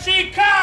she comes!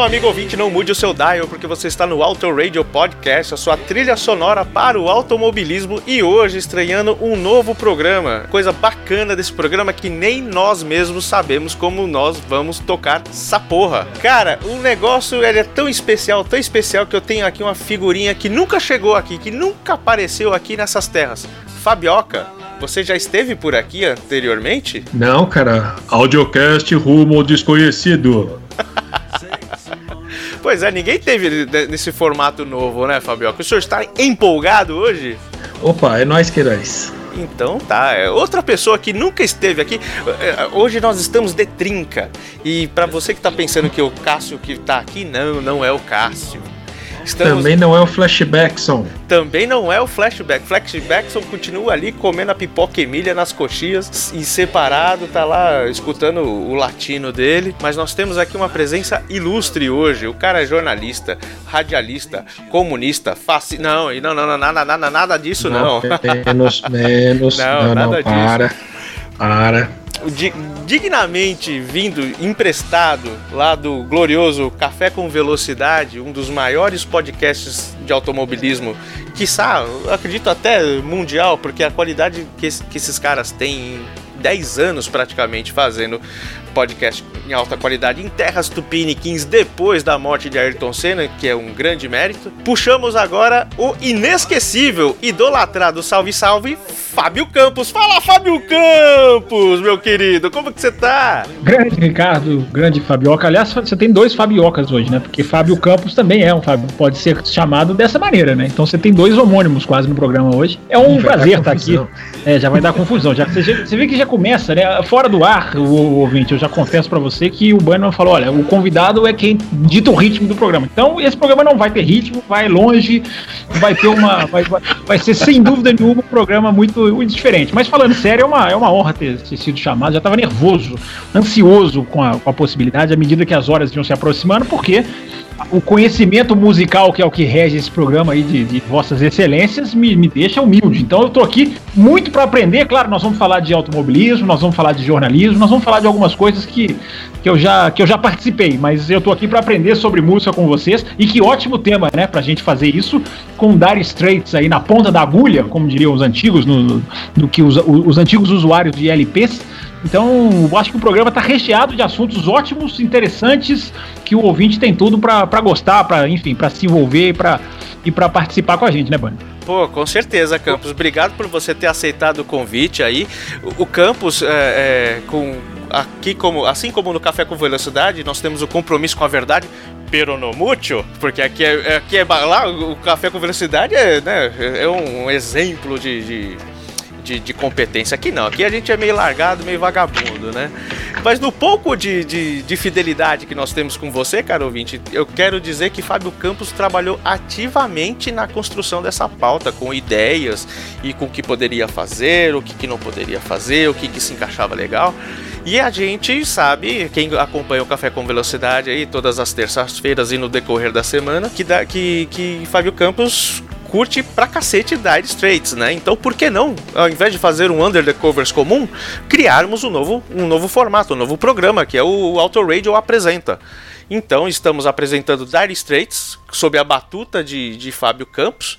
Sobe o som, amigo ouvinte, não mude o seu dial, porque você está no Auto Radio Podcast, a sua trilha sonora para o automobilismo e hoje estreando um novo programa. Coisa bacana desse programa que nem nós mesmos sabemos como nós vamos tocar essa porra. Cara, o negócio ele é tão especial, tão especial que eu tenho aqui uma figurinha que nunca chegou aqui, que nunca apareceu aqui nessas terras. Fabioca, você já esteve por aqui anteriormente? Não, cara. Audiocast rumo ao desconhecido. Pois é, ninguém teve nesse formato novo, né, Fabioca? O senhor está empolgado hoje? Opa, é nóis, queirais. Então tá, é outra pessoa que nunca esteve aqui. é, Hoje nós estamos de trinca. E pra você que tá pensando que o Cássio que tá aqui, não, não é o Cássio. Estamos- Também não é o Flashbackson. também não é o flashback. Flashbackson continua ali comendo a pipoca Emília nas coxias e separado, tá lá escutando o latino dele. Mas nós temos aqui uma presença ilustre hoje. O cara é jornalista, radialista, comunista, faci... Não, não, não, não, nada, nada, nada disso não. Menos, menos. Não, Não, não, nada disso. para. Para. Di- dignamente vindo emprestado lá do glorioso Café com Velocidade, um dos maiores podcasts de automobilismo, quiçá, acredito até mundial, porque a qualidade que esses caras têm em 10 anos praticamente fazendo podcast em alta qualidade em terras tupiniquins depois da morte de Ayrton Senna, que é um grande mérito. Puxamos agora o inesquecível, idolatrado, salve salve, Fábio Campos. Fala, Fábio Campos, meu querido, como que você tá? Grande Ricardo, grande Fabioca. Aliás, você tem dois Fabiocas hoje, né? Porque Fábio Campos também é um Fábio, pode ser chamado dessa maneira, né? Então você tem dois homônimos quase no programa hoje. É um vai prazer estar aqui. confusão. É, já vai dar confusão. Já, você, já- você vê que já começa, né? Fora do ar, o, o ouvinte, eu já confesso pra você que o Bannerman falou: olha, o convidado é quem dita o ritmo do programa. Então esse programa não vai ter ritmo, vai longe, vai ter uma. Vai, vai, vai ser sem dúvida nenhuma um programa muito, muito diferente. Mas falando sério, é uma, é uma honra ter, ter sido chamado. Já estava nervoso, ansioso com a, com a possibilidade, à medida que as horas iam se aproximando, porque o conhecimento musical, que é o que rege esse programa aí de, de Vossas Excelências, me, me deixa humilde. Então eu tô aqui muito para aprender. Claro, nós vamos falar de automobilismo, nós vamos falar de jornalismo, nós vamos falar de algumas coisas que, que, eu, já, que eu já participei, mas eu tô aqui para aprender sobre música com vocês. E que ótimo tema, né, pra gente fazer isso com Dire Straits aí na ponta da agulha, como diriam os antigos, no, no que os, os antigos usuários de LPs. Então, eu acho que o programa está recheado de assuntos ótimos, interessantes, que o ouvinte tem tudo para gostar, para enfim, para se envolver para e para participar com a gente, né, Bani? Pô, com certeza, Campos. Obrigado por você ter aceitado o convite aí. O, o Campos, é, é, com aqui como, assim como no Café com Velocidade, nós temos o compromisso com a verdade. Pero mucho, porque aqui é, aqui é lá o Café com Velocidade é, né, é um exemplo de, de, de, de competência. Aqui não, aqui a gente é meio largado, meio vagabundo, né? Mas no pouco de, de, de fidelidade que nós temos com você, caro ouvinte, eu quero dizer que Fábio Campos trabalhou ativamente na construção dessa pauta, com ideias e com o que poderia fazer, o que, que não poderia fazer, o que, que se encaixava legal. E a gente sabe, quem acompanha o Café com Velocidade aí todas as terças-feiras e no decorrer da semana, que, dá, que, que Fábio Campos curte pra cacete Dire Straits, né? Então por que não, ao invés de fazer um Under the Covers comum, criarmos um novo, um novo formato, um novo programa, que é o Auto Radio Apresenta. Então estamos apresentando Dire Straits sob a batuta de, de Fábio Campos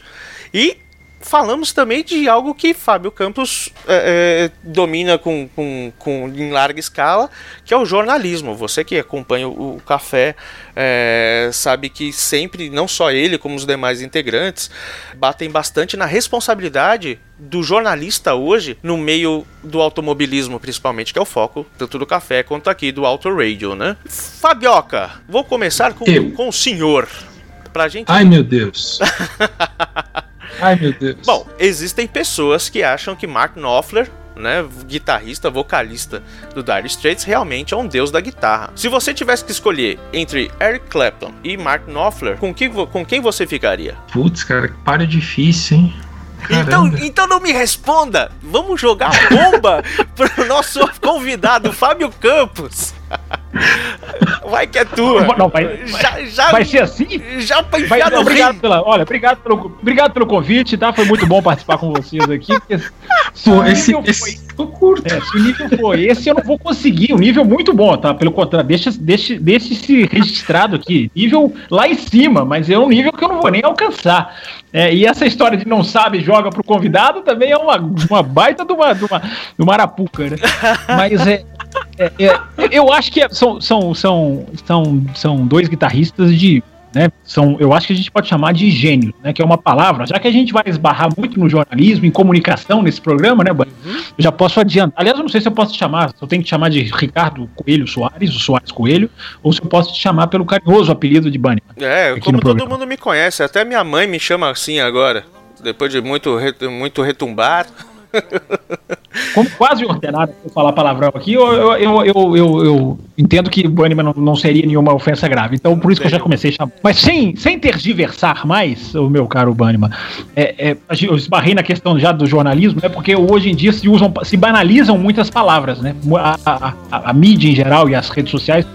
e falamos também de algo que Fábio Campos é, é, domina com, com, com, em larga escala, que é o jornalismo. Você que acompanha o, o Café é, sabe que sempre, não só ele, como os demais integrantes, batem bastante na responsabilidade do jornalista hoje no meio do automobilismo, principalmente, que é o foco tanto do café quanto aqui do Auto Radio, né? Fabioca, vou começar com, com o senhor. Pra gente. Ai, meu Deus. Ai, meu Deus. Bom, existem pessoas que acham que Mark Knopfler né, guitarrista, vocalista do Dire Straits, realmente é um deus da guitarra. Se você tivesse que escolher entre Eric Clapton e Mark Knopfler, com, que, com quem você ficaria? Putz, cara, que para difícil, hein? Então, então não me responda. Vamos jogar bomba pro nosso convidado Fábio Campos. Vai que é tua. Não, vai, já, já, vai ser assim? Já pra enfiar vai, no obrigado pela, Olha, obrigado pelo, obrigado pelo convite, tá? Foi muito bom participar com vocês aqui. Pô, esse, esse foi, curto. É, se o nível foi esse, eu não vou conseguir. O nível muito bom, tá? Pelo contrário, deixa, deixa, deixa esse registrado aqui. Nível lá em cima, mas é um nível que eu não vou nem alcançar. É, e essa história de não sabe joga pro convidado também é uma, uma baita de uma, de uma, de uma arapuca, né? Mas é, é, é, eu acho que é, são, são, são, são, são dois guitarristas de. Né, são, eu acho que a gente pode chamar de gênio, né, que é uma palavra, já que a gente vai esbarrar muito no jornalismo, em comunicação nesse programa, né, uhum. eu já posso adiantar. Aliás, eu não sei se eu posso te chamar, se eu tenho que te chamar de Ricardo Coelho Soares, o Soares Coelho, ou se eu posso te chamar pelo carinhoso apelido de Bunny. É, como todo mundo me conhece, até minha mãe me chama assim agora, depois de muito, muito retumbar. Como quase ordenado por falar palavrão aqui, eu, eu, eu, eu, entendo que Bunnyman não, não seria nenhuma ofensa grave. Então, por isso que eu já comecei a chamar. Mas sem, sem tergiversar mais, o meu caro Bunnyman, é, é, eu esbarrei na questão já do jornalismo, né? Porque hoje em dia se usam, se banalizam muitas palavras, né? A, a, a mídia em geral e as redes sociais,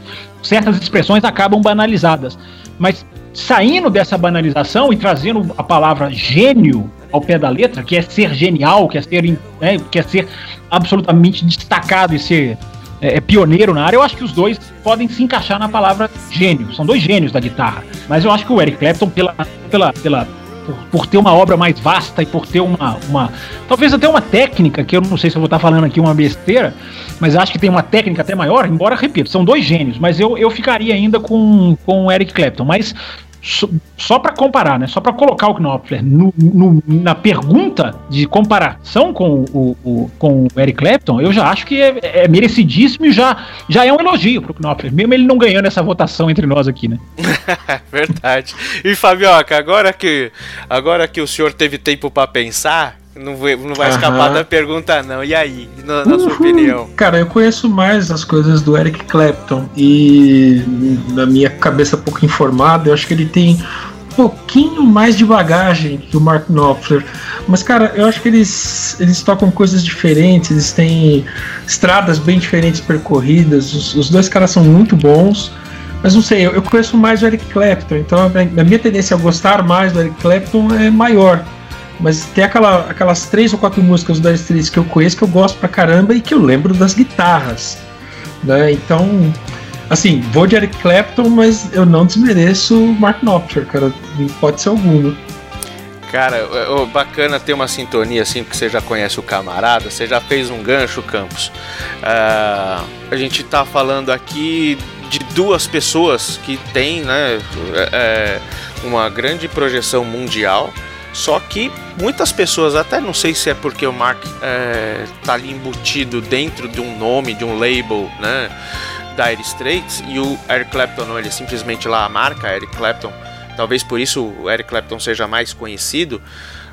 certas expressões acabam banalizadas. Mas saindo dessa banalização e trazendo a palavra gênio ao pé da letra, que é ser genial, que é ser, né, que é ser absolutamente destacado e ser é, é, pioneiro na área, eu acho que os dois podem se encaixar na palavra gênio. São dois gênios da guitarra. Mas eu acho que o Eric Clapton, pela, pela, pela, por, por, ter uma obra mais vasta e por ter uma, uma. Talvez até uma técnica, que eu não sei se eu vou estar falando aqui uma besteira, mas acho que tem uma técnica até maior, embora, repito, são dois gênios, mas eu, eu ficaria ainda com, com o Eric Clapton. Mas só, para comparar, né? Só para colocar o Knopfler no, no, na pergunta de comparação com o, o, com o Eric Clapton, eu já acho que é, é merecidíssimo e já, já é um elogio pro Knopfler, mesmo ele não ganhando essa votação entre nós aqui, né? Verdade. E Fabioca, agora que agora que o senhor teve tempo para pensar, não vai, não vai escapar da pergunta, não. E aí, na, na sua opinião? Cara, eu conheço mais as coisas do Eric Clapton e, na minha cabeça pouco informada, eu acho que ele tem um pouquinho mais de bagagem que o Mark Knopfler. Mas, cara, eu acho que eles, eles tocam coisas diferentes, eles têm estradas bem diferentes percorridas. Os, os dois caras são muito bons. Mas não sei, eu, eu conheço mais o Eric Clapton, então a minha tendência a gostar mais do Eric Clapton é maior. Mas tem aquela, aquelas três ou quatro músicas do Dire Straits que eu conheço que eu gosto pra caramba e que eu lembro das guitarras. Né? Então, assim, vou de Eric Clapton, mas eu não desmereço Mark Knopfler, cara, pode ser algum. Cara, é, bacana ter uma sintonia assim, porque você já conhece o camarada, você já fez um gancho, Campos. Uh, a gente tá falando aqui de duas pessoas que têm né, é, uma grande projeção mundial, só que muitas pessoas, até não sei se é porque o Mark é, tá ali embutido dentro de um nome, de um label, né? Dire Straits, e o Eric Clapton não, ele é simplesmente lá a marca Eric Clapton. Talvez por isso o Eric Clapton seja mais conhecido,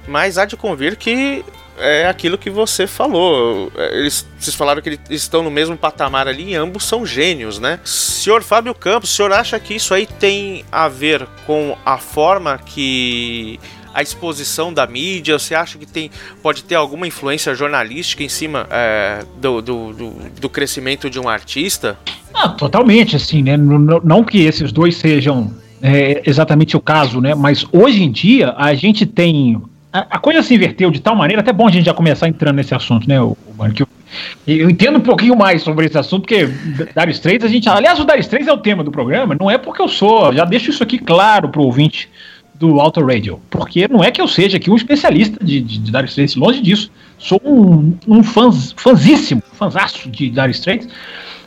mas há de convir que é aquilo que você falou. Eles, vocês falaram que eles estão no mesmo patamar ali e ambos são gênios, né? Senhor Fábio Campos, o senhor acha que isso aí tem a ver com a forma que a exposição da mídia? Você acha que tem, pode ter alguma influência jornalística em cima é, do, do, do, do, crescimento de um artista? Ah, totalmente, assim, né? Não, que esses dois sejam é, exatamente o caso, né? Mas hoje em dia a gente tem. A, coisa se inverteu de tal maneira, até bom a gente já começar entrando nesse assunto, né, o, eu, eu entendo um pouquinho mais sobre esse assunto, porque Dire Straits, a gente. Aliás, o Dire Straits é o tema do programa, não é porque eu sou. Já deixo isso aqui claro pro ouvinte do Auto Radio. Porque não é que eu seja aqui um especialista de, de, de Dire Straits, longe disso. Sou um, um fãs, fãzíssimo, fãzaço de Dire Straits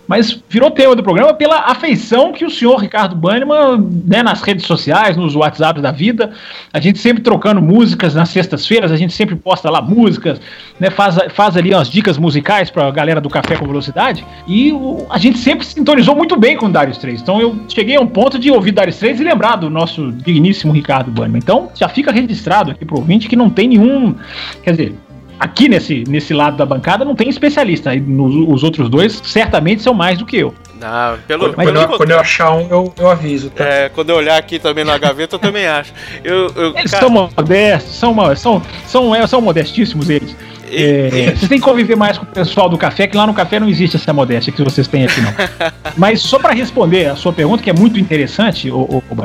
mas virou tema do programa pela afeição que o senhor Ricardo Banniman, né, nas redes sociais, nos WhatsApps da vida, a gente sempre trocando músicas nas sextas-feiras, a gente sempre posta lá músicas, né, faz, faz ali umas dicas musicais pra galera do Café com Velocidade, e o, a gente sempre sintonizou muito bem com o Darius 3. Então eu cheguei a um ponto de ouvir Darius 3 e lembrar do nosso digníssimo Ricardo Banniman. Então já fica registrado aqui pro ouvinte que não tem nenhum, quer dizer, aqui nesse, nesse lado da bancada não tem especialista. Nos, os outros dois certamente são mais do que eu. Não, pelo, quando, pelo eu, quando eu achar um, eu, eu aviso, tá? É, quando eu olhar aqui também na gaveta, eu também acho. Eu, eu, Eles cara, são modestos, são, são, são, é, são modestíssimos eles. É, vocês têm que conviver mais com o pessoal do café, que lá no café não existe essa modéstia que vocês têm aqui, não. Mas só para responder a sua pergunta, que é muito interessante, ô, ô, ô,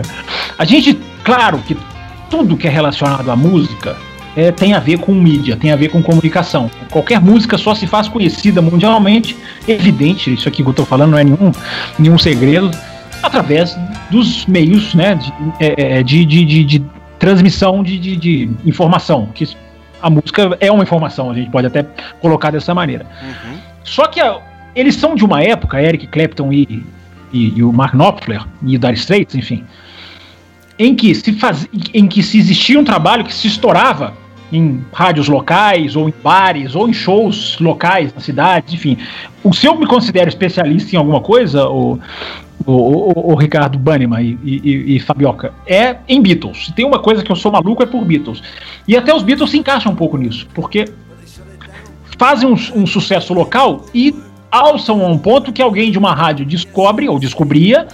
a gente, claro que tudo que é relacionado à música é, tem a ver com mídia, tem a ver com comunicação. Qualquer música só se faz conhecida mundialmente, evidente, isso aqui que eu estou falando não é nenhum, nenhum segredo, através dos meios né, de, é, é de, de, de, de transmissão de, informação. Que a música é uma informação, a gente pode até colocar dessa maneira. Uhum. Só que a, eles são de uma época, Eric Clapton e, e, e o Mark Knopfler e o Dire Straits, enfim, em que se faz, em que se existia um trabalho que se estourava em rádios locais, ou em bares, ou em shows locais na cidade, enfim. O se eu me considero especialista em alguma coisa, o, o, o, Ricardo Banniman e, e, e, Fabioca, é em Beatles. Tem uma coisa que eu sou maluco é por Beatles. E até os Beatles se encaixam um pouco nisso, porque fazem um, um sucesso local e alçam a um ponto que alguém de uma rádio descobre ou descobria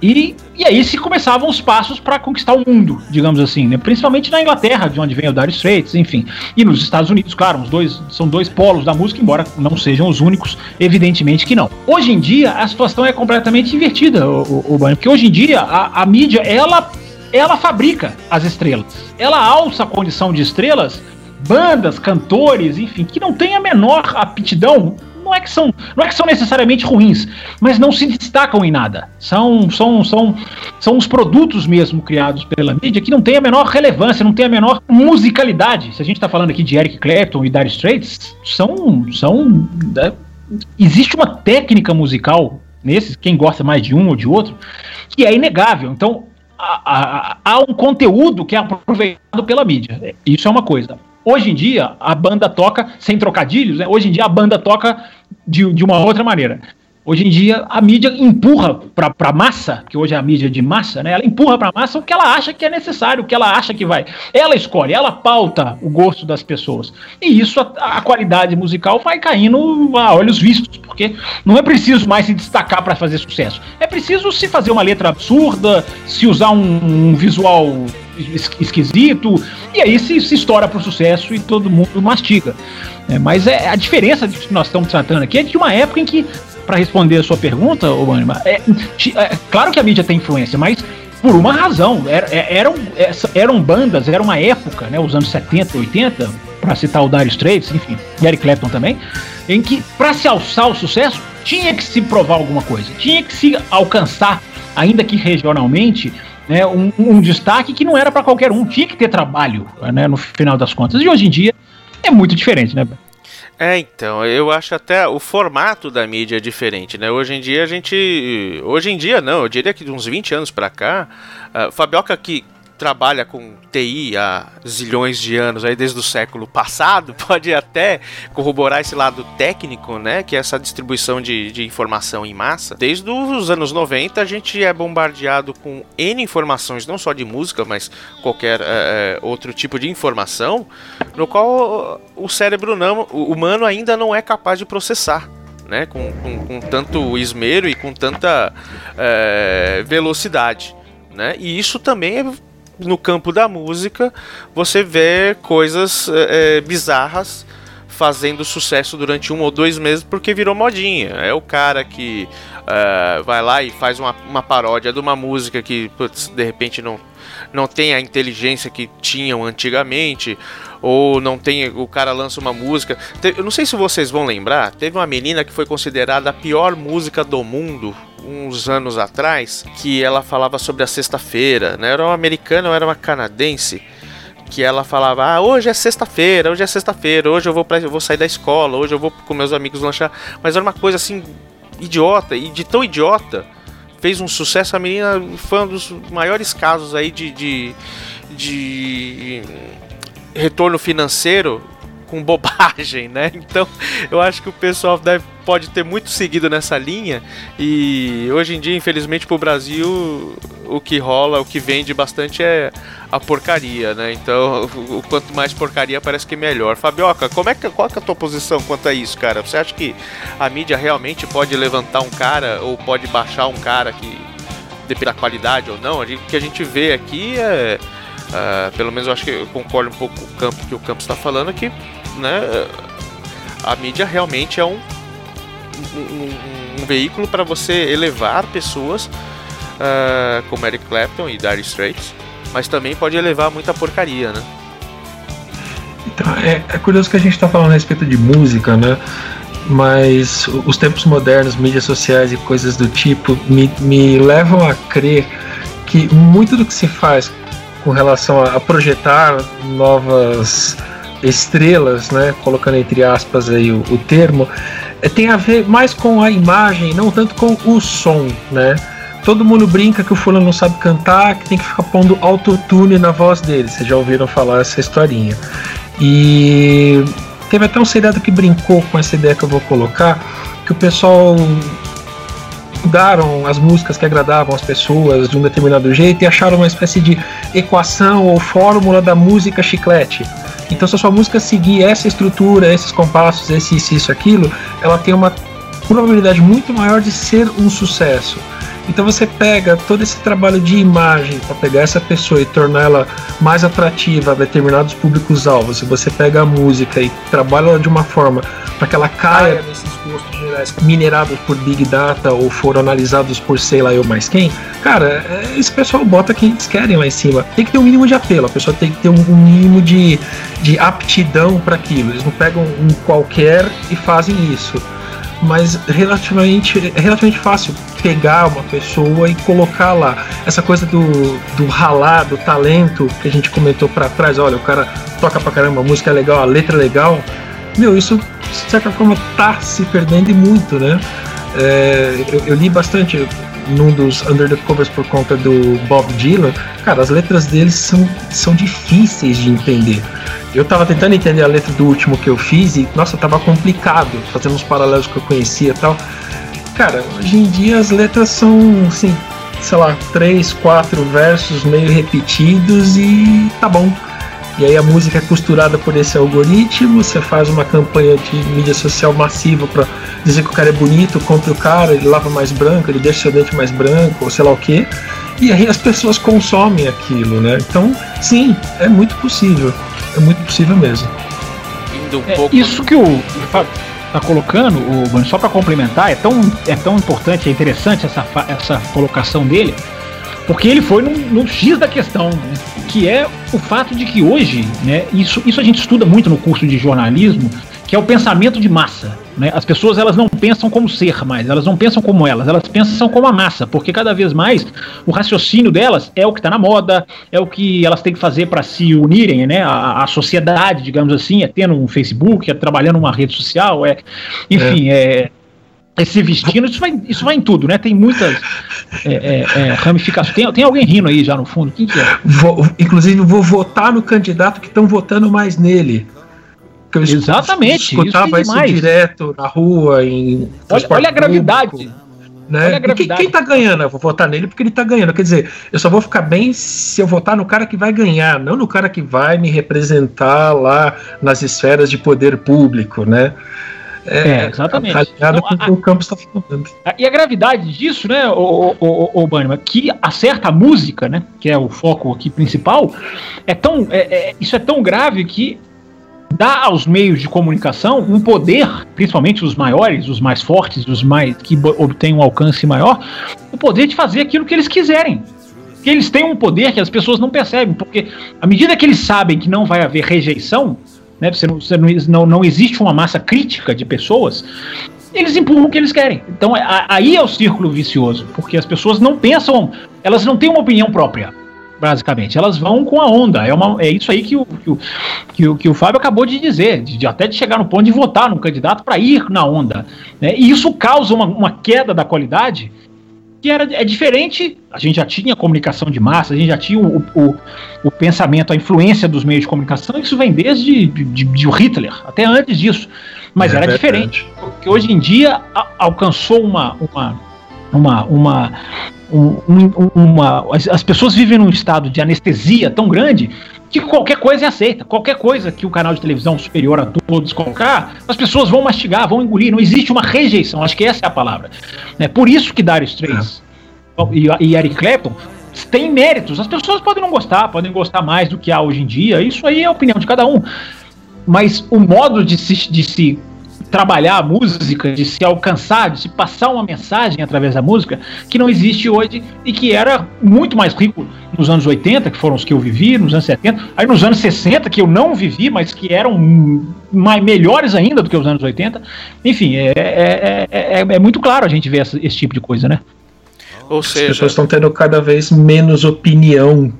e, e aí se começavam os passos para conquistar o mundo, digamos assim, né? principalmente na Inglaterra, de onde vem o Dire Straits, enfim. E nos Estados Unidos, claro, os dois, são dois polos da música, embora não sejam os únicos, evidentemente que não. Hoje em dia, a situação é completamente invertida, o, o, o porque hoje em dia a, a mídia, ela, ela fabrica as estrelas. Ela alça a condição de estrelas bandas, cantores, enfim, que não tem a menor aptidão não é que são, não é que são necessariamente ruins, mas não se destacam em nada. São, são, são, são os produtos mesmo criados pela mídia que não tem a menor relevância, não tem a menor musicalidade. Se a gente está falando aqui de Eric Clapton e Dire Straits, são, são é, existe uma técnica musical nesses, quem gosta mais de um ou de outro, que é inegável. Então, há, um conteúdo que é aproveitado pela mídia. Isso é uma coisa. Hoje em dia, a banda toca, sem trocadilhos, né? hoje em dia a banda toca de, de uma outra maneira. Hoje em dia, a mídia empurra para a massa, que hoje é a mídia de massa, né? Ela empurra para a massa o que ela acha que é necessário, o que ela acha que vai. Ela escolhe, ela pauta o gosto das pessoas. E isso, a, a qualidade musical vai caindo a olhos vistos, porque não é preciso mais se destacar para fazer sucesso. É preciso se fazer uma letra absurda, se usar um, um visual esquisito, e aí se, se estoura para o sucesso e todo mundo mastiga. É, mas é, a diferença que nós estamos tratando aqui é de uma época em que para responder a sua pergunta, o Anima, é, é, claro que a mídia tem influência, mas por uma razão. Era, é, eram, eram bandas, era uma época, né, os anos 70, 80, para citar o Dire Straits, enfim, e Eric Clapton também, em que para se alçar o sucesso tinha que se provar alguma coisa, tinha que se alcançar, ainda que regionalmente, né, um, um destaque que não era para qualquer um, tinha que ter trabalho, né, no final das contas. E hoje em dia é muito diferente, né? É, então, eu acho até o formato da mídia é diferente, né? Hoje em dia a gente. Hoje em dia não, eu diria que de uns 20 anos pra cá, uh, Fabioca que trabalha com TI há zilhões de anos, aí desde o século passado, pode até corroborar esse lado técnico, né? Que é essa distribuição de, de informação em massa. Desde os anos 90 a gente é bombardeado com N informações, não só de música, mas qualquer é, outro tipo de informação, no qual o cérebro não, o humano ainda não é capaz de processar. Né, com, com, com tanto esmero e com tanta é, velocidade. Né? E isso também é no campo da música, você vê coisas é, bizarras fazendo sucesso durante um ou dois meses porque virou modinha. É o cara que uh, vai lá e faz uma, uma paródia de uma música que putz, de repente não, não tem a inteligência que tinham antigamente, ou não tem. O cara lança uma música. Eu não sei se vocês vão lembrar, teve uma menina que foi considerada a pior música do mundo uns anos atrás, que ela falava sobre a sexta-feira, né? Era uma americana ou era uma canadense? Que ela falava: Ah, hoje é sexta-feira, hoje é sexta-feira, hoje eu vou, pra, eu vou sair da escola, hoje eu vou com meus amigos lanchar. Mas era uma coisa assim, idiota, e de tão idiota, fez um sucesso. A menina foi um dos maiores casos aí de, de, de retorno financeiro com bobagem, né? Então eu acho que o pessoal deve, pode ter muito seguido nessa linha e hoje em dia, infelizmente, para o Brasil o que rola, o que vende bastante é a porcaria, né? Então, o quanto mais porcaria parece que melhor. Fabioca, como é que, qual é a tua posição quanto a isso, cara? Você acha que a mídia realmente pode levantar um cara ou pode baixar um cara que depende da qualidade ou não? O que a gente vê aqui é. Uh, pelo menos eu acho que eu concordo um pouco com o campo que o Campos está falando que né, a mídia realmente é um, um, um veículo para você elevar pessoas uh, como Eric Clapton e Dire Straits mas também pode elevar muita porcaria, né? Então, é, é curioso que a gente está falando a respeito de música, né? Mas os tempos modernos, mídias sociais e coisas do tipo me, me levam a crer que muito do que se faz com relação a, a projetar novas estrelas, né, colocando entre aspas aí o, o termo, é, tem a ver mais com a imagem, não tanto com o som, né? todo mundo brinca que o fulano não sabe cantar, que tem que ficar pondo autotune na voz dele. Vocês já ouviram falar essa historinha. E teve até um seriado que brincou com essa ideia que eu vou colocar, que o pessoal mudaram as músicas que agradavam as pessoas de um determinado jeito e acharam uma espécie de equação ou fórmula da música chiclete. Então, se a sua música seguir essa estrutura, esses compassos, esse, isso, isso, aquilo, ela tem uma probabilidade muito maior de ser um sucesso. Então você pega todo esse trabalho de imagem para pegar essa pessoa e tornar ela mais atrativa a determinados públicos-alvos, e você pega a música e trabalha ela de uma forma para que ela caia nesses gostos minerados por Big Data ou foram analisados por sei lá eu mais quem, cara, é, esse pessoal bota quem eles querem lá em cima. Tem que ter um mínimo de apelo, a pessoa tem que ter um, um mínimo de, de aptidão para aquilo. Eles não pegam um qualquer e fazem isso mas relativamente, é relativamente fácil pegar uma pessoa e colocar lá. Essa coisa do, do ralar, do talento que a gente comentou para trás, olha, o cara toca pra caramba, a música é legal, a letra é legal. Meu, isso de certa forma tá se perdendo muito, né? É, eu, eu, li bastante num dos Under the Covers por conta do Bob Dylan. Cara, as letras deles são, são difíceis de entender. Eu tava tentando entender a letra do último que eu fiz e, nossa, tava complicado, fazendo uns paralelos que eu conhecia e tal. Cara, hoje em dia as letras são, assim, sei lá, três, quatro versos meio repetidos e tá bom. E aí a música é costurada por esse algoritmo, você faz uma campanha de mídia social massiva para dizer que o cara é bonito, compre o cara, ele lava mais branco, ele deixa seu dente mais branco, ou sei lá o que. E aí as pessoas consomem aquilo, né? Então, sim, é muito possível. É muito possível mesmo. Indo um é, pouco... Isso que o tá colocando, o só para complementar, é tão, é tão importante, é interessante essa, essa colocação dele, porque ele foi no, no X da questão, né, que é o fato de que hoje, né, isso, isso a gente estuda muito no curso de jornalismo, que é o pensamento de massa. Né? As pessoas elas não pensam como ser mais, elas não pensam como elas, elas pensam como a massa, porque cada vez mais o raciocínio delas é o que está na moda, é o que elas têm que fazer para se unirem, né? A, a, sociedade, digamos assim, é tendo um Facebook, é trabalhando uma rede social, é, enfim, é, é se vestindo, isso vai, isso vai em tudo, né? Tem muitas é, é, é, ramificações. Tem, tem alguém rindo aí já no fundo? Quem que é? Vou, inclusive, vou votar no candidato que estão votando mais nele. Eu Exatamente. escutava isso, isso direto na rua, em. Olha, olha a gravidade. Né? Quem, quem tá ganhando? Eu vou votar nele porque ele tá ganhando. Quer dizer, eu só vou ficar bem se eu votar no cara que vai ganhar, não no cara que vai me representar lá nas esferas de poder público, né? É, é exatamente. Então, com o que o Campos está falando. E a gravidade disso, né, o, o, o, o que acerta a música, né, que é o foco aqui principal, é tão, é, é, isso é tão grave que dá aos meios de comunicação um poder, principalmente os maiores, os mais fortes, os mais que obtêm um alcance maior, o poder de fazer aquilo que eles quiserem. Que eles têm um poder que as pessoas não percebem, porque à medida que eles sabem que não vai haver rejeição, né, você não, você não, não existe uma massa crítica de pessoas, eles empurram o que eles querem. Então aí é o círculo vicioso, porque as pessoas não pensam, elas não têm uma opinião própria basicamente. Elas vão com a onda. É, uma, é isso aí que o, que o, que o, que o Fábio acabou de dizer, de, de até de chegar no ponto de votar no candidato para ir na onda. Né? E isso causa uma, uma queda da qualidade que era, é diferente. A gente já tinha comunicação de massa, a gente já tinha o, o, o pensamento, a influência dos meios de comunicação, isso vem desde de, de, de Hitler, até antes disso. Mas é era verdade. diferente. Porque hoje em dia a, alcançou uma, uma, uma, uma um, uma, as pessoas vivem num estado de anestesia tão grande que qualquer coisa é aceita. Qualquer coisa que o canal de televisão superior a todos colocar, as pessoas vão mastigar, vão engolir. Não existe uma rejeição. Acho que essa é a palavra. É por isso que Darius Straits é. e, e Eric Clapton têm méritos. As pessoas podem não gostar, podem gostar mais do que há hoje em dia. Isso aí é a opinião de cada um. Mas o modo de se, de se trabalhar a música, de se alcançar, de se passar uma mensagem através da música, que não existe hoje e que era muito mais rico nos anos 80, que foram os que eu vivi, nos anos 70, aí nos anos 60, que eu não vivi, mas que eram mais, melhores ainda do que os anos 80. Enfim, é, é, é, é muito claro a gente ver esse, esse tipo de coisa, né? Ou seja, As pessoas estão tendo cada vez menos opinião.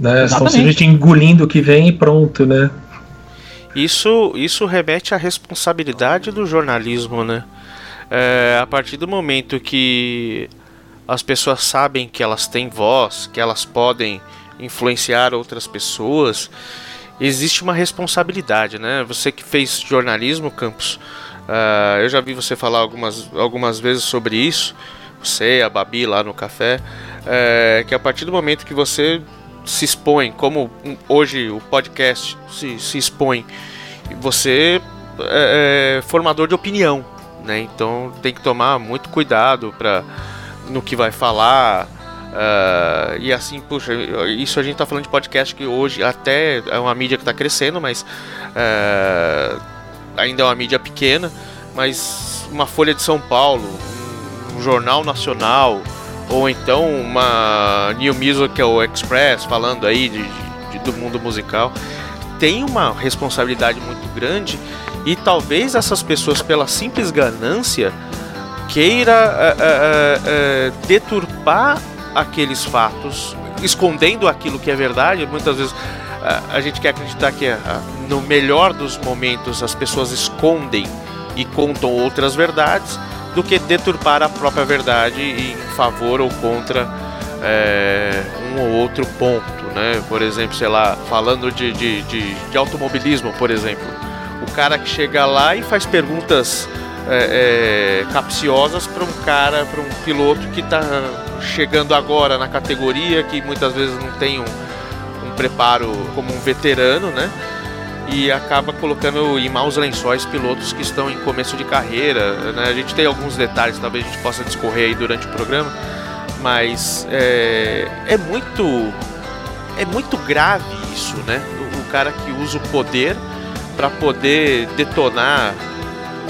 Né? Estão simplesmente engolindo o que vem e pronto, né? Isso, isso remete à responsabilidade do jornalismo, né? É, a partir do momento que as pessoas sabem que elas têm voz, que elas podem influenciar outras pessoas, existe uma responsabilidade, né? Você que fez jornalismo, Campos, uh, eu já vi você falar algumas, algumas vezes sobre isso, você, a Babi lá no café, é, que a partir do momento que você se expõe, como hoje o podcast se, se expõe, você é, é formador de opinião, né? Então tem que tomar muito cuidado para no que vai falar. Uh, e assim, puxa, isso a gente tá falando de podcast que hoje até é uma mídia que está crescendo, mas uh, ainda é uma mídia pequena. Mas uma Folha de São Paulo, um jornal nacional, ou então uma New Musical Express falando aí de, de, do mundo musical, tem uma responsabilidade muito grande e talvez essas pessoas, pela simples ganância, queira uh, uh, uh, deturpar aqueles fatos, escondendo aquilo que é verdade. Muitas vezes a gente quer acreditar que no melhor dos momentos as pessoas escondem e contam outras verdades do que deturpar a própria verdade em favor ou contra é, um ou outro ponto, né? Por exemplo, sei lá, falando de, de, de, de automobilismo, por exemplo, o cara que chega lá e faz perguntas é, é, capciosas para um cara, para um piloto que está chegando agora na categoria, que muitas vezes não tem um, um preparo como um veterano, né? E acaba colocando em maus lençóis pilotos que estão em começo de carreira. Né? A gente tem alguns detalhes, talvez a gente possa discorrer aí durante o programa, mas é, é muito é muito grave isso, né? O, o cara que usa o poder para poder detonar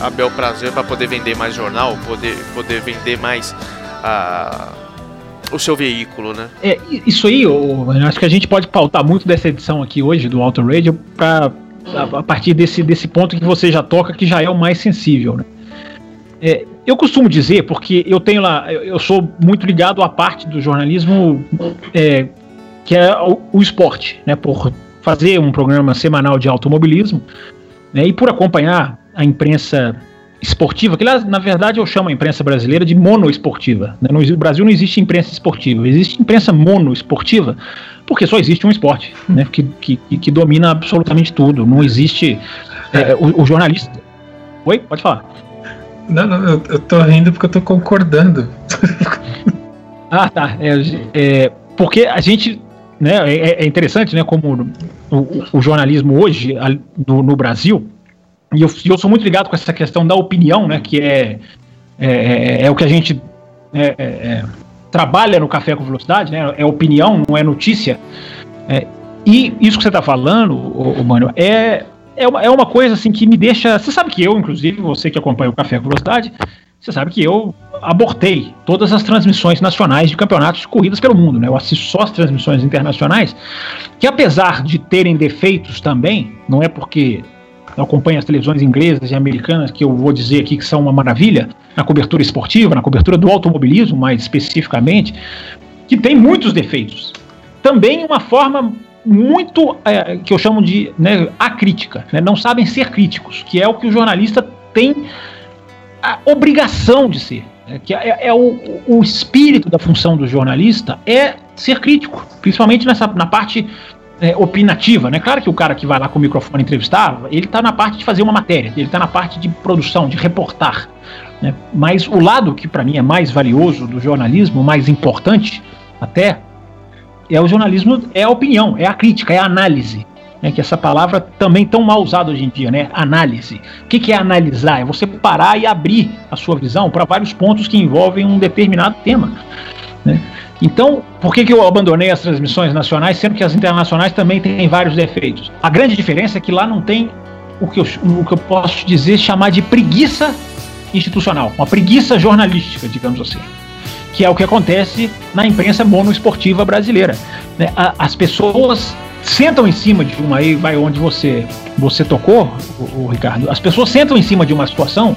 a bel prazer, para poder vender mais jornal, poder poder vender mais a o seu veículo, né? É, isso aí, eu acho que a gente pode pautar muito dessa edição aqui hoje do Auto Radio para a, a, partir desse, desse ponto que você já toca, que já é o mais sensível. Né? É, eu costumo dizer, porque eu tenho lá, eu sou muito ligado à parte do jornalismo é, que é o, o, esporte, né? Por fazer um programa semanal de automobilismo né, e por acompanhar a imprensa esportiva, que lá, na verdade eu chamo a imprensa brasileira de monoesportiva. Né? No Brasil não existe imprensa esportiva, existe imprensa monoesportiva, porque só existe um esporte, né? que, que, que domina absolutamente tudo. Não existe é, o, o, jornalista. Oi, pode falar. Não, não eu, eu tô rindo porque eu tô concordando. ah, tá. É, é, porque a gente. Né, é, é interessante, né, como o, o jornalismo hoje no, no Brasil, e eu, eu, sou muito ligado com essa questão da opinião, né? Que é, é, é, é o que a gente é, é, é trabalha no Café com Velocidade, né? É opinião, não é notícia. e isso que você está falando, o, o Mano, é, é uma, é uma coisa assim que me deixa. Você sabe que eu, inclusive, você que acompanha o Café com Velocidade, você sabe que eu abortei todas as transmissões nacionais de campeonatos de corridas pelo mundo, né? Eu assisto só as transmissões internacionais, que apesar de terem defeitos também, não é porque eu acompanho as televisões inglesas e americanas que eu vou dizer aqui que são uma maravilha na cobertura esportiva, na cobertura do automobilismo mais especificamente, que tem muitos defeitos. Também uma forma muito é, que eu chamo de né, acrítica, né, não sabem ser críticos, que é o que o jornalista tem a obrigação de ser. Né, que é, é o, o, espírito da função do jornalista é ser crítico, principalmente nessa, na parte é, opinativa, né? Claro que o cara que vai lá com o microfone entrevistar, ele está na parte de fazer uma matéria, ele está na parte de produção, de reportar. Né? Mas o lado que para mim é mais valioso do jornalismo, mais importante até, é o jornalismo, é a opinião, é a crítica, é a análise. Né, que essa palavra também tão mal usada hoje em dia, né? Análise. O que, que é analisar? É você parar e abrir a sua visão para vários pontos que envolvem um determinado tema. Né? Então, por que, que eu abandonei as transmissões nacionais, sendo que as internacionais também têm vários defeitos? A grande diferença é que lá não tem o que eu, o que eu posso dizer chamar de preguiça institucional, uma preguiça jornalística, digamos assim que é o que acontece na imprensa monoesportiva brasileira. Né? As pessoas sentam em cima de uma aí vai onde você você tocou, o, o, Ricardo. As pessoas sentam em cima de uma situação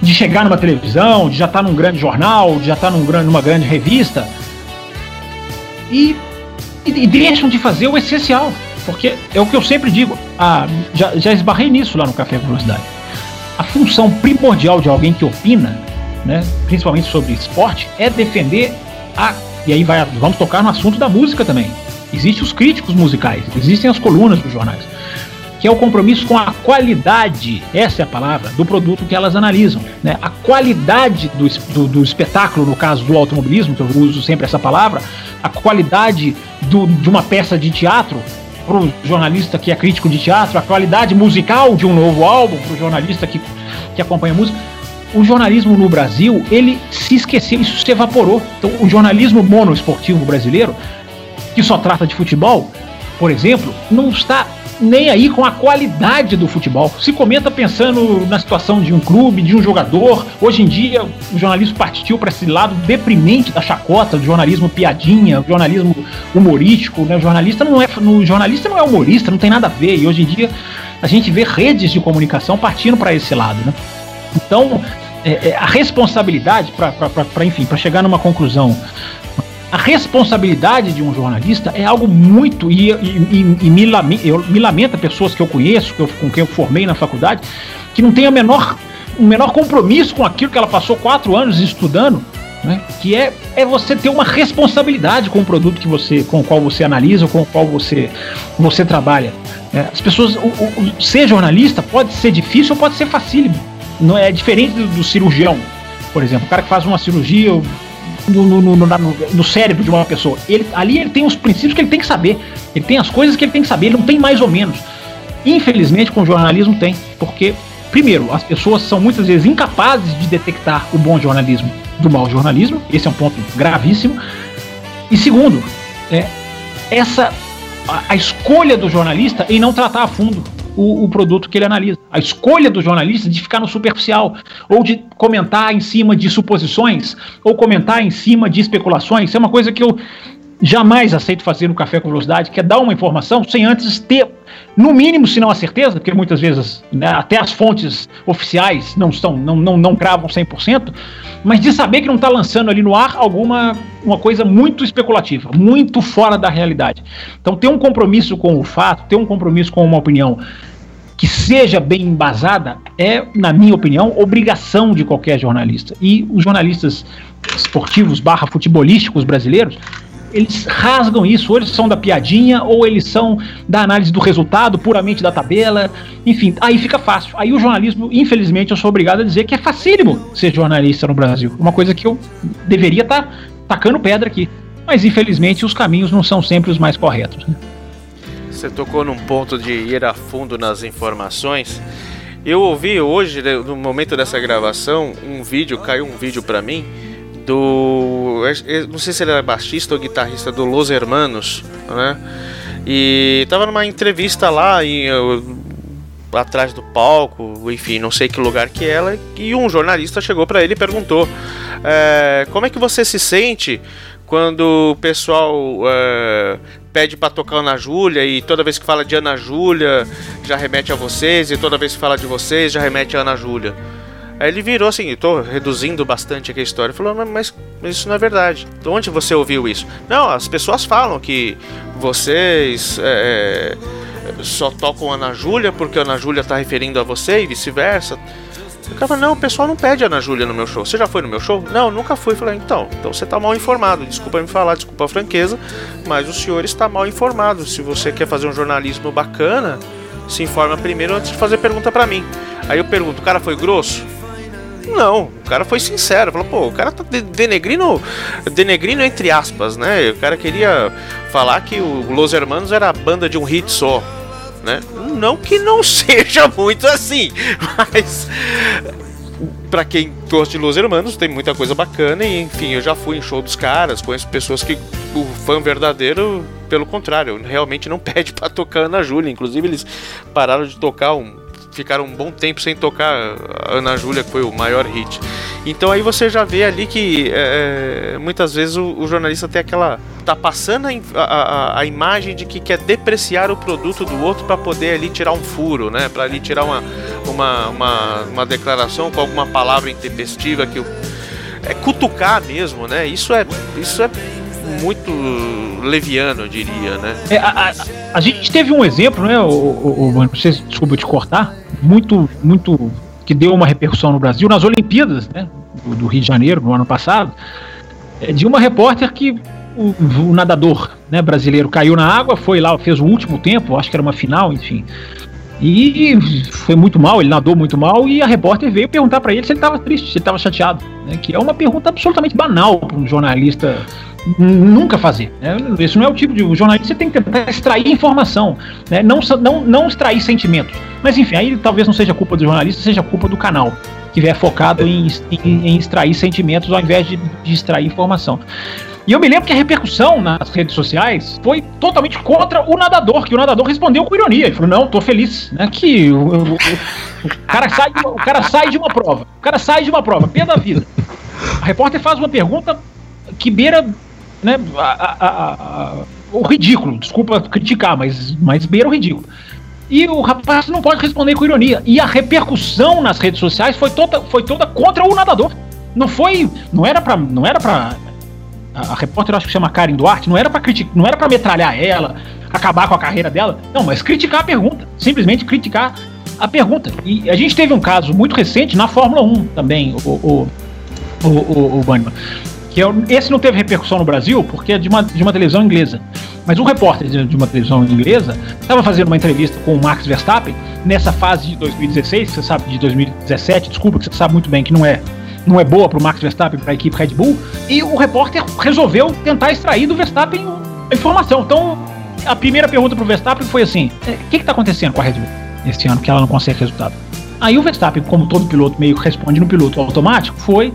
de chegar numa televisão, de já estar tá num grande jornal, de já estar tá num grande, numa grande revista e, e, e, deixam de fazer o essencial, porque é o que eu sempre digo. Ah, já, já esbarrei nisso lá no Café Velocidade. A função primordial de alguém que opina né, principalmente sobre esporte, é defender a. E aí vai, vamos tocar no assunto da música também. Existem os críticos musicais, existem as colunas dos jornais, que é o compromisso com a qualidade, essa é a palavra, do produto que elas analisam. Né? A qualidade do, do, do espetáculo, no caso do automobilismo, que eu uso sempre essa palavra, a qualidade do, de uma peça de teatro, para o jornalista que é crítico de teatro, a qualidade musical de um novo álbum, para o jornalista que, que acompanha música o jornalismo no Brasil, ele se esqueceu, isso se evaporou. Então, o jornalismo monoesportivo brasileiro, que só trata de futebol, por exemplo, não está nem aí com a qualidade do futebol. Se comenta pensando na situação de um clube, de um jogador. Hoje em dia, o jornalismo partiu para esse lado deprimente da chacota, do jornalismo piadinha, o jornalismo humorístico. Né? O jornalista não é, no jornalista não é humorista, não tem nada a ver. E hoje em dia a gente vê redes de comunicação partindo para esse lado. Né? Então, é, é, a responsabilidade, para enfim, para chegar numa conclusão, a responsabilidade de um jornalista é algo muito. E, e, e, e me, lamenta, eu, me lamenta pessoas que eu conheço, que eu, com quem eu formei na faculdade, que não tem a menor, o menor compromisso com aquilo que ela passou quatro anos estudando. Né? que é, é você ter uma responsabilidade com o produto que você, com o qual você analisa, com o qual você, você trabalha. É, as pessoas, o, o, ser jornalista pode ser difícil ou pode ser facílimo não é diferente do, do, cirurgião, por exemplo, o cara que faz uma cirurgia no, no, no, no, cérebro de uma pessoa. Ele, ali ele tem os princípios que ele tem que saber, ele tem as coisas que ele tem que saber, ele não tem mais ou menos. Infelizmente, com o jornalismo tem, porque, primeiro, as pessoas são muitas vezes incapazes de detectar o bom jornalismo do mau jornalismo, esse é um ponto gravíssimo. E segundo, é, essa a, a escolha do jornalista em não tratar a fundo o, o, produto que ele analisa. A escolha do jornalista de ficar no superficial, ou de comentar em cima de suposições, ou comentar em cima de especulações, isso é uma coisa que eu jamais aceito fazer no Café com Velocidade, que é dar uma informação sem antes ter, no mínimo, se não a certeza, porque muitas vezes né, até as fontes oficiais não estão, não, não, não cravam 100%, mas de saber que não está lançando ali no ar alguma uma coisa muito especulativa, muito fora da realidade. Então, ter um compromisso com o fato, ter um compromisso com uma opinião que seja bem embasada é, na minha opinião, obrigação de qualquer jornalista. E os jornalistas esportivos barra futebolísticos brasileiros eles rasgam isso, ou eles são da piadinha, ou eles são da análise do resultado, puramente da tabela, enfim, aí fica fácil. Aí o jornalismo, infelizmente, eu sou obrigado a dizer que é facílimo ser jornalista no Brasil. Uma coisa que eu deveria estar tá tacando pedra aqui. Mas infelizmente os caminhos não são sempre os mais corretos. Né? Você tocou num ponto de ir a fundo nas informações. Eu ouvi hoje, né, no momento dessa gravação, um vídeo, caiu um vídeo para mim do. Não sei se ele é baixista ou guitarrista do Los Hermanos, né? E tava numa entrevista lá e atrás do palco, enfim, não sei que lugar que ela, e um jornalista chegou para ele e perguntou: é, como é que você se sente quando o pessoal é, pede para tocar Ana Júlia e toda vez que fala de Ana Júlia já remete a vocês e toda vez que fala de vocês já remete a Ana Júlia? Aí ele virou assim, estou reduzindo bastante aqui a história, falou, mas, mas isso não é verdade. De onde você ouviu isso? Não, as pessoas falam que vocês é, só tocam Ana Júlia porque a Ana Júlia está referindo a você e vice-versa. O cara não, o pessoal não pede Ana Júlia no meu show. Você já foi no meu show? Não, nunca fui. Falei, então, então você está mal informado. Desculpa me falar, desculpa a franqueza, mas o senhor está mal informado. Se você quer fazer um jornalismo bacana, se informa primeiro antes de fazer pergunta para mim. Aí eu pergunto, o cara foi grosso? Não, o cara foi sincero, falou, pô, o cara tá denegrindo, denegrindo entre aspas, né? O cara queria falar que o Los Hermanos era a banda de um hit só, né? Não que não seja muito assim, mas para quem gosta de Los Hermanos, tem muita coisa bacana e enfim, eu já fui em show dos caras, conheço pessoas que o fã verdadeiro, pelo contrário, realmente não pede para tocar Ana Júlia, inclusive eles pararam de tocar um ficaram um bom tempo sem tocar a Ana Júlia, que foi o maior hit. Então aí você já vê ali que é, é muitas vezes o, o, jornalista tem aquela. tá passando a, a, a, imagem de que quer depreciar o produto do outro para poder ali tirar um furo, né? Para ali tirar uma, uma, uma, uma, declaração com alguma palavra intempestiva que o. É cutucar mesmo, né? Isso é, isso é muito leviano, eu diria, né? É, a, a, a, gente teve um exemplo, né, o, o, o, desculpa te cortar, muito, muito que deu uma repercussão no Brasil nas Olimpíadas, né, do, do Rio de Janeiro no ano passado, é, de uma repórter que o, o, nadador né, brasileiro caiu na água, foi lá, fez o último tempo, acho que era uma final, enfim. E foi muito mal, ele nadou muito mal, e a repórter veio perguntar para ele se ele estava triste, se ele estava chateado. Né, que é uma pergunta absolutamente banal para um jornalista nunca fazer. Né? Esse não é o tipo de jornalista, você tem que tentar extrair informação, né? não, não, não extrair sentimentos. Mas enfim, aí talvez não seja culpa do jornalista, seja culpa do canal, que vier focado em, em, em extrair sentimentos ao invés de, de extrair informação. E eu me lembro que a repercussão nas redes sociais foi totalmente contra o nadador, que o nadador respondeu com ironia. Ele falou: Não, tô feliz, né? Que o, o, o, cara, sai uma, o cara sai de uma prova. O cara sai de uma prova, pé da vida. A repórter faz uma pergunta que beira né, a, a, a, o ridículo. Desculpa criticar, mas, mas beira o ridículo. E o rapaz não pode responder com ironia. E a repercussão nas redes sociais foi toda, foi toda contra o nadador. Não foi. Não era pra. Não era pra a, repórter, acho que chama Karen Duarte, não era para criticar, não era para metralhar ela, acabar com a carreira dela. Não, mas criticar a pergunta. Simplesmente criticar a pergunta. E a gente teve um caso muito recente na Fórmula 1 também, o, o, o, o, o Bannerman que é, esse não teve repercussão no Brasil porque é de uma, de uma televisão inglesa. Mas um repórter de uma televisão inglesa estava fazendo uma entrevista com o Max Verstappen nessa fase de 2016, que você sabe, de 2017, desculpa, que você sabe muito bem que não é não é boa para o Max Verstappen, para a equipe Red Bull, e o repórter resolveu tentar extrair do Verstappen a informação. Então, a primeira pergunta para o Verstappen foi assim: é, o que está acontecendo com a Red Bull este ano que ela não consegue resultado? Aí o Verstappen, como todo piloto meio que responde no piloto automático, foi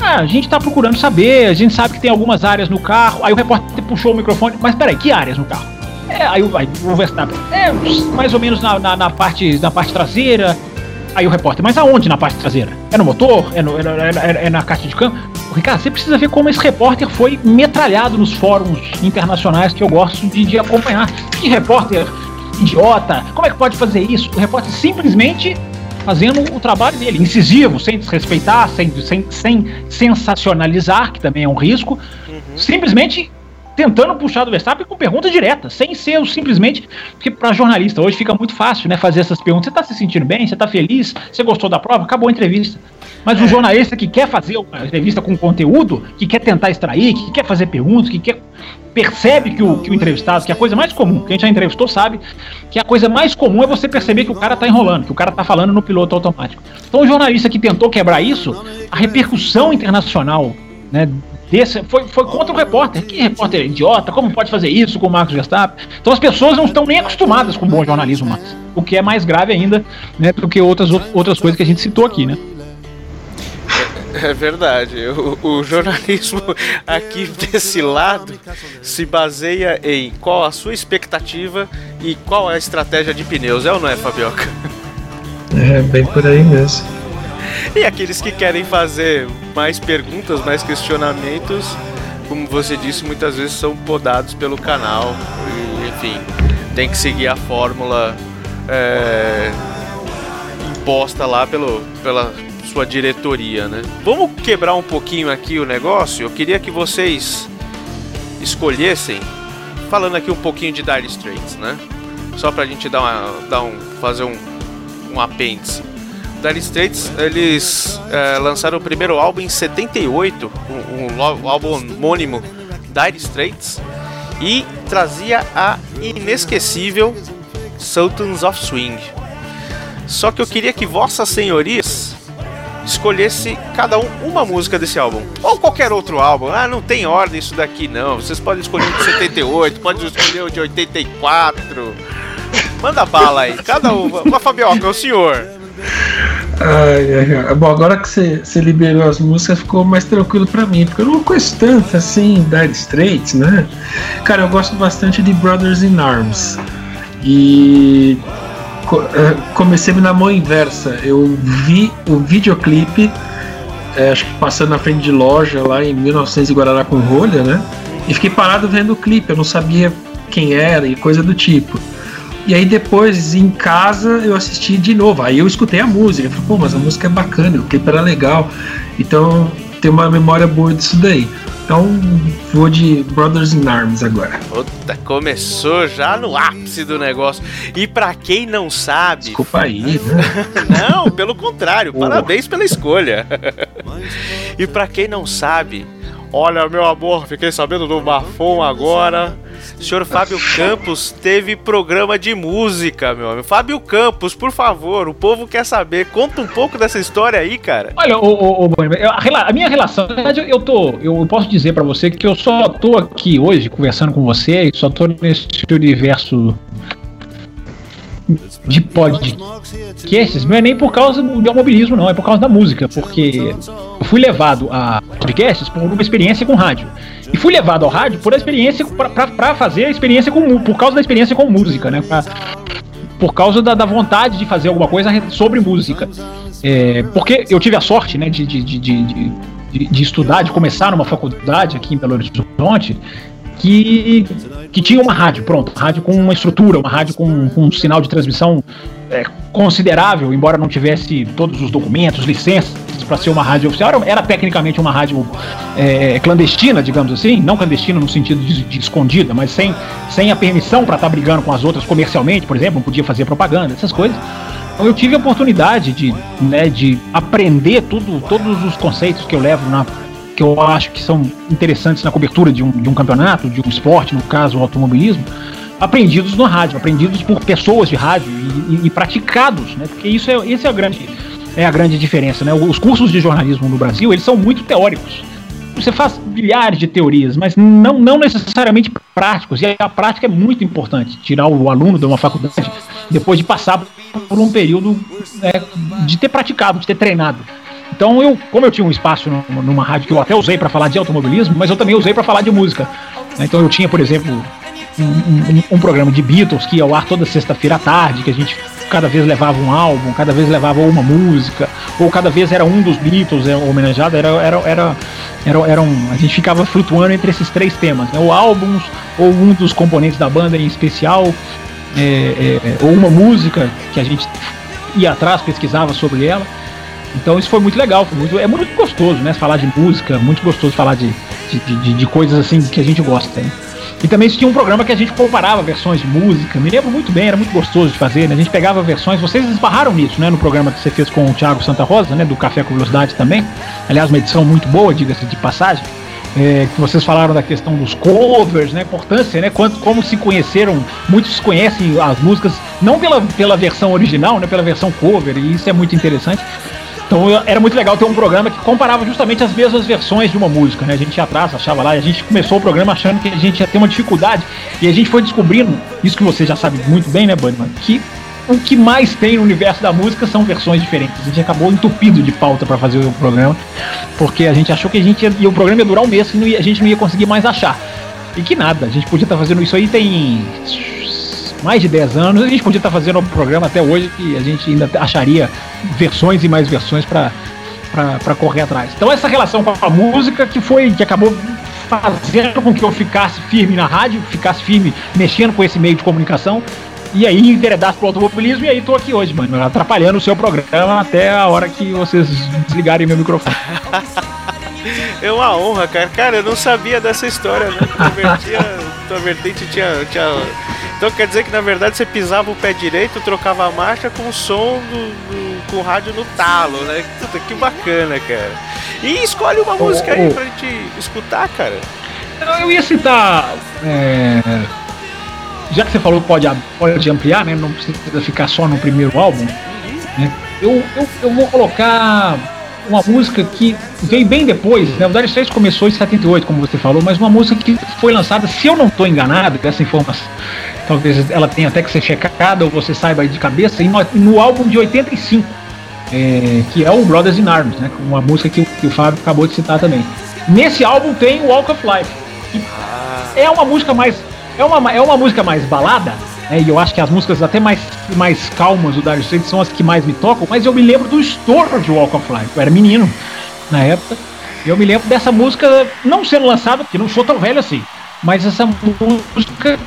ah, a gente tá procurando saber, a gente sabe que tem algumas áreas no carro. Aí o repórter puxou o microfone, mas peraí, que áreas no carro? É, aí, aí o Verstappen, é, mais ou menos na, na, na, parte, na parte traseira. Aí o repórter, mas aonde na parte traseira? É no motor? É, no, é, é, é na caixa de câmbio? Ricardo, você precisa ver como esse repórter foi metralhado nos fóruns internacionais que eu gosto de, de acompanhar. Que repórter idiota! Como é que pode fazer isso? O repórter simplesmente fazendo o trabalho dele, incisivo, sem desrespeitar, sem, sem, sem sensacionalizar, que também é um risco, uhum. simplesmente tentando puxar do Verstappen com pergunta direta, sem ser simplesmente. Porque para jornalista hoje fica muito fácil né, fazer essas perguntas. Você está se sentindo bem? Você está feliz? Você gostou da prova? Acabou a entrevista. Mas é. o jornalista que quer fazer uma entrevista com conteúdo, que quer tentar extrair, que quer fazer perguntas, que quer percebe que o, que o entrevistado, que é a coisa mais comum, quem já entrevistou sabe, que a coisa mais comum é você perceber que o cara tá enrolando, que o cara tá falando no piloto automático. Então o jornalista que tentou quebrar isso, a repercussão internacional, né, desse foi, foi contra o repórter. Que repórter idiota, como pode fazer isso com o Marcos Verstappen? Então as pessoas não estão nem acostumadas com o bom jornalismo, mas, o que é mais grave ainda, né, do que outras, outras coisas que a gente citou aqui, né? É verdade. O, o, jornalismo aqui desse lado se baseia em qual a sua expectativa e qual é a estratégia de pneus, é ou não é, Fabioca? É bem por aí mesmo. E aqueles que querem fazer mais perguntas, mais questionamentos, como você disse, muitas vezes são podados pelo canal. E, enfim, tem que seguir a fórmula é, imposta lá pelo, pela sua diretoria, né? Vamos quebrar um pouquinho aqui o negócio. Eu queria que vocês escolhessem, falando aqui um pouquinho de Dire Straits, né? Só pra gente dar, uma, dar um, fazer um, um apêndice. Dire Straits, eles é, lançaram o primeiro álbum em 78, um, um, um álbum homônimo Dire Straits, e trazia a inesquecível Sultans of Swing. Só que eu queria que vossas senhorias escolhesse cada um uma música desse álbum. Ou qualquer outro álbum. Ah, não tem ordem isso daqui não. Vocês podem escolher o de 78, podem escolher o de 84. Manda bala aí, cada uma. Mas Fabioca, é o senhor. Ai, ai. Bom, agora que você, liberou as músicas, ficou mais tranquilo pra mim, porque eu não conheço tanto assim Dire Straits, né? Cara, eu gosto bastante de Brothers in Arms. E eh, comecei na mão inversa. Eu vi o videoclipe, eh, acho que passando na frente de loja lá em 1900 em Guarará com rolha, né? E fiquei parado vendo o clipe, eu não sabia quem era e coisa do tipo. E aí depois, em casa, eu assisti de novo. Aí eu escutei a música. Eu falei, pô, mas a música é bacana, o clipe era legal. Então tem uma memória boa disso daí. Então vou de Brothers in Arms agora. Puta, começou já no ápice do negócio. E pra quem não sabe, Desculpa aí, né? Não, pelo contrário, parabéns pela escolha. e pra quem não sabe, olha, meu amor, fiquei sabendo do bafom agora. O senhor Fábio Campos teve programa de música, meu amigo. Fábio Campos, por favor, o povo quer saber. Conta um pouco dessa história aí, cara. Olha, o, o, o a, minha relação, na verdade, eu tô, eu posso dizer pra você que eu só tô aqui hoje conversando com você, só tô nesse universo de podcasts, não é nem por causa do automobilismo, não, é por causa da música, porque fui levado a podcasts por uma experiência com rádio. E fui levado ao rádio por a experiência pra fazer a experiência com por causa da experiência com música, né? Pra- por causa da, da vontade de fazer alguma coisa re- sobre música. É, porque eu tive a sorte né, de, de, de, de, de- estudar, de começar numa faculdade aqui em Belo Horizonte, que, que tinha uma rádio, pronto, rádio com uma estrutura, uma rádio com, com um sinal de transmissão é, considerável, embora não tivesse todos os documentos, licenças para ser uma rádio oficial, era, tecnicamente uma rádio é, clandestina, digamos assim, não clandestina no sentido de, de escondida, mas sem, sem a permissão para estar brigando com as outras comercialmente, por exemplo, não podia fazer propaganda, essas coisas. Então eu tive a oportunidade de, né, de aprender tudo, todos os conceitos que eu levo na que eu acho que são interessantes na cobertura de um, de um campeonato, de um esporte, no caso o automobilismo, aprendidos no rádio, aprendidos por pessoas de rádio e, e- e praticados, né? Porque isso é, esse é a grande é a grande diferença, né? Os cursos de jornalismo no Brasil eles são muito teóricos. Você faz milhares de teorias, mas não, não necessariamente práticos. E a prática é muito importante. Tirar o aluno de uma faculdade depois de passar por um período né, de ter praticado, de ter treinado. Então, eu, como eu tinha um espaço numa, numa rádio que eu até usei para falar de automobilismo, mas eu também usei para falar de música. né? Então, eu tinha, por exemplo, um, um- programa de Beatles que ia ao ar toda sexta-feira à tarde, que a gente cada vez levava um álbum, cada vez levava uma música, ou cada vez era um dos Beatles é, homenageado, era, era, era, era, era um, a gente ficava flutuando entre esses três temas, né? ou álbuns, ou um dos componentes da banda em especial, é, é, ou uma música que a gente ia atrás, pesquisava sobre ela. Então isso foi muito legal, foi muito, é muito gostoso, né? Falar de música, muito gostoso falar de, de, de, de coisas assim que a gente gosta. Né? E também tinha um programa que a gente comparava versões de música, me lembro muito bem, era muito gostoso de fazer, né? A gente pegava versões, vocês esbarraram nisso, né? No programa que você fez com o Thiago Santa Rosa, né? Do Café com Velocidade também. Aliás, uma edição muito boa, diga-se de passagem. É, que vocês falaram da questão dos covers, né? Importância, né? Quanto, como se conheceram, muitos conhecem as músicas não pela, pela versão original, né? Pela versão cover, e isso é muito interessante. Então era muito legal ter um programa que comparava justamente as mesmas versões de uma música, né? A gente ia atrás, achava lá, e a gente começou o programa achando que a gente ia ter uma dificuldade, e a gente foi descobrindo, isso que você já sabe muito bem, né, Bunnyman, que o que mais tem no universo da música são versões diferentes. A gente acabou entupido de pauta para fazer o programa, porque a gente achou que a gente ia, e o programa ia durar um mês e a gente não ia conseguir mais achar. E que nada, a gente podia estar fazendo isso aí tem mais de 10 anos. A gente podia estar fazendo um programa até hoje que a gente ainda acharia versões e mais versões para para correr atrás. Então essa relação com a música que foi que acabou fazendo com que eu ficasse firme na rádio, ficasse firme mexendo com esse meio de comunicação e aí enveredasse pro automobilismo e aí tô aqui hoje, mano, atrapalhando o seu programa até a hora que vocês desligarem meu microfone. É uma honra, cara. Cara, eu não sabia dessa história, né? Tua, vertente tinha, tinha. Então quer dizer que na verdade você pisava o pé direito, trocava a marcha com o som do, do com o rádio no talo, né? Puta, que bacana, cara. E escolhe uma música aí pra gente escutar, cara. Eu ia citar. é, já que você falou que pode, pode ampliar, né? Não precisa ficar só no primeiro álbum. né, eu, eu, eu vou colocar uma música que veio bem depois. né, O Dire Straits começou em 78, como você falou, mas uma música que foi lançada, se eu não estou enganado, dessa informação, talvez ela tenha até que ser checada ou você saiba de cabeça, e no, no álbum de 85, é, que é o Brothers in Arms, né? Uma música que, que o Fábio acabou de citar também. Nesse álbum tem o Walk of Life. que é uma música mais. É uma, é uma música mais balada, né? E eu acho que as músicas até mais, mais calmas do Dire Straits são as que mais me tocam, mas eu me lembro do estouro de Walk of Life. Eu era menino na época. Eu me lembro dessa música não sendo lançada, porque não sou tão velho assim. Mas essa música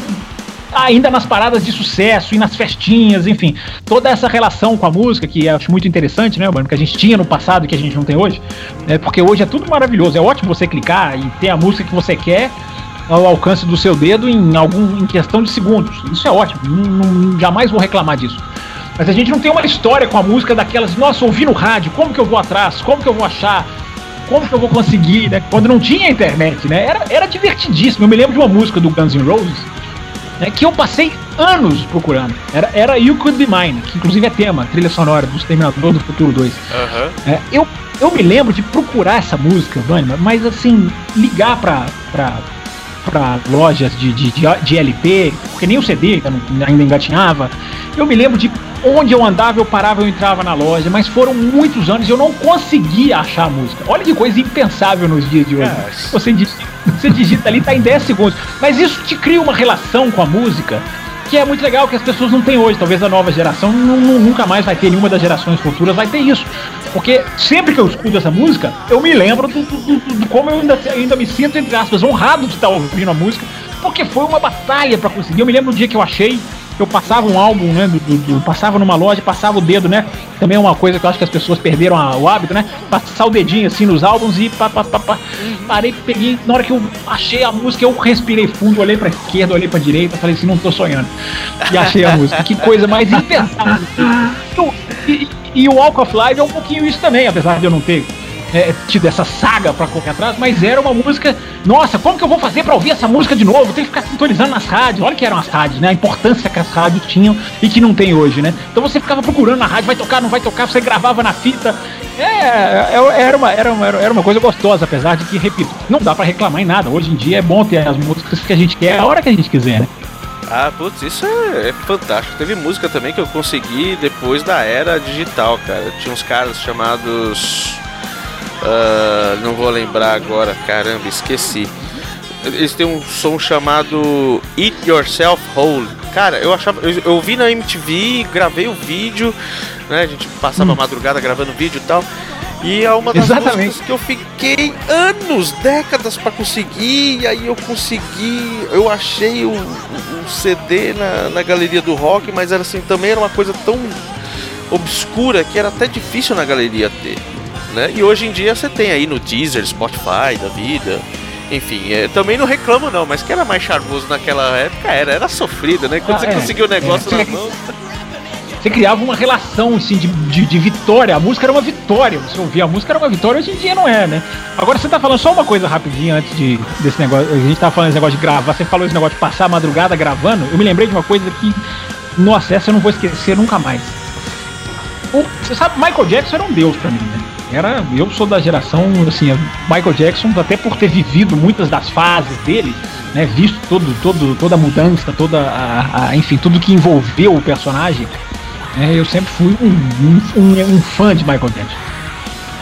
ainda nas paradas de sucesso e nas festinhas, enfim, toda essa relação com a música que eu acho muito interessante, né, mano, que a gente tinha no passado e que a gente não tem hoje, né, porque hoje é tudo maravilhoso, é ótimo você clicar e ter a música que você quer ao alcance do seu dedo em algum em questão de segundos. Isso é ótimo, não, não- jamais vou reclamar disso. Mas a gente não tem uma história com a música daquelas, nossa, ouvi no rádio, como que eu vou atrás, como que eu vou achar, como que eu vou conseguir, né? Quando não tinha internet, né? Era, era divertidíssimo. Eu me lembro de uma música do Guns N' Roses né, que eu passei anos procurando. Era, era You Could Be Mine, que inclusive é tema, trilha sonora do Exterminador do Futuro 2. Aham. É, eu, eu me lembro de procurar essa música, Vânia, mas assim, ligar pra, pra, pra lojas de, de, de, de LP, porque nem o CD ainda, engatinhava. Eu me lembro de onde eu andava, eu parava, eu entrava na loja, mas foram muitos anos e eu não conseguia achar a música. Olha que coisa impensável nos dias de hoje. É. Você, digita, você digita ali, tá em 10 segundos. Mas isso te cria uma relação com a música que é muito legal que as pessoas não têm hoje. Talvez a nova geração nu- nu- nunca mais vai ter, nenhuma das gerações futuras vai ter isso. Porque sempre que eu escuto essa música, eu me lembro do, do- do- do como eu ainda, ainda me sinto, entre aspas, honrado de estar ouvindo a música, porque foi uma batalha pra conseguir. Eu me lembro do dia que eu achei, eu passava um álbum, né? do- do- do- passava numa loja, passava o dedo, né? Também é uma coisa que eu acho que as pessoas perderam a- o hábito, né? Passar o dedinho assim nos álbuns e pá, pá, pá, pá. parei, peguei. Na hora que eu achei a música, eu respirei fundo, olhei pra esquerda, olhei pra direita, falei assim, não tô sonhando. E achei a música. Que coisa mais impensável. E, e- e o Walk of Life é um pouquinho isso também, apesar de eu não ter é, tido essa saga pra correr atrás, mas era uma música. Nossa, como que eu vou fazer pra ouvir essa música de novo? Tem que ficar sintonizando nas rádios. Olha que eram as rádios, né? A importância que as rádios tinham e que não tem hoje, né? Então você ficava procurando na rádio, vai tocar, não vai tocar, você gravava na fita. É, é- era uma, era uma, era uma coisa gostosa, apesar de que, repito, não dá pra reclamar em nada. Hoje em dia é bom ter as músicas que a gente quer a hora que a gente quiser, né? Ah, putz, isso é, é fantástico. Teve música também que eu consegui depois da era digital, cara. Tinha uns caras chamados. Ah, não vou lembrar agora, caramba, esqueci. Eles têm um som chamado Eat Yourself Whole. Cara, eu achava. Eu, eu vi na MTV, gravei o vídeo, né? A gente passava a madrugada gravando vídeo e tal. E é uma das Exatamente. músicas que eu fiquei anos, décadas pra conseguir. E aí eu consegui, eu achei o, o CD na, na galeria do rock, mas era assim, também era uma coisa tão obscura que era até difícil na galeria ter. Né? E hoje em dia você tem aí no Deezer, Spotify da vida. Enfim, é, também não reclamo não, mas que era mais charmoso naquela época era, era sofrido, né? Quando Ah, você é, conseguiu o negócio é. na mão. Você criava uma relação assim de, de, de vitória. A música era uma vitória. Você ouvia a música era uma vitória, hoje em dia não é, né? Agora você tá falando só uma coisa rapidinho antes de, desse negócio. A gente tava falando esse negócio de gravar. Você falou esse negócio de passar a madrugada gravando. Eu me lembrei de uma coisa que, nossa, essa eu não vou esquecer nunca mais. O- você sabe, Michael Jackson era um deus pra mim, né? Era, eu sou da geração, assim, Michael Jackson, até por ter vivido muitas das fases dele, né? Visto todo, todo, toda a mudança, toda a, a- enfim, tudo que envolveu o personagem. né, eu sempre fui um, um- um- fã de Michael Jackson.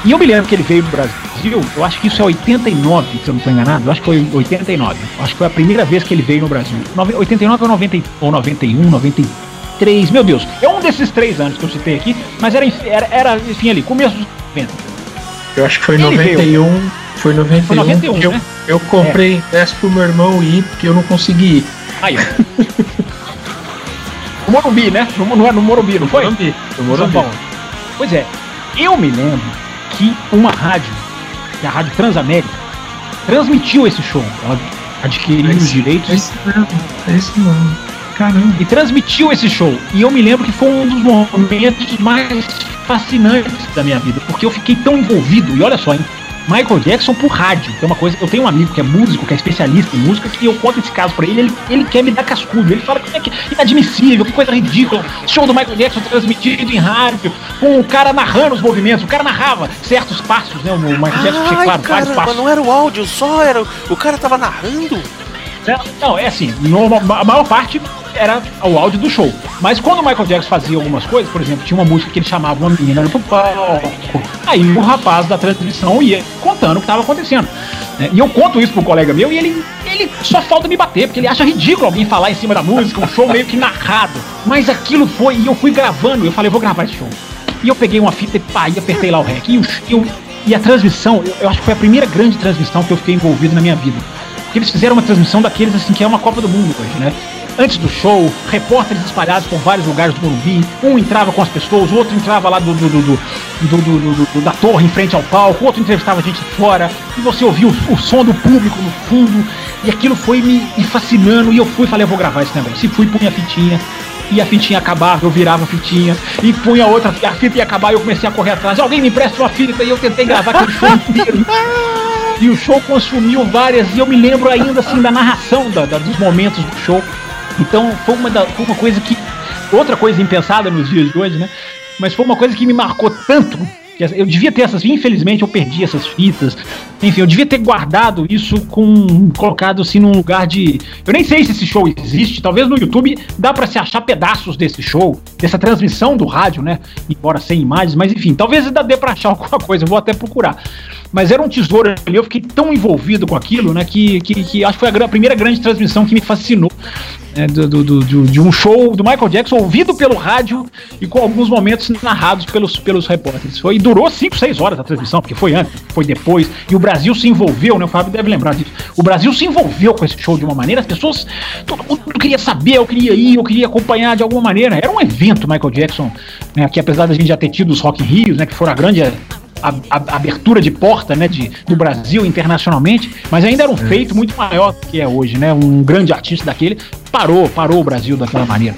E eu me lembro que ele veio do Brasil, eu acho que isso é 89, se eu não estou enganado, eu acho que foi 89. Eu acho que foi a primeira vez que ele veio no Brasil. Nove- 89 ou, 90, ou 91, 93, meu Deus. É um desses três anos que eu citei aqui, mas era, era, era enfim, ali, começo 90. Eu acho que foi Ele 91. Foi 91. Foi 91, que eu, né? eu comprei ingresso pro meu irmão ir, porque eu não consegui ir. Aí, ó. no Morumbi, né? No, não é no Morumbi, não foi? Morumbi, no São Morumbi. Paulo. Pois é, eu me lembro que uma rádio, que é a Rádio Transamérica, transmitiu esse show. Ela adquiriu É os direitos É isso mesmo, é isso mesmo. Caramba. e transmitiu esse show. E eu me lembro que foi um dos momentos mais fascinantes da minha vida, porque eu fiquei tão envolvido. E olha só, hein? Michael Jackson por rádio. Que é uma coisa. Eu tenho um amigo que é músico, que é especialista em música, que eu conto esse caso pra ele, ele, ele quer me dar cascudo. Ele fala que é que é inadmissível, que coisa ridícula. Show do Michael Jackson transmitido em rádio, com o cara narrando os movimentos. O cara narrava certos passos, né? O Michael Jackson tinha, claro, vários passos. não era o áudio só, era o- o cara tava narrando. É, Não, é assim, no- a maior parte era o áudio do show. Mas quando o Michael Jackson fazia algumas coisas, por exemplo, tinha uma música que ele chamava uma menina pro palco, aí o rapaz da transmissão ia contando o que estava acontecendo. né? E eu conto isso pro colega meu e ele, ele só falta me bater, porque ele acha ridículo alguém falar em cima da música, um show meio que narrado. Mas aquilo foi, e eu fui gravando, eu falei, eu vou gravar esse show. E eu peguei uma fita e pá, e apertei lá o rec. E, e a transmissão, eu acho que foi a primeira grande transmissão que eu fiquei envolvido na minha vida. Porque eles fizeram uma transmissão daqueles assim que é uma Copa do Mundo hoje, né? Antes do show, repórteres espalhados por vários lugares do Morumbi. Um entrava com as pessoas, o outro entrava lá do, do, do, da torre em frente ao palco, o outro entrevistava a gente fora. E você ouvia o, som do público no fundo. E aquilo foi me, fascinando. E eu fui falei, eu vou gravar esse negócio. E fui punha a fitinha. E a fitinha acabava, eu virava a fitinha. E punha outra, a fita ia acabar e eu comecei a correr atrás. Alguém me empresta uma fita e eu tentei gravar aquele show inteiro. E o show consumiu várias, e eu me lembro ainda assim da narração da, da- dos momentos do show. Então foi uma, da- foi uma coisa que. Outra coisa impensada nos dias de hoje, né? Mas foi uma coisa que me marcou tanto. que Eu devia ter essas, infelizmente eu perdi essas fitas. Enfim, eu devia ter guardado isso com. colocado assim num lugar de. Eu nem sei se esse show existe, talvez no YouTube dá pra se achar pedaços desse show, dessa transmissão do rádio, né? Embora sem imagens, mas enfim, talvez ainda dê pra achar alguma coisa, eu vou até procurar. Mas era um tesouro ali, eu fiquei tão envolvido com aquilo, né? Que, que, que acho que foi a gra- primeira grande transmissão que me fascinou. né, do- do- do- de um show do Michael Jackson ouvido pelo rádio e com alguns momentos narrados pelos, pelos repórteres. Foi, e durou 5, 6 horas a transmissão, porque foi antes, foi depois. E o Brasil se envolveu, né? O Fábio deve lembrar disso. O Brasil se envolveu com esse show de uma maneira, as pessoas. Todo mundo queria saber, eu queria ir, eu queria acompanhar de alguma maneira. Era um evento, Michael Jackson, né? Que apesar da gente já ter tido os Rock in Rios, né? Que foram a grande a- a- abertura de porta né, de, do Brasil internacionalmente, mas ainda era um feito muito maior do que é hoje, né? Um grande artista daquele parou, parou o Brasil daquela maneira.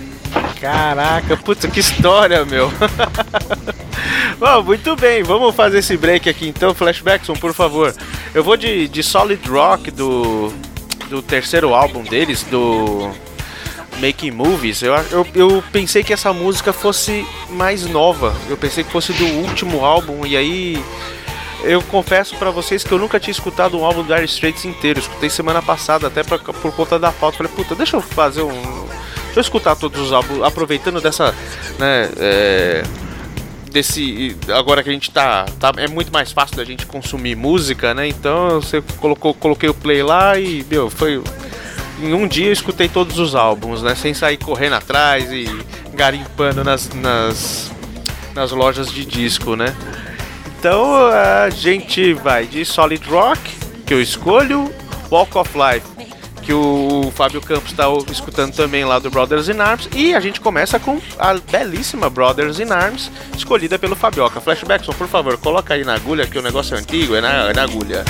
Caraca, puta, que história, meu. Bom, muito bem, vamos fazer esse break aqui então, Flashbackson, por favor. Eu vou de, de Solid Rock do, do terceiro álbum deles, do Making Movies. Eu, eu, eu pensei que essa música fosse mais nova, eu pensei que fosse do último álbum, e aí eu confesso pra vocês que eu nunca tinha escutado um álbum do Dire Straits inteiro. Eu escutei semana passada, até pra, por conta da pauta. Falei, puta, deixa eu fazer um. Deixa eu escutar todos os álbuns, aproveitando dessa. né. é, desse. Agora que a gente tá, tá. É muito mais fácil da gente consumir música, né? Então você colocou, coloquei o play lá e, meu, foi. Em um dia eu escutei todos os álbuns, né? Sem sair correndo atrás e garimpando nas, nas, nas lojas de disco, né? Então a gente vai de Solid Rock, que eu escolho, Walk of Life, que o Fábio Campos está escutando também lá do Brothers in Arms, e a gente começa com a belíssima Brothers in Arms, escolhida pelo Fabioca. Flashbackson, por favor, coloca aí na agulha, que o negócio é antigo, é na, é na agulha.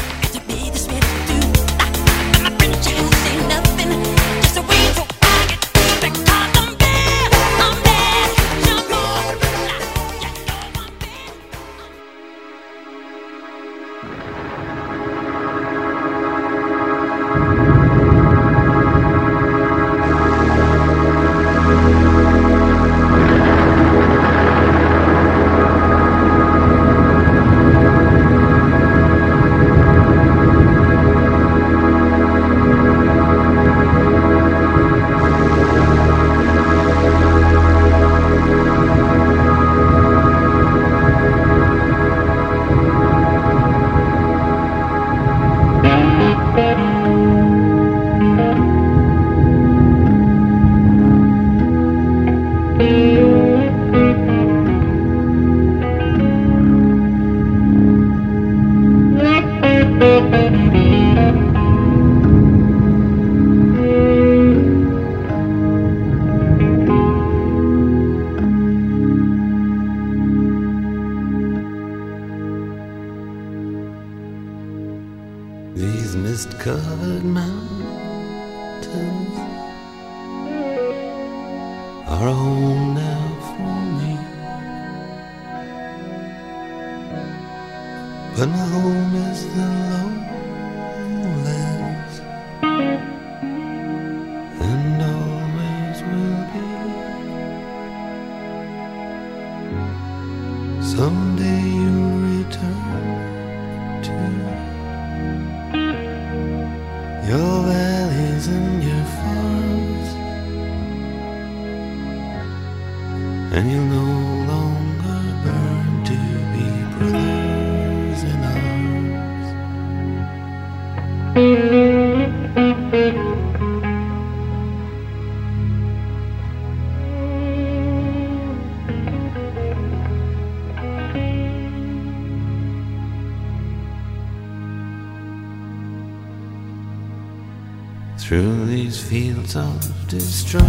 Of destruction,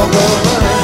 oh, oh.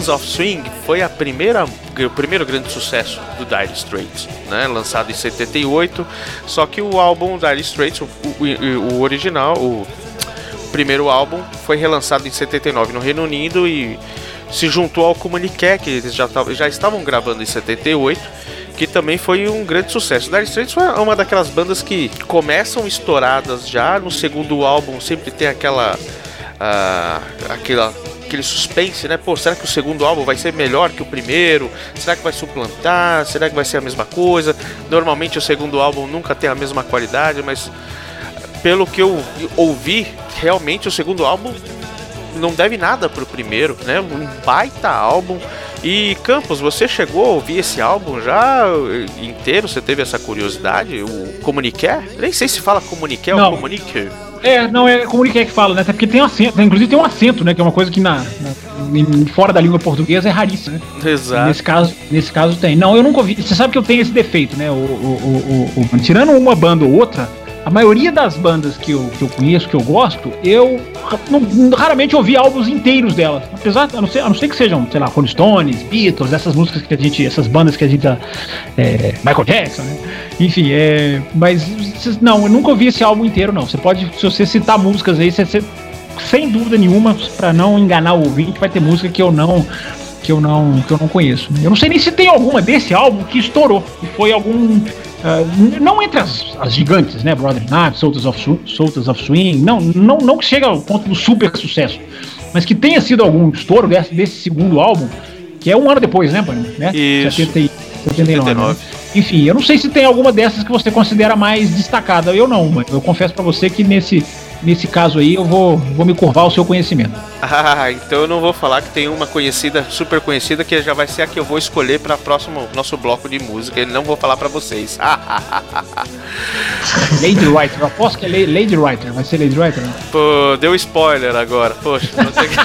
Sultans of Swing foi a primeira, o primeiro grande sucesso do Dire Straits, né? lançado em 78. Só que o álbum Dire Straits, o, o- o original, o primeiro álbum, foi relançado em 79 no Reino Unido e se juntou ao Communiqué, que eles já, já estavam gravando em 78. Que também foi um grande sucesso. Dire Straits foi uma daquelas bandas que começam estouradas já. No segundo álbum sempre tem aquela ah, aquela, aquele suspense, né? Pô, será que o segundo álbum vai ser melhor que o primeiro? Será que vai suplantar? Será que vai ser a mesma coisa? Normalmente o segundo álbum nunca tem a mesma qualidade, mas pelo que eu ouvi, realmente o segundo álbum não deve nada pro primeiro, né? Um baita álbum. E Campos, você chegou a ouvir esse álbum já inteiro? Você teve essa curiosidade? O Comuniqué? Nem sei se fala Comuniqué ou. Comunique. É, não, é comuniqué que fala, né? Até porque tem um acento, inclusive tem um acento, né? Que é uma coisa que na, na- em- fora da língua portuguesa é raríssima, né? Exato. Nesse caso, nesse caso tem. Não, eu nunca ouvi. Você sabe que eu tenho esse defeito, né? O, o, o, o- o- tirando uma banda ou outra, a maioria das bandas que eu, que eu conheço, que eu gosto, eu não- raramente ouvi álbuns inteiros delas. Apesar, a não, ser, a não ser que sejam, sei lá, Rolling Stones, Beatles, essas músicas que a gente, essas bandas que a gente. É, Michael Jackson, né? Enfim, é. Mas não, eu nunca ouvi esse álbum inteiro, não. Você pode, se você citar músicas aí, você, você- sem dúvida nenhuma, pra não enganar o ouvinte, vai ter música que eu não que eu não, que eu não conheço. né? Eu não sei nem se tem alguma desse álbum que estourou. E foi algum. ah, não entre as, as gigantes, né? Brother Knight, Sultans of, Sultans of Swing. Não, não, não que chega ao ponto do super sucesso. Mas que tenha sido algum estouro desse, desse segundo álbum, que é um ano depois, né, Bruno? Né? Isso. 70 e- 79. 79. né? Enfim, eu não sei se tem alguma dessas que você considera mais destacada. Eu não, mas eu confesso pra você que nesse, nesse caso aí eu vou, vou me curvar ao seu conhecimento. Ah, então eu não vou falar que tem uma conhecida, super conhecida, que já vai ser a que eu vou escolher para próximo nosso bloco de música. E não vou falar para vocês. Lady Writer, eu aposto que é La- Lady Writer, vai ser Lady Writer? Né? Pô, deu spoiler agora. Poxa, você...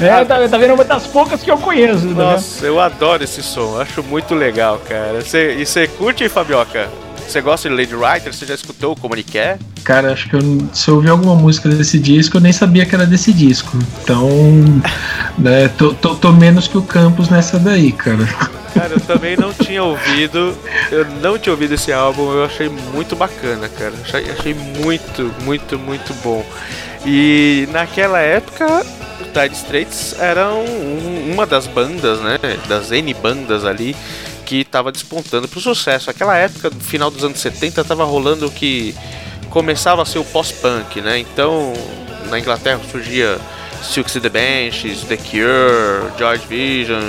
É, tá, tá vendo uma das poucas que eu conheço, tá? Nossa, eu adoro esse som. Acho muito legal, cara. Você, e você curte, Fabioca? Você gosta de Lady Writer? Você já escutou o Comuniqué? Cara, acho que eu, se eu ouvir alguma música desse disco, eu nem sabia que era desse disco. Então, né, tô, tô, tô menos que o Campos nessa daí, cara. Cara, eu também não tinha ouvido. Eu não tinha ouvido esse álbum, eu achei muito bacana, cara. Achei, achei muito, muito, muito bom. E naquela época, o Dire Straits eram um- uma das bandas, né? Das N bandas ali que estava despontando pro sucesso. Aquela época, no final dos anos 70, tava rolando o que começava a ser o pós-punk, né? Então, na Inglaterra surgia Silks and the Benches, The Cure, Joy Division,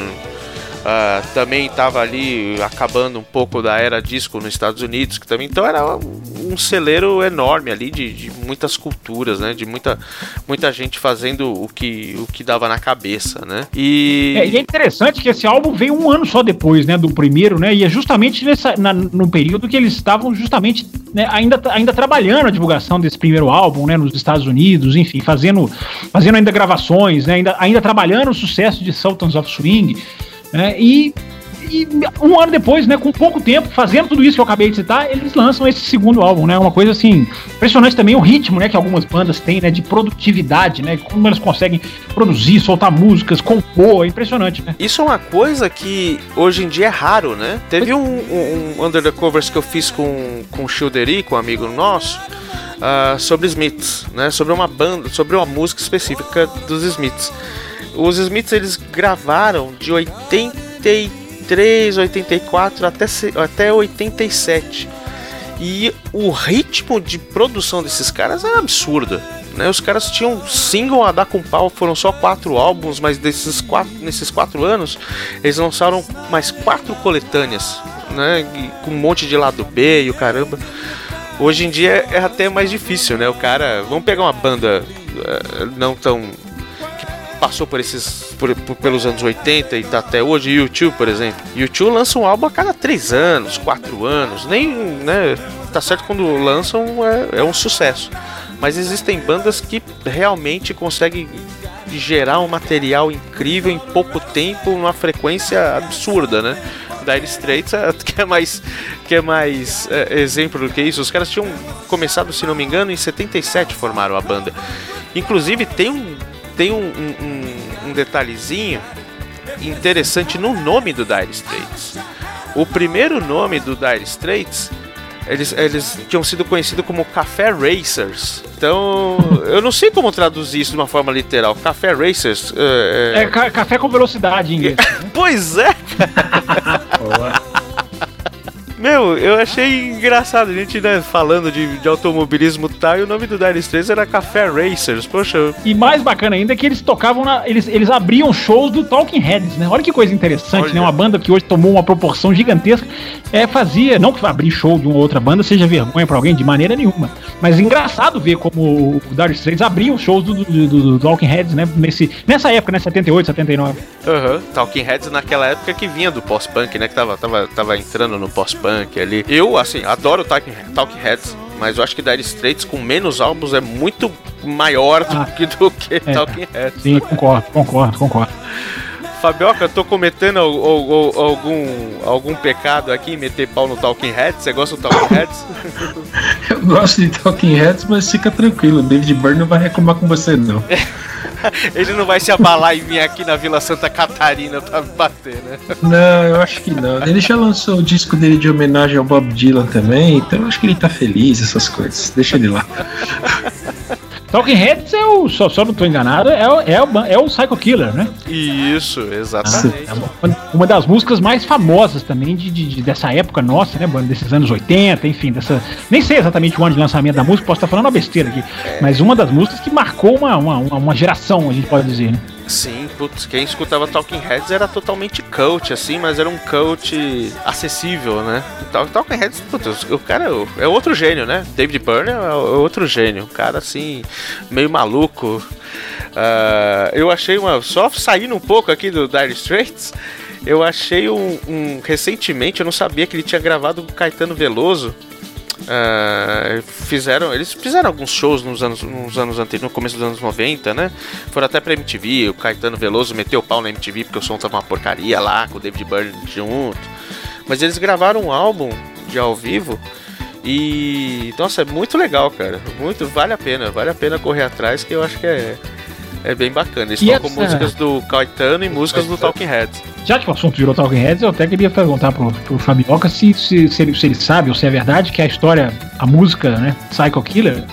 ah, também estava ali acabando um pouco da era disco nos Estados Unidos, que também então era um celeiro enorme ali de, de muitas culturas, né? De muita, muita gente fazendo o que, o que dava na cabeça, né? E É, e é interessante que esse álbum veio um ano só depois, né, do primeiro, né, e é justamente nessa, na- no período que eles estavam justamente né, ainda, ainda trabalhando a divulgação desse primeiro álbum, né, nos Estados Unidos, enfim, fazendo, fazendo ainda gravações, né, ainda, ainda trabalhando o sucesso de Sultans of Swing, né, e, e um ano depois, né, com pouco tempo, fazendo tudo isso que eu acabei de citar, eles lançam esse segundo álbum, né, uma coisa assim, impressionante também o ritmo, né, que algumas bandas têm, né, de produtividade, né, como elas conseguem produzir, soltar músicas, compor, é impressionante, né. Isso é uma coisa que hoje em dia é raro, né? Teve um, um, um Under the Covers que eu fiz com, com o Childeri, com um amigo nosso, ah, sobre Smiths, né? Sobre uma banda, sobre uma música específica dos Smiths. Os Smiths eles gravaram de 83, 84 até, até 87. E o ritmo de produção desses caras era absurdo. Né? Os caras tinham single a dar com pau, foram só quatro álbuns, mas desses quatro, nesses quatro anos eles lançaram mais quatro coletâneas, né? E com um monte de lado B e o caramba. Hoje em dia é até mais difícil, né? O cara. Vamos pegar uma banda eh, não tão. Passou por esses. Por, por- pelos anos 80 e tá até hoje, YouTube, por exemplo. YouTube lança um álbum a cada três anos, quatro anos. Nem. né? Tá certo quando lançam é, é um sucesso. Mas existem bandas que realmente conseguem gerar um material incrível em pouco tempo, numa frequência absurda, né? Dire Straits, é- que é mais, que é mais é, exemplo do que isso. Os caras tinham começado, se não me engano, em 77 formaram a banda. Inclusive tem um, tem um, um- um- detalhezinho interessante no nome do Dire Straits. O primeiro nome do Dire Straits eles, eles tinham sido conhecidos como Café Racers. Então, eu não sei como traduzir isso de uma forma literal. Café Racers. é, é- É ca- café com velocidade em inglês. Pois é, Meu, eu achei engraçado a gente né, falando de, de automobilismo e tal, e o nome do Dire Straits era Café Racers. Poxa, E mais bacana ainda é que eles tocavam na. Eles, eles abriam shows do Talking Heads, né? Olha que coisa interessante, Olha. né? Uma banda que hoje tomou uma proporção gigantesca. É, fazia. Não que abrir show de uma outra banda seja vergonha pra alguém, de maneira nenhuma. Mas engraçado ver como o Dire Straits abriam shows do, do, do- do Talking Heads, né? Nesse, nessa época, né? 78, 79. Aham, Talking Heads naquela época que vinha do pós-punk, né? Que tava, tava, tava entrando no pós-punk ali. Eu, assim, adoro Talking, Talking Heads, mas eu acho que Dire Straits com menos álbuns é muito maior do Ah. que, do que Talking Heads. Sim, concordo, concordo, concordo. Fabioca, eu tô cometendo al- al- al- algum, algum pecado aqui, meter pau no Talking Heads? Você gosta do Talking Heads? Eu gosto de Talking Heads, mas fica tranquilo, o David Byrne não vai reclamar com você, não. Ele não vai se abalar e vir aqui na Vila Santa Catarina pra me bater, né? Não, eu acho que não. Ele já lançou o disco dele de homenagem ao Bob Dylan também, então eu acho que ele tá feliz, essas coisas. Deixa ele lá. Talking Heads é o, só, só não tô enganado, é, o- é, o, é o Psycho Killer, né? Isso, exatamente. É uma, uma das músicas mais famosas também de, de- de- dessa época nossa, né, banda? Desses anos 80, enfim, dessa. Nem sei exatamente o ano de lançamento da música, posso estar falando uma besteira aqui. Mas uma das músicas que marcou uma, uma, uma geração, a gente pode dizer, né? Sim, putz, quem escutava Talking Heads era totalmente cult, assim, mas era um cult acessível, né? Tal- Talking Heads, putz, o cara é é outro gênio, né? David Byrne é é outro gênio, um cara assim, meio maluco. Ah, eu achei uma. Só saindo um pouco aqui do Dire Straits, eu achei um, um- Recentemente, eu não sabia que ele tinha gravado com Caetano Veloso. Ah, fizeram, eles fizeram alguns shows nos anos, nos anos anteriores, no começo dos anos 90, né? Foram até pra MTV, o Caetano Veloso meteu o pau na MTV porque o som tava uma porcaria lá, com o David Byrne junto. Mas eles gravaram um álbum de ao vivo e. Nossa, é muito legal, cara. Muito, vale a pena, vale a pena correr atrás, que eu acho que é. É bem bacana. Eles E tocam essa- músicas do Caetano e músicas do Talking Heads. Já que o assunto virou Talking Heads, eu até queria perguntar pro, pro Fabioca se, se, se, ele, se ele sabe ou se é verdade que a história, a música, né, Psycho Killer,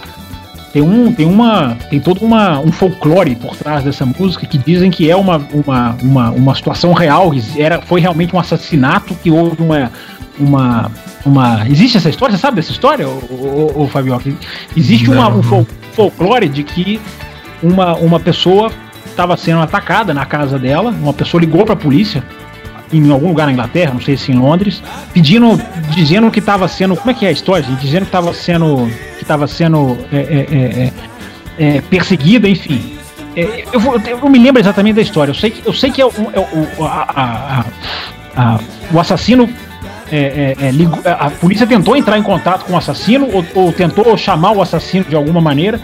tem um, tem uma, tem todo uma, um folclore por trás dessa música que dizem que é uma, uma, uma, uma situação real, era, foi realmente um assassinato que houve uma, uma, uma, existe essa história? Você sabe dessa história, ô, ô, ô, ô, Fabioca? Existe uma, um fol- folclore de que uma, uma pessoa estava sendo atacada na casa dela, uma pessoa ligou para a polícia em algum lugar na Inglaterra, não sei se em Londres, pedindo, dizendo que estava sendo, como é que é a história? gente? Dizendo que estava sendo, que estava sendo é, é, é, é, é, perseguida, enfim. É, eu, vou- eu não me lembro exatamente da história. Eu sei que, eu sei que é o, o- a- a- a- o assassino é, é, é, a polícia tentou entrar em contato com o assassino ou, ou tentou chamar o assassino de alguma maneira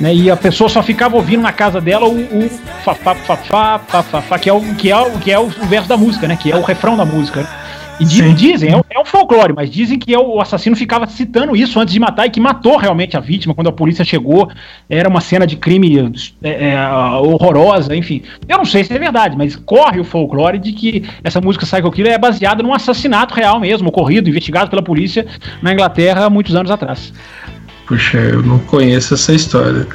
né? E a pessoa só ficava ouvindo na casa dela o, o fafá, fafá, fafá, que é o que é o que é o verso da música, né? Que é o refrão da música. né? E Sim. dizem, é um, é um folclore, mas dizem que é o assassino ficava citando isso antes de matar e que matou realmente a vítima quando a polícia chegou. Era uma cena de crime é, é, horrorosa, enfim. Eu não sei se é verdade, mas corre o folclore de que essa música Psycho Killer é baseada num assassinato real mesmo, ocorrido, investigado pela polícia na Inglaterra há muitos anos atrás. Puxa, eu não conheço essa história.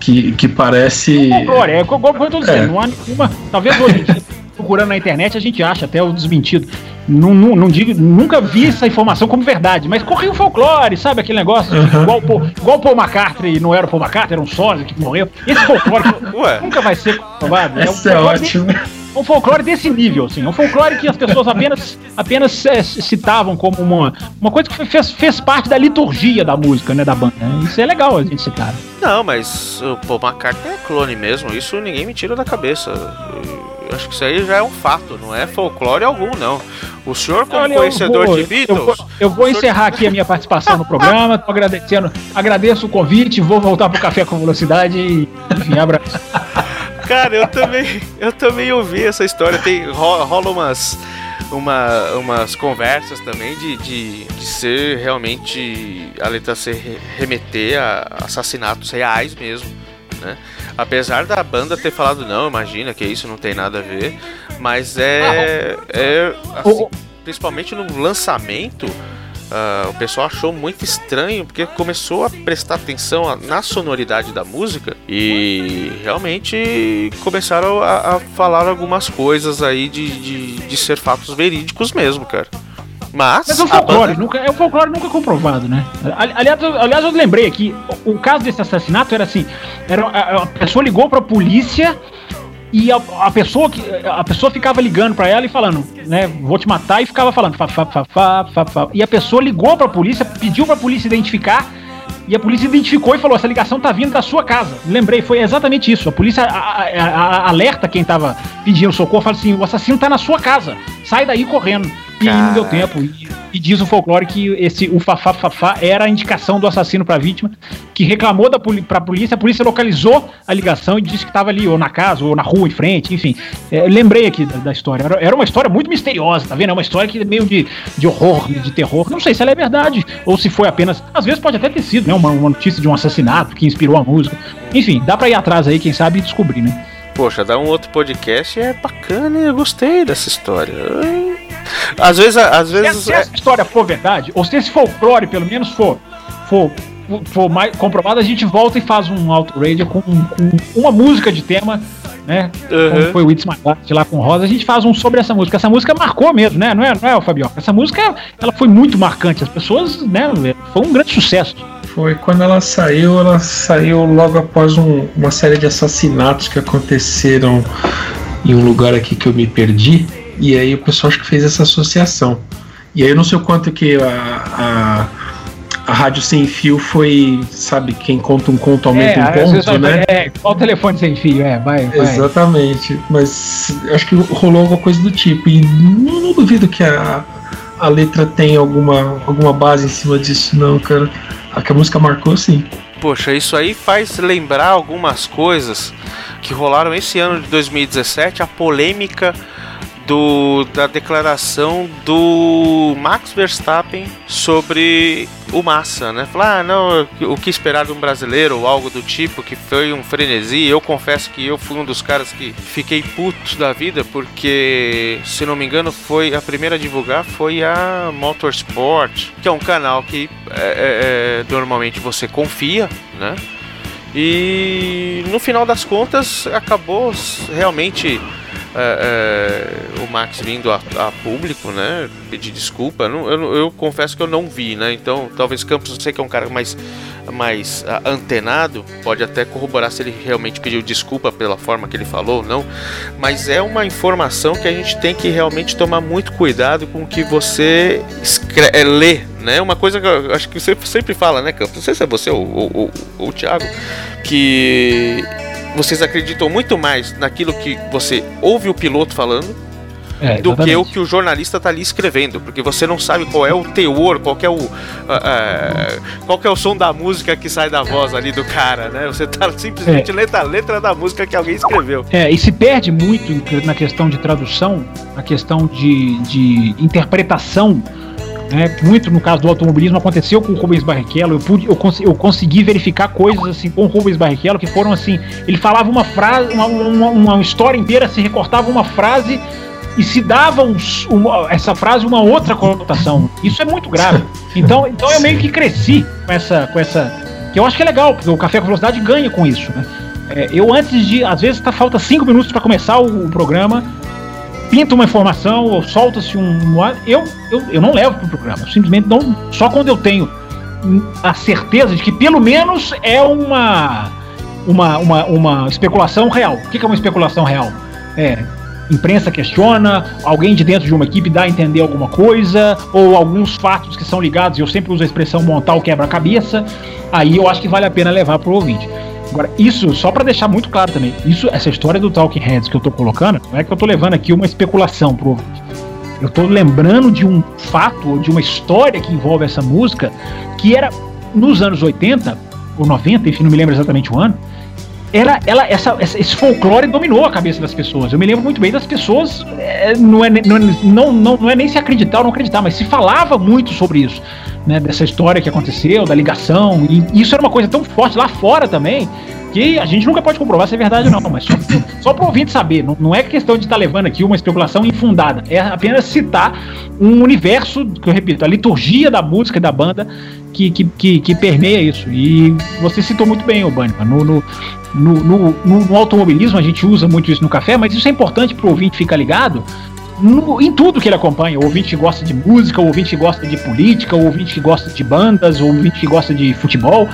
Que, que parece. folclore, é igual igual eu tô dizendo, É. não há nenhuma. Talvez hoje, em dia, procurando na internet, a gente acha até o desmentido. Não, não, não digo, nunca vi essa informação como verdade, mas correu o folclore, sabe aquele negócio? Uhum. Igual, o Paul, igual o Paul McCartney, não era o Paul McCartney, era um sósia que morreu. Esse folclore Ué. nunca vai ser comprovado. né? Essa é folclore ótimo. Um folclore desse nível, assim. Um folclore que as pessoas apenas, apenas é, citavam como uma, uma coisa que fez, fez parte da liturgia da música, né, da banda. né? Isso é legal a gente citar. Não, mas o Paul McCartney é clone mesmo, isso ninguém me tira da cabeça. Eu acho que isso aí já é um fato, não é folclore algum, não. O senhor, como Olha, eu conhecedor vou- de Eu Beatles. vou, eu vou o senhor- encerrar aqui a minha participação no programa. Tô agradecendo, agradeço o convite, vou voltar pro Café com Velocidade e, enfim, abraço. Cara, eu também, eu também ouvi essa história. Tem, ro- rola umas, uma, umas conversas também de, de, de ser realmente a letra ser re- remeter a assassinatos reais mesmo, né? Apesar da banda ter falado não, imagina que isso não tem nada a ver, mas é, é assim, principalmente no lançamento. Ah, o pessoal achou muito estranho porque começou a prestar atenção na sonoridade da música e realmente começaram a, a falar algumas coisas aí de, de, de ser fatos verídicos mesmo, cara. Mas, Mas o a folclore, banda- nunca, é o folclore nunca comprovado, né? Ali- Aliás, eu, aliás, eu lembrei aqui, o, o caso desse assassinato era assim: era, a, a pessoa ligou pra polícia e a, a pessoa que a pessoa ficava ligando pra ela e falando, né, vou te matar e ficava falando, fa, fa, fa, fa, fa, fa. e a pessoa ligou pra polícia, pediu pra polícia identificar e a polícia identificou e falou: essa ligação tá vindo da sua casa. Lembrei, foi exatamente isso. A polícia a- a- a- alerta quem tava pedindo socorro, fala assim: o assassino tá na sua casa, sai daí correndo. E aí não deu Caraca. tempo. E, e diz o folclore que esse o Fafá Fafá era a indicação do assassino pra vítima, que reclamou da pra polícia, a polícia localizou a ligação e disse que tava ali, ou na casa, ou na rua em frente, enfim. É, lembrei aqui da, da história. Era, era uma história muito misteriosa, tá vendo? É uma história que é meio de, de horror, de terror. Não sei se ela é verdade, ou se foi apenas. Às vezes pode até ter sido, né? Uma, uma notícia de um assassinato que inspirou a música. Enfim, dá pra ir atrás aí, quem sabe, e descobrir, né? Poxa, dar um outro podcast é bacana, eu gostei dessa história. Às vezes, às Se, vezes se é- essa história for verdade, ou se esse folclore, pelo menos, for, for for mais comprovado, a gente volta e faz um Auto Radio com, com uma música de tema, né? Uhum. Como foi o It's My Life lá com Rosa, a gente faz um sobre essa música. Essa música marcou mesmo, né? Não é, não é, Fabioca? Essa música, ela foi muito marcante. As pessoas, né? Foi um grande sucesso. Foi quando ela saiu, ela saiu logo após um- uma série de assassinatos que aconteceram em um lugar aqui que eu me perdi. E aí o pessoal acho que fez essa associação. E aí eu não sei o quanto que a, a, a Rádio Sem Fio foi, sabe, quem conta um conto aumenta um às vezes ponto, né? É, qual o telefone sem fio? É, vai, vai. Exatamente. Mas acho que rolou alguma coisa do tipo. E não, não duvido que a, a letra tenha alguma, alguma base em cima disso, não, cara. Que a música marcou, sim. Poxa, isso aí faz lembrar algumas coisas que rolaram esse ano de 2017, a polêmica do, da declaração do Max Verstappen sobre o Massa, né? Falar, ah, não, o que esperar de um brasileiro ou algo do tipo, que foi um frenesi. Eu confesso que eu fui um dos caras que fiquei puto da vida, porque, se não me engano, foi a primeira a divulgar foi a Motorsport, que é um canal que é, é, é, normalmente você confia, né? E no final das contas acabou realmente é, é, o Max vindo a, a público, né? Pedir desculpa. Eu, eu confesso que eu não vi, né? Então talvez Campos, eu sei que é um cara mais, mais ah, antenado, pode até corroborar se ele realmente pediu desculpa pela forma que ele falou ou não. Mas é uma informação que a gente tem que realmente tomar muito cuidado com o que você escre- é, lê, né? Uma coisa que eu acho que você sempre fala, né, Campos? Não sei se é você ou, ou, ou- ou o Thiago, que vocês acreditam muito mais naquilo que você ouve o piloto falando É, do que o que o jornalista tá ali escrevendo, porque você não sabe qual é o teor, qual que é o ah, ah, qual é o som da música que sai da voz ali do cara, né? Você tá simplesmente É. lendo a letra da música que alguém escreveu. É, e se perde muito na questão de tradução, na questão de, de interpretação. Né? Muito no caso do automobilismo aconteceu com o Rubens Barrichello. Eu, pude, eu, cons- eu consegui verificar coisas assim com o Rubens Barrichello que foram assim: ele falava uma frase, uma, uma, uma história inteira, se recortava uma frase e se dava um uma- essa frase uma outra conotação. Isso é muito grave. Então, então eu meio que cresci com essa, com essa. Que eu acho que é legal, porque o Café com Velocidade ganha com isso, né? É, eu antes de. Às vezes tá, falta cinco minutos para começar o, o programa, pinta uma informação, ou solta-se um. Eu, eu, eu não levo pro programa. Eu simplesmente não. Só quando eu tenho a certeza de que pelo menos é uma. Uma, uma, uma especulação real. O que é uma especulação real? É. Imprensa questiona, alguém de dentro de uma equipe dá a entender alguma coisa, ou alguns fatos que são ligados, eu sempre uso a expressão montar o quebra-cabeça, aí eu acho que vale a pena levar pro ouvinte. Agora, isso, só para deixar muito claro também, isso, essa história do Talking Heads que eu tô colocando, não é que eu tô levando aqui uma especulação pro. Eu tô lembrando de um fato, ou de uma história que envolve essa música, que era nos anos 80, ou 90, enfim, não me lembro exatamente o ano, era, ela, essa, esse folclore dominou a cabeça das pessoas. Eu me lembro muito bem das pessoas, é, não, é, não, não, não, não é nem se acreditar ou não acreditar, mas se falava muito sobre isso, né, dessa história que aconteceu, da ligação, e isso era uma coisa tão forte lá fora também, que a gente nunca pode comprovar se é verdade ou não, mas só, só para o ouvinte saber, não, não é questão de estar levando aqui uma especulação infundada, é apenas citar um universo, que eu repito, a liturgia da música e da banda que, que, que, que permeia isso. E você citou muito bem, Obânica, no, no, no, no, no- no automobilismo a gente usa muito isso no café, mas isso é importante para o ouvinte ficar ligado no- em tudo que ele acompanha. O ouvinte que gosta de música, o ouvinte que gosta de política, o ouvinte que gosta de bandas, o ouvinte que gosta de futebol.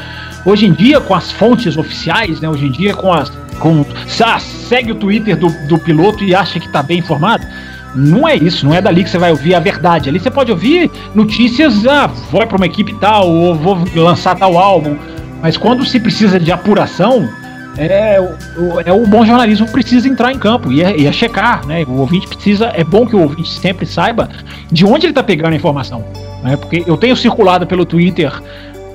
Hoje em dia, com as fontes oficiais, né? Hoje em dia, com as. Com, ah, segue o Twitter do, do piloto e acha que está bem informado. Não é isso, não é dali que você vai ouvir a verdade. Ali você pode ouvir notícias, ah, vou para uma equipe tal, ou vou lançar tal álbum. Mas quando se precisa de apuração, é, o- é o bom jornalismo precisa entrar em campo e é, e é checar, né? O ouvinte precisa, é bom que o ouvinte sempre saiba de onde ele está pegando a informação, né? Porque eu tenho circulado pelo Twitter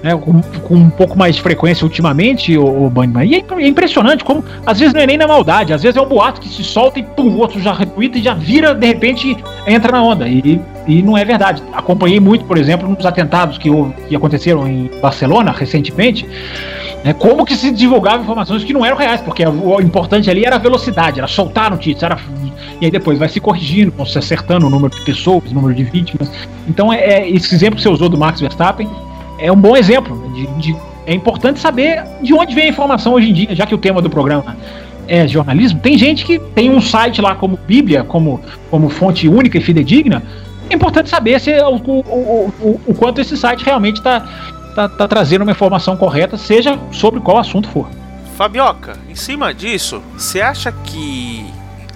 né, com, com um pouco mais de frequência ultimamente, o, o Bunnyman, e é, é impressionante como às vezes não é nem na maldade, às vezes é um boato que se solta e pum, o outro já retweeta e já vira, de repente entra na onda e, e não é verdade. Acompanhei muito, por exemplo, nos atentados que, que aconteceram em Barcelona recentemente, né, como que se divulgava informações que não eram reais, porque o importante ali era a velocidade, era soltar notícias, era e aí depois vai se corrigindo, se acertando o número de pessoas, o número de vítimas. Então é, é esse exemplo que você usou do Max Verstappen é um bom exemplo. né, de- de- é importante saber de onde vem a informação hoje em dia, já que o tema do programa é jornalismo. Tem gente que tem um site lá como Bíblia, como, como fonte única e fidedigna. É importante saber se o, o, o, o- o quanto esse site realmente está tá, tá trazendo uma informação correta, seja sobre qual assunto for. Fabioca, em cima disso, você acha que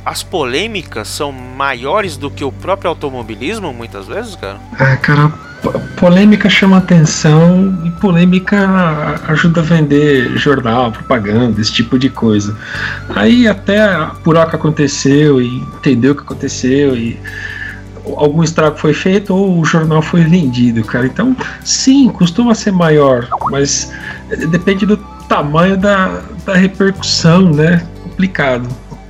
as polêmicas são maiores do que o próprio automobilismo, muitas vezes, cara? Ah, cara, po- polêmica chama atenção e polêmica ajuda a vender jornal, propaganda, esse tipo de coisa. Aí até a puroca aconteceu e entendeu o que aconteceu e algum estrago foi feito ou o jornal foi vendido, cara. Então, sim, costuma ser maior, mas eh, depende do tamanho da, da repercussão, né? Complicado.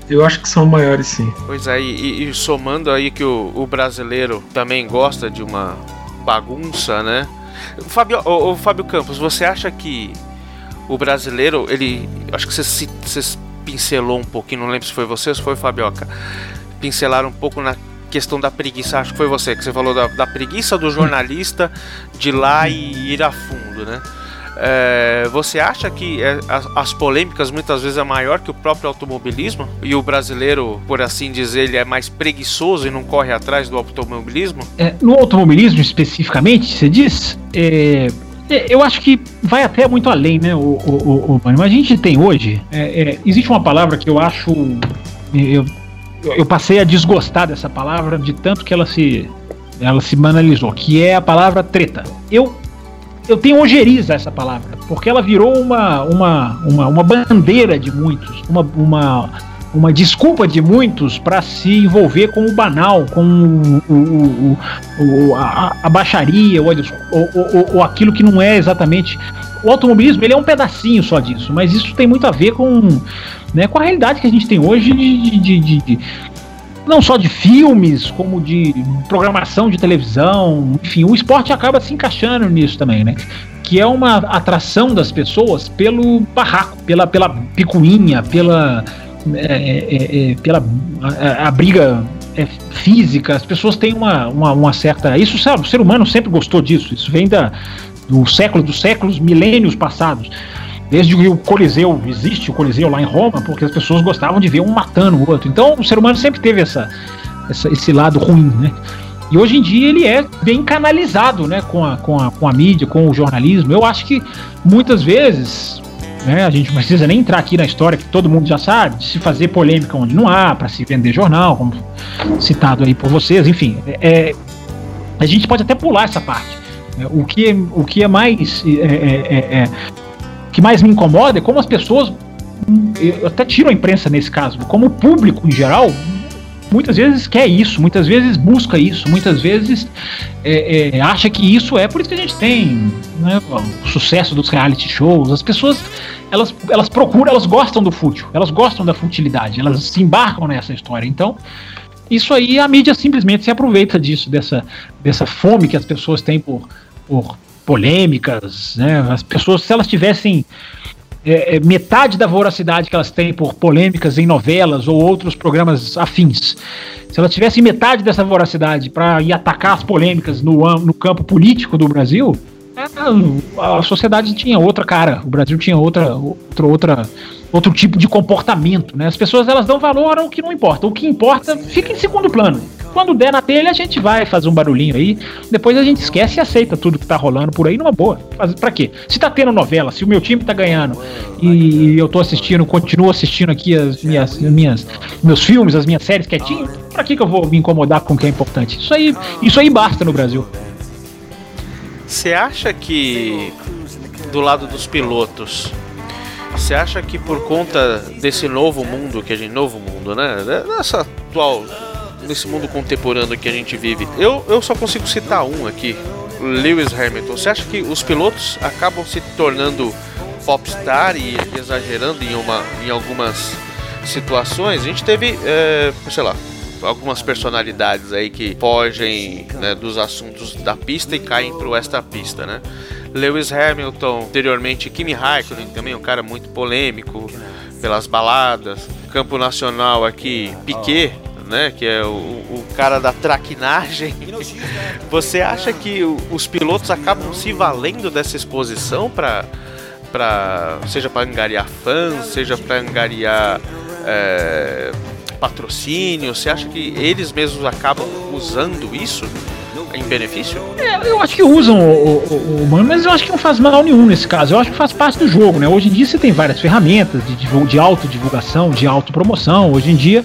Eu acho que são maiores, sim. Pois é, e, e somando aí que o, o brasileiro também gosta de uma bagunça, né? Fabio, ô, ô, Fábio Campos, você acha que o brasileiro, ele. Acho que você, você pincelou um pouquinho, não lembro se foi você ou se foi Fabioca. Pincelaram um pouco na questão da preguiça, acho que foi você, que você falou da, da preguiça do jornalista de ir lá e ir a fundo, né? É, você acha que é, as, as polêmicas muitas vezes é maior que o próprio automobilismo? E o brasileiro, por assim dizer, ele é mais preguiçoso e não corre atrás do automobilismo? É, no automobilismo especificamente, você diz, é, é, eu acho que vai até muito além, né, o, o, o, o? Mas a gente tem hoje, é, existe uma palavra que eu acho, eu, eu passei a desgostar dessa palavra de tanto que ela se, ela se banalizou, que é a palavra treta. Eu eu tenho ojeriza essa palavra, porque ela virou uma, uma, uma, uma bandeira de muitos, uma, uma, uma desculpa de muitos para se envolver com o banal, com o, o, o, o- a, a baixaria, ou, ou, ou- ou aquilo que não é exatamente. O automobilismo ele é um pedacinho só disso, mas isso tem muito a ver com, né, com a realidade que a gente tem hoje de, de- de- de- não só de filmes, como de programação de televisão, enfim, o esporte acaba se encaixando nisso também, né? Que é uma atração das pessoas pelo barraco, pela, pela picuinha, pela, é, é, é, pela a, a briga é, física. As pessoas têm uma, uma, uma certa. Isso, sabe, o ser humano sempre gostou disso. Isso vem da, do século dos séculos, milênios passados. Desde que o Coliseu existe, o Coliseu lá em Roma, porque as pessoas gostavam de ver um matando o outro. Então o ser humano sempre teve essa, essa- esse lado ruim, né? E hoje em dia ele é bem canalizado, né, com a, com a, com a mídia, com o jornalismo. Eu acho que muitas vezes, né, a gente não precisa nem entrar aqui na história que todo mundo já sabe, de se fazer polêmica onde não há, para se vender jornal, como citado aí por vocês, enfim. É, a gente pode até pular essa parte. Né? O que, o que é mais. é, é, é, é, que mais me incomoda é como as pessoas. Eu até tiro a imprensa nesse caso, como o público em geral, muitas vezes quer isso, muitas vezes busca isso, muitas vezes é, é, acha que isso é por isso que a gente tem né, o sucesso dos reality shows. As pessoas elas, elas procuram, elas gostam do fútil, elas gostam da futilidade, elas se embarcam nessa história. Então, isso aí a mídia simplesmente se aproveita disso, dessa, dessa fome que as pessoas têm por, por polêmicas, né? As pessoas, se elas tivessem é, é, metade da voracidade que elas têm por polêmicas em novelas ou outros programas afins, se elas tivessem metade dessa voracidade para ir atacar as polêmicas no, no campo político do Brasil, é, a sociedade tinha outra cara, o Brasil tinha outra, outra, outra outro tipo de comportamento, né? As pessoas elas dão valor ao que não importa, o que importa fica em segundo plano. Quando der na telha, a gente vai fazer um barulhinho aí, depois a gente esquece e aceita tudo que tá rolando por aí numa boa. Pra quê? Se tá tendo novela, se o meu time tá ganhando e eu tô assistindo, continuo assistindo aqui as minhas, as minhas meus filmes, as minhas séries quietinho, pra que que eu vou me incomodar com o que é importante? Isso aí, isso aí basta no Brasil. Você acha que do lado dos pilotos, você acha que por conta desse novo mundo que a gente, novo mundo, né, nessa atual, nesse mundo contemporâneo que a gente vive, eu, eu só consigo citar um aqui, Lewis Hamilton. Você acha que os pilotos acabam se tornando popstar e exagerando em uma, em algumas situações? A gente teve, é, sei lá, algumas personalidades aí que fogem né, dos assuntos da pista e caem pro esta pista, né? Lewis Hamilton, anteriormente Kimi Raikkonen, também um cara muito polêmico pelas baladas. Campo nacional aqui, Piquet, né, que é o, o cara da traquinagem, você acha que os pilotos acabam se valendo dessa exposição para para seja para angariar fãs, seja para angariar é, patrocínio? Você acha que eles mesmos acabam usando isso em benefício? É, eu acho que usam o, o, o, mano, mas eu acho que não faz mal nenhum nesse caso. Eu acho que faz parte do jogo, né? Hoje em dia você tem várias ferramentas de, de autodivulgação, de autopromoção. Hoje em dia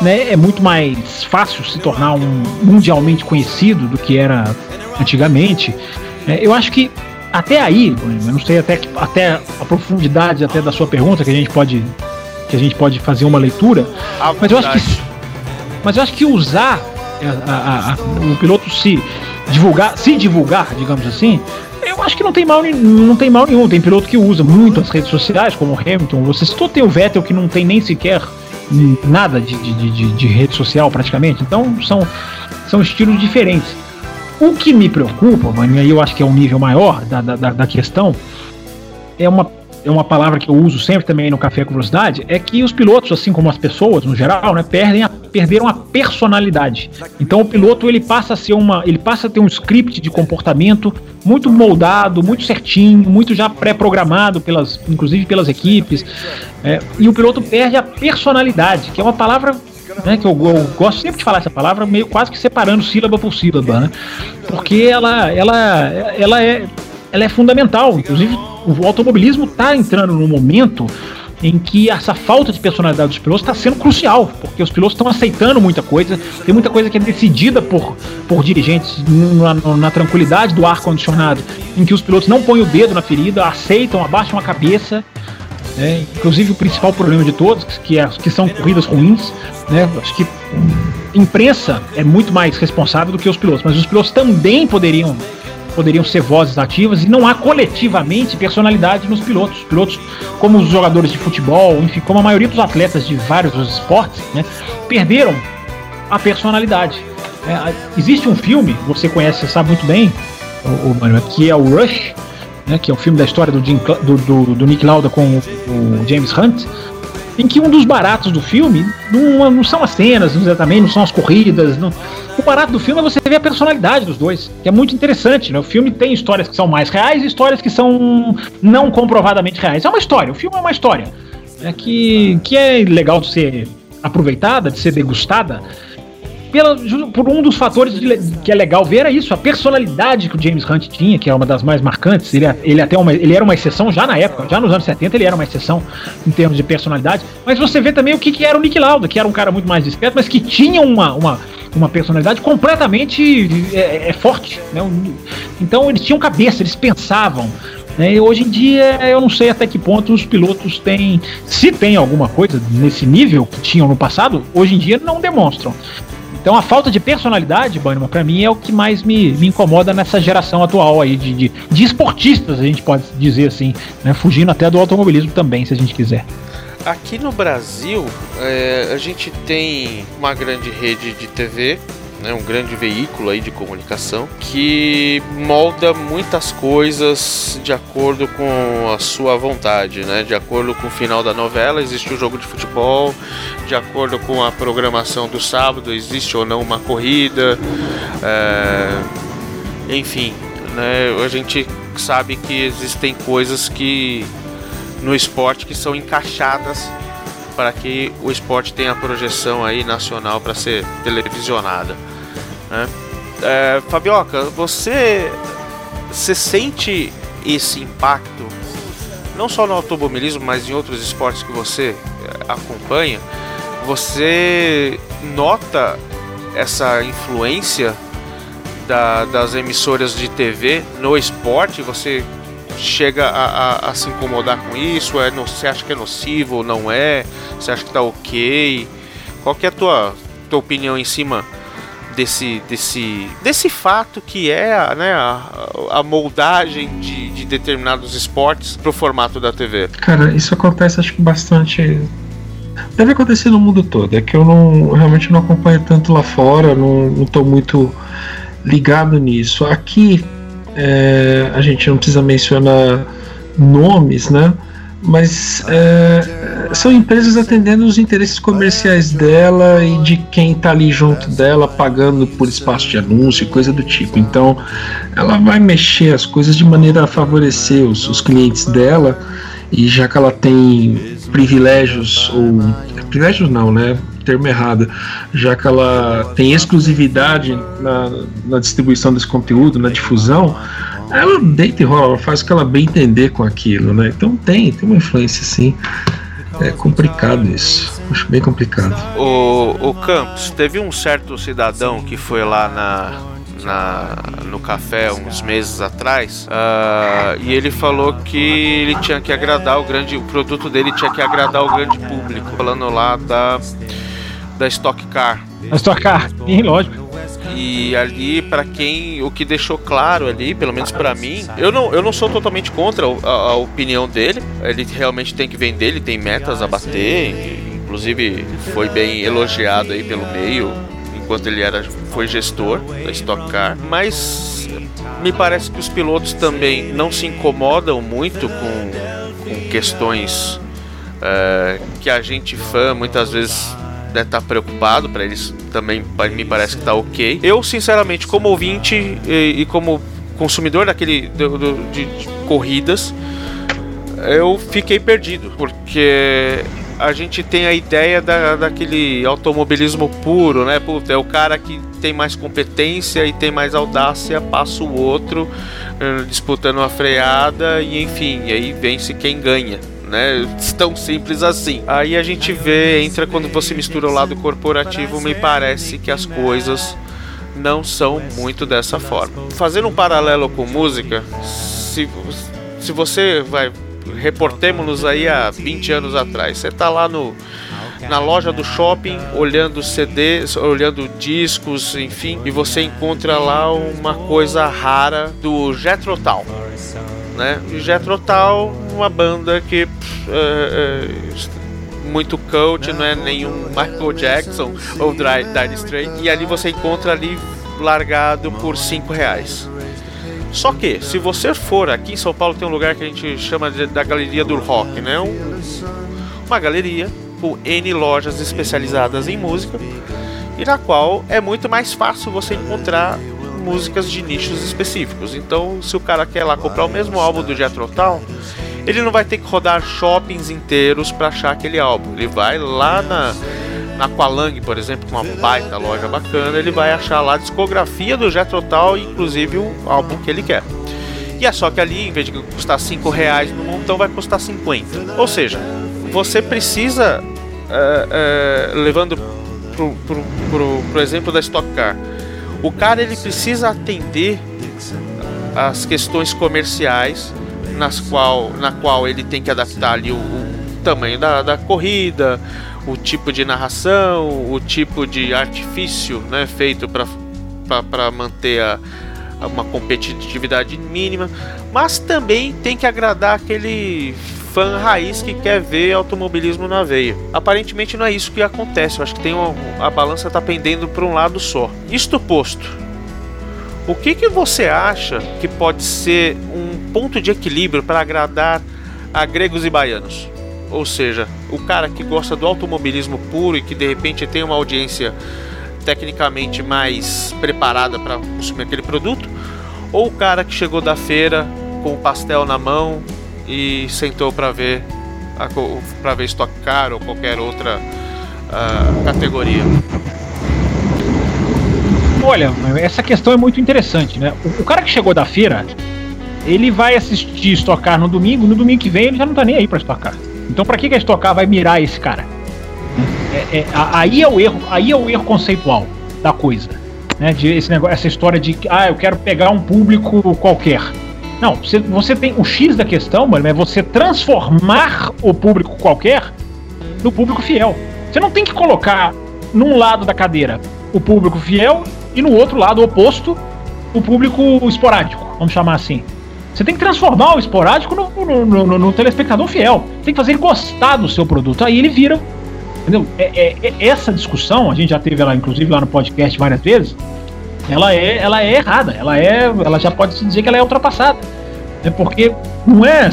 né, é muito mais fácil se tornar um mundialmente conhecido do que era antigamente. É, eu acho que até aí, eu não sei até, até a profundidade até da sua pergunta que a gente pode que a gente pode fazer uma leitura, mas eu acho que mas eu acho que usar a, a, a, o piloto se divulgar, se divulgar, digamos assim, eu acho que não tem mal, não tem mal nenhum. Tem piloto que usa muito as redes sociais, como o Hamilton. Você citou tem o Vettel que não tem nem sequer nada de, de, de, de rede social praticamente. Então são, são estilos diferentes. O que me preocupa, e aí eu acho que é um nível maior da, da, da questão, é uma é uma palavra que eu uso sempre também no Café com Velocidade, é que os pilotos, assim como as pessoas no geral, né, perdem a, perderam a personalidade. Então o piloto ele passa a ser uma, ele passa a ter um script de comportamento muito moldado, muito certinho, muito já pré-programado pelas, inclusive pelas equipes, é, e o piloto perde a personalidade, que é uma palavra né, que eu, eu, gosto sempre de falar essa palavra, meio quase que separando sílaba por sílaba, né? Porque ela, ela, ela é, ela é fundamental. Inclusive, o automobilismo está entrando num momento em que essa falta de personalidade dos pilotos está sendo crucial, porque os pilotos estão aceitando muita coisa, tem muita coisa que é decidida por, por dirigentes na, na tranquilidade do ar condicionado, em que os pilotos não põem o dedo na ferida, aceitam, abaixam a cabeça. Né? Inclusive o principal problema de todos, que, é, que são corridas ruins, né? acho que imprensa é muito mais responsável do que os pilotos, mas os pilotos também poderiam poderiam ser vozes ativas e não há coletivamente personalidade nos pilotos. Os pilotos, como os jogadores de futebol, enfim, como a maioria dos atletas de vários esportes, né, perderam a personalidade. É, existe um filme, você conhece, você sabe muito bem, o, o, que é o Rush, né, que é o filme da história do, Jim, do, do, do Nick Lauda com o, o James Hunt, em que um dos baratos do filme não, não são as cenas exatamente, não são as corridas. Não. O barato do filme é você ver a personalidade dos dois, que é muito interessante. Né? O filme tem histórias que são mais reais e histórias que são não comprovadamente reais. É uma história, o filme é uma história né? que, que é legal de ser aproveitada, de ser degustada pela, por um dos fatores de, que é legal ver é isso, a personalidade que o James Hunt tinha, que é uma das mais marcantes. Ele, ele, até uma, ele era uma exceção já na época, já nos anos 70 ele era uma exceção em termos de personalidade. Mas você vê também o que, que era o Nick Lauda, que era um cara muito mais discreto, mas que tinha uma, uma, uma personalidade completamente é, é forte. Né? Então eles tinham cabeça, eles pensavam. Né? Hoje em dia eu não sei até que ponto os pilotos têm, se tem alguma coisa nesse nível que tinham no passado, hoje em dia não demonstram. Então a falta de personalidade, Bannerman, para mim é o que mais me, me incomoda nessa geração atual aí de, de, de esportistas, a gente pode dizer assim, né? fugindo até do automobilismo também, se a gente quiser. Aqui no Brasil, é, a gente tem uma grande rede de TV né, um grande veículo aí de comunicação que molda muitas coisas de acordo com a sua vontade, né? De acordo com o final da novela existe o um jogo de futebol, de acordo com a programação do sábado existe ou não uma corrida, é... enfim, né? A gente sabe que existem coisas que no esporte que são encaixadas para que o esporte tenha projeção aí nacional para ser televisionada. Né? É, Fabioca, você, você sente esse impacto não só no automobilismo, mas em outros esportes que você é, acompanha? Você nota essa influência da, das emissoras de TV no esporte? Você chega a, a, a, se incomodar com isso? É, você acha que é nocivo ou não é? Você acha que tá ok? Qual que é a tua, tua opinião em cima desse, desse, desse fato que é né, a, a moldagem de, de determinados esportes para o formato da TV? Cara, isso acontece acho que bastante. Deve acontecer no mundo todo. É que eu não realmente não acompanho tanto lá fora, não estou muito ligado nisso. Aqui é, a gente não precisa mencionar nomes, né? Mas é, são empresas atendendo os interesses comerciais dela e de quem tá ali junto dela, pagando por espaço de anúncio e coisa do tipo. Então, ela vai mexer as coisas de maneira a favorecer os, os clientes dela, e já que ela tem privilégios, ou. Privilégios não, né? Termo errado. Já que ela tem exclusividade na, na distribuição desse conteúdo, na difusão ela deita e rola, faz o que ela bem entender com aquilo, né? Então tem, tem uma influência sim. É complicado isso. Acho bem complicado. O, o Campos, teve um certo cidadão que foi lá na, na, no café uns meses atrás uh, e ele falou que ele tinha que agradar o grande o produto dele tinha que agradar o grande público falando lá da da Stock Car a Stock Car sim lógico e ali, para quem, o que deixou claro ali, pelo menos para mim, eu não, eu não sou totalmente contra a, a, opinião dele. Ele realmente tem que vender, ele tem metas a bater. Inclusive, foi bem elogiado aí pelo meio, enquanto ele era, foi gestor da Stock Car. Mas me parece que os pilotos também não se incomodam muito com, com questões uh, que a gente fã muitas vezes estar tá preocupado, para eles também me parece que está ok. Eu, sinceramente, como ouvinte e, e como consumidor daquele do, do, de, de corridas, eu fiquei perdido, porque a gente tem a ideia da, daquele automobilismo puro, né? Puta, é o cara que tem mais competência e tem mais audácia, passa o outro uh, disputando a freada e enfim, aí vence quem ganha né? Tão simples assim. Aí a gente vê, entra quando você mistura o lado corporativo, me parece que as coisas não são muito dessa forma. Fazendo um paralelo com música, se, se você vai reportemos-nos aí há 20 anos atrás. Você tá lá no na loja do shopping, olhando CDs, olhando discos, enfim, e você encontra lá uma coisa rara do Jethro Tull né? E Tull, uma banda que é, é, muito cult, não é nenhum Michael Jackson ou Dire Straits, e ali você encontra ali largado por 5 reais. Só que, se você for aqui em São Paulo, tem um lugar que a gente chama de, da Galeria do Rock, né? Um, uma galeria com N lojas especializadas em música e na qual é muito mais fácil você encontrar músicas de nichos específicos. Então, se o cara quer lá comprar o mesmo álbum do Jethro Tull, ele não vai ter que rodar shoppings inteiros para achar aquele álbum. Ele vai lá na na Qualang, por exemplo, com uma baita loja bacana, ele vai achar lá a discografia do Jethro Tull, inclusive o álbum que ele quer. E é só que ali, em vez de custar 5 reais no montão, vai custar 50. Ou seja, você precisa, é, é, levando pro, pro, pro, pro exemplo da Stock Car, o cara ele precisa atender as questões comerciais nas qual, na qual ele tem que adaptar ali o, o tamanho da, da corrida, o tipo de narração, o tipo de artifício né, feito para manter a, uma competitividade mínima, mas também tem que agradar aquele fã raiz que quer ver automobilismo na veia. Aparentemente não é isso que acontece. Eu acho que tem uma, a balança está pendendo para um lado só. Isto posto, o que, que você acha que pode ser um ponto de equilíbrio para agradar a gregos e baianos? Ou seja, o cara que gosta do automobilismo puro e que de repente tem uma audiência tecnicamente mais preparada para consumir aquele produto, ou o cara que chegou da feira com o pastel na mão e sentou para ver para ver Stock Car ou qualquer outra uh, categoria. Olha, essa questão é muito interessante, né? O, o, cara que chegou da feira, ele vai assistir Stock Car no domingo, no domingo que vem ele já não tá nem aí para Stock Car. Então para que, que a Stock Car vai mirar esse cara? É, é, aí é o erro, aí é o erro conceitual da coisa, né? De esse negócio, essa história de ah, eu quero pegar um público qualquer. Não, você, você tem o X da questão, mano, é você transformar o público qualquer no público fiel. Você não tem que colocar num lado da cadeira o público fiel e no outro lado oposto o público esporádico, vamos chamar assim. Você tem que transformar o esporádico no, no, no, no telespectador fiel. Tem que fazer ele gostar do seu produto. Aí ele vira. Entendeu? É, é, é, essa discussão, a gente já teve ela, inclusive, lá no podcast várias vezes ela é, ela é errada, ela é, ela já pode se dizer que ela é ultrapassada. Né? Porque não é.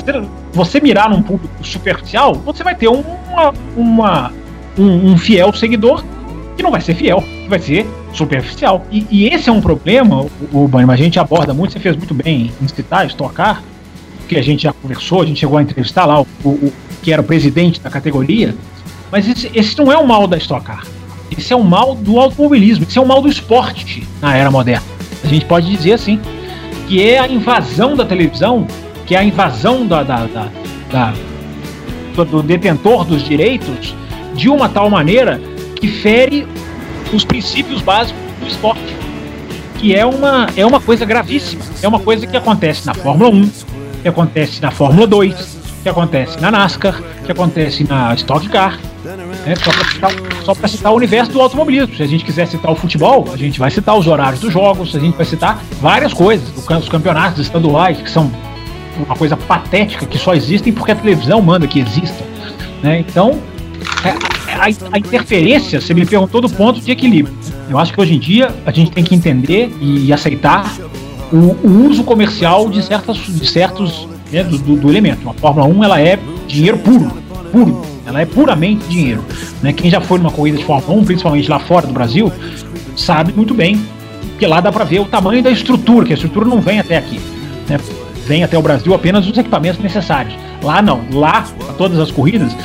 Você mirar num público superficial, você vai ter uma, uma um, um fiel seguidor que não vai ser fiel, que vai ser superficial. E, e esse é um problema, o, o a gente aborda muito, você fez muito bem em citar, estocar, que a gente já conversou, a gente chegou a entrevistar lá o, o que era o presidente da categoria, mas esse, esse não é o mal da Stock Car. Esse é o mal do automobilismo, esse é o mal do esporte na era moderna. A gente pode dizer assim, que é a invasão da televisão, que é a invasão da, da, da, da do detentor dos direitos de uma tal maneira que fere os princípios básicos do esporte. Que é uma, é uma coisa gravíssima. É uma coisa que acontece na Fórmula 1, que acontece na Fórmula 2, que acontece na NASCAR, que acontece na Stock Car. Né, só para citar, só citar o universo do automobilismo. Se a gente quiser citar o futebol, a gente vai citar os horários dos jogos, a gente vai citar várias coisas, os campeonatos estaduais, que são uma coisa patética, que só existem porque a televisão manda que existam. Né? Então, é, a, a, interferência, você me perguntou do ponto de equilíbrio. Eu acho que hoje em dia a gente tem que entender e aceitar o, o uso comercial de, certas, de certos né, do, do, elemento. A Fórmula 1 ela é dinheiro puro, puro. Ela é puramente dinheiro. Né? Quem já foi numa corrida de Fórmula 1, principalmente lá fora do Brasil, sabe muito bem que lá dá para ver o tamanho da estrutura, que a estrutura não vem até aqui. Né? Vem até o Brasil apenas os equipamentos necessários. Lá não. Lá, todas as corridas,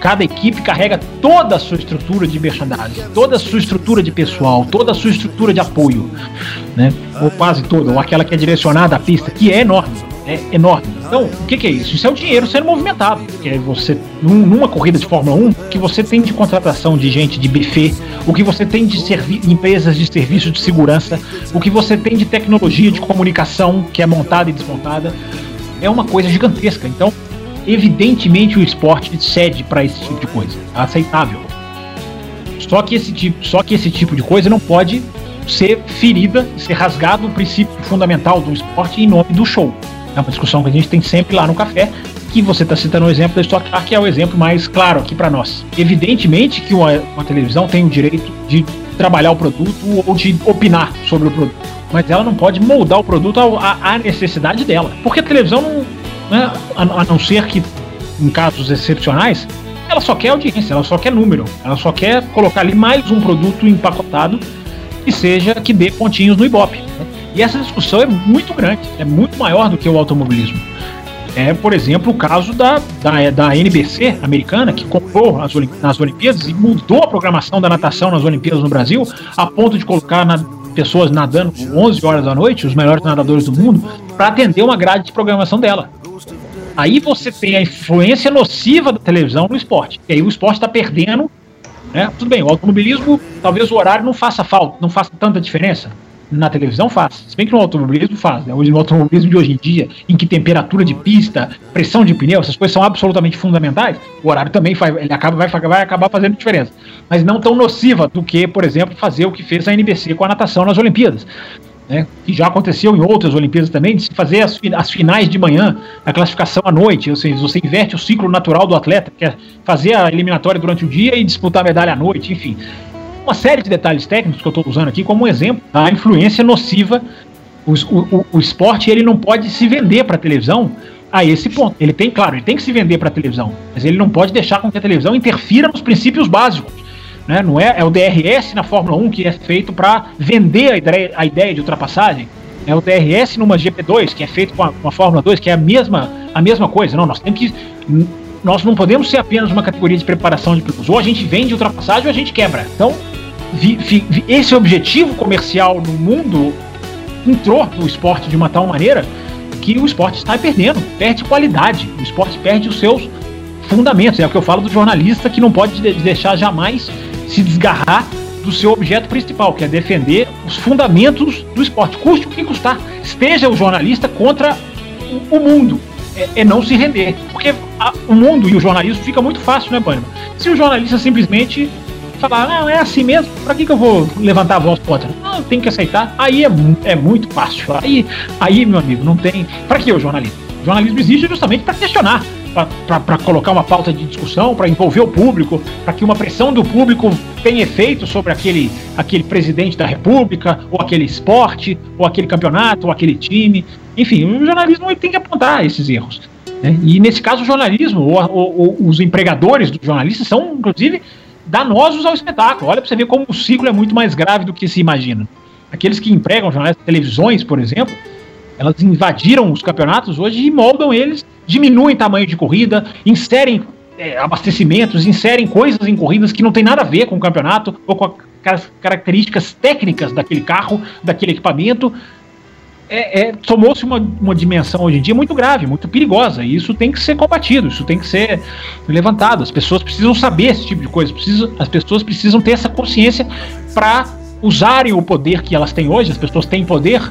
cada equipe carrega toda a sua estrutura de merchandising, toda a sua estrutura de pessoal, toda a sua estrutura de apoio, né? Ou quase toda, ou aquela que é direcionada à pista, que é enorme, é enorme. Então, o que, que é isso? Isso é o dinheiro sendo movimentado. Que é você, numa corrida de Fórmula 1, que você tem de contratação de gente de buffet, o que você tem de empresas de serviço de segurança, o que você tem de tecnologia de comunicação que é montada e desmontada, é uma coisa gigantesca. Então, evidentemente o esporte cede para esse tipo de coisa. É aceitável. Só que esse tipo, só que esse tipo de coisa não pode ser ferida, ser rasgado o princípio fundamental do esporte em nome do show. É uma discussão que a gente tem sempre lá no café, que você está citando o exemplo da Stock Car, que é o exemplo mais claro aqui para nós. Evidentemente que uma, uma televisão tem o direito de trabalhar o produto ou de opinar sobre o produto, mas ela não pode moldar o produto à necessidade dela, porque a televisão não, né? A, a não ser que, em casos excepcionais, ela só quer audiência, ela só quer número, ela só quer colocar ali mais um produto empacotado que seja que dê pontinhos no Ibope. Né? E essa discussão é muito grande, é muito maior do que o automobilismo. É, por exemplo, o caso da, da, da NBC americana, que comprou as nas Olimpíadas e mudou a programação da natação nas Olimpíadas no Brasil, a ponto de colocar na, pessoas nadando 11 horas da noite, os melhores nadadores do mundo, para atender uma grade de programação dela. Aí você tem a influência nociva da televisão no esporte. E aí o esporte está perdendo. Né? Tudo bem, o automobilismo, talvez o horário não faça falta, não faça tanta diferença. Na televisão faz. Se bem que no automobilismo faz. Né? Hoje, no automobilismo de hoje em dia, em que temperatura de pista, pressão de pneu, essas coisas são absolutamente fundamentais, o horário também faz, ele acaba, vai, vai acabar fazendo diferença. Mas não tão nociva do que, por exemplo, fazer o que fez a NBC com a natação nas Olimpíadas né, que já aconteceu em outras Olimpíadas também, de se fazer as, as, finais de manhã, a classificação à noite, ou seja, você inverte o ciclo natural do atleta, que é fazer a eliminatória durante o dia e disputar a medalha à noite, enfim. Uma série de detalhes técnicos que eu estou usando aqui como um exemplo da influência nociva. O, o, o esporte ele não pode se vender para a televisão a esse ponto. Ele tem, claro, ele tem que se vender para a televisão, mas ele não pode deixar com que a televisão interfira nos princípios básicos né? Não é, é o DRS na Fórmula 1 que é feito para vender a ideia, a ideia de ultrapassagem. É o DRS numa GP2 que é feito com a, com a Fórmula 2, que é a mesma, a mesma coisa. Não, nós temos que nós não podemos ser apenas uma categoria de preparação de pilotos. Ou a gente vende ultrapassagem ou a gente quebra. Então, vi, vi, esse objetivo comercial no mundo entrou no esporte de uma tal maneira que o esporte está perdendo, perde qualidade, o esporte perde os seus fundamentos. É o que eu falo do jornalista que não pode deixar jamais se desgarrar do seu objeto principal, que é defender os fundamentos do esporte. Custe o que custar. Esteja o jornalista contra o, mundo. É, é, não se render. Porque a, o mundo e o jornalismo fica muito fácil, né, Bânima? Se o jornalista simplesmente falar, não, é assim mesmo, pra que, que eu vou levantar a voz contra? Não, tenho que aceitar. Aí é, é muito fácil. Aí, aí, meu amigo, não tem. Pra que o jornalismo? O jornalismo existe justamente para questionar para colocar uma pauta de discussão, para envolver o público, para que uma pressão do público tenha efeito sobre aquele, aquele presidente da república, ou aquele esporte, ou aquele campeonato, ou aquele time. Enfim, o jornalismo tem que apontar esses erros. Né? E nesse caso, o jornalismo, ou, ou, ou os empregadores dos jornalistas são, inclusive, danosos ao espetáculo. Olha para você ver como o ciclo é muito mais grave do que se imagina. Aqueles que empregam jornalistas, televisões, por exemplo, elas invadiram os campeonatos hoje e moldam eles, diminuem tamanho de corrida, inserem é, abastecimentos, inserem coisas em corridas que não tem nada a ver com o campeonato ou com as características técnicas daquele carro, daquele equipamento. É, é, tomou-se uma, uma dimensão hoje em dia muito grave, muito perigosa, e isso tem que ser combatido, isso tem que ser levantado. As pessoas precisam saber esse tipo de coisa, precisam, as pessoas precisam ter essa consciência para usarem o poder que elas têm hoje, as pessoas têm poder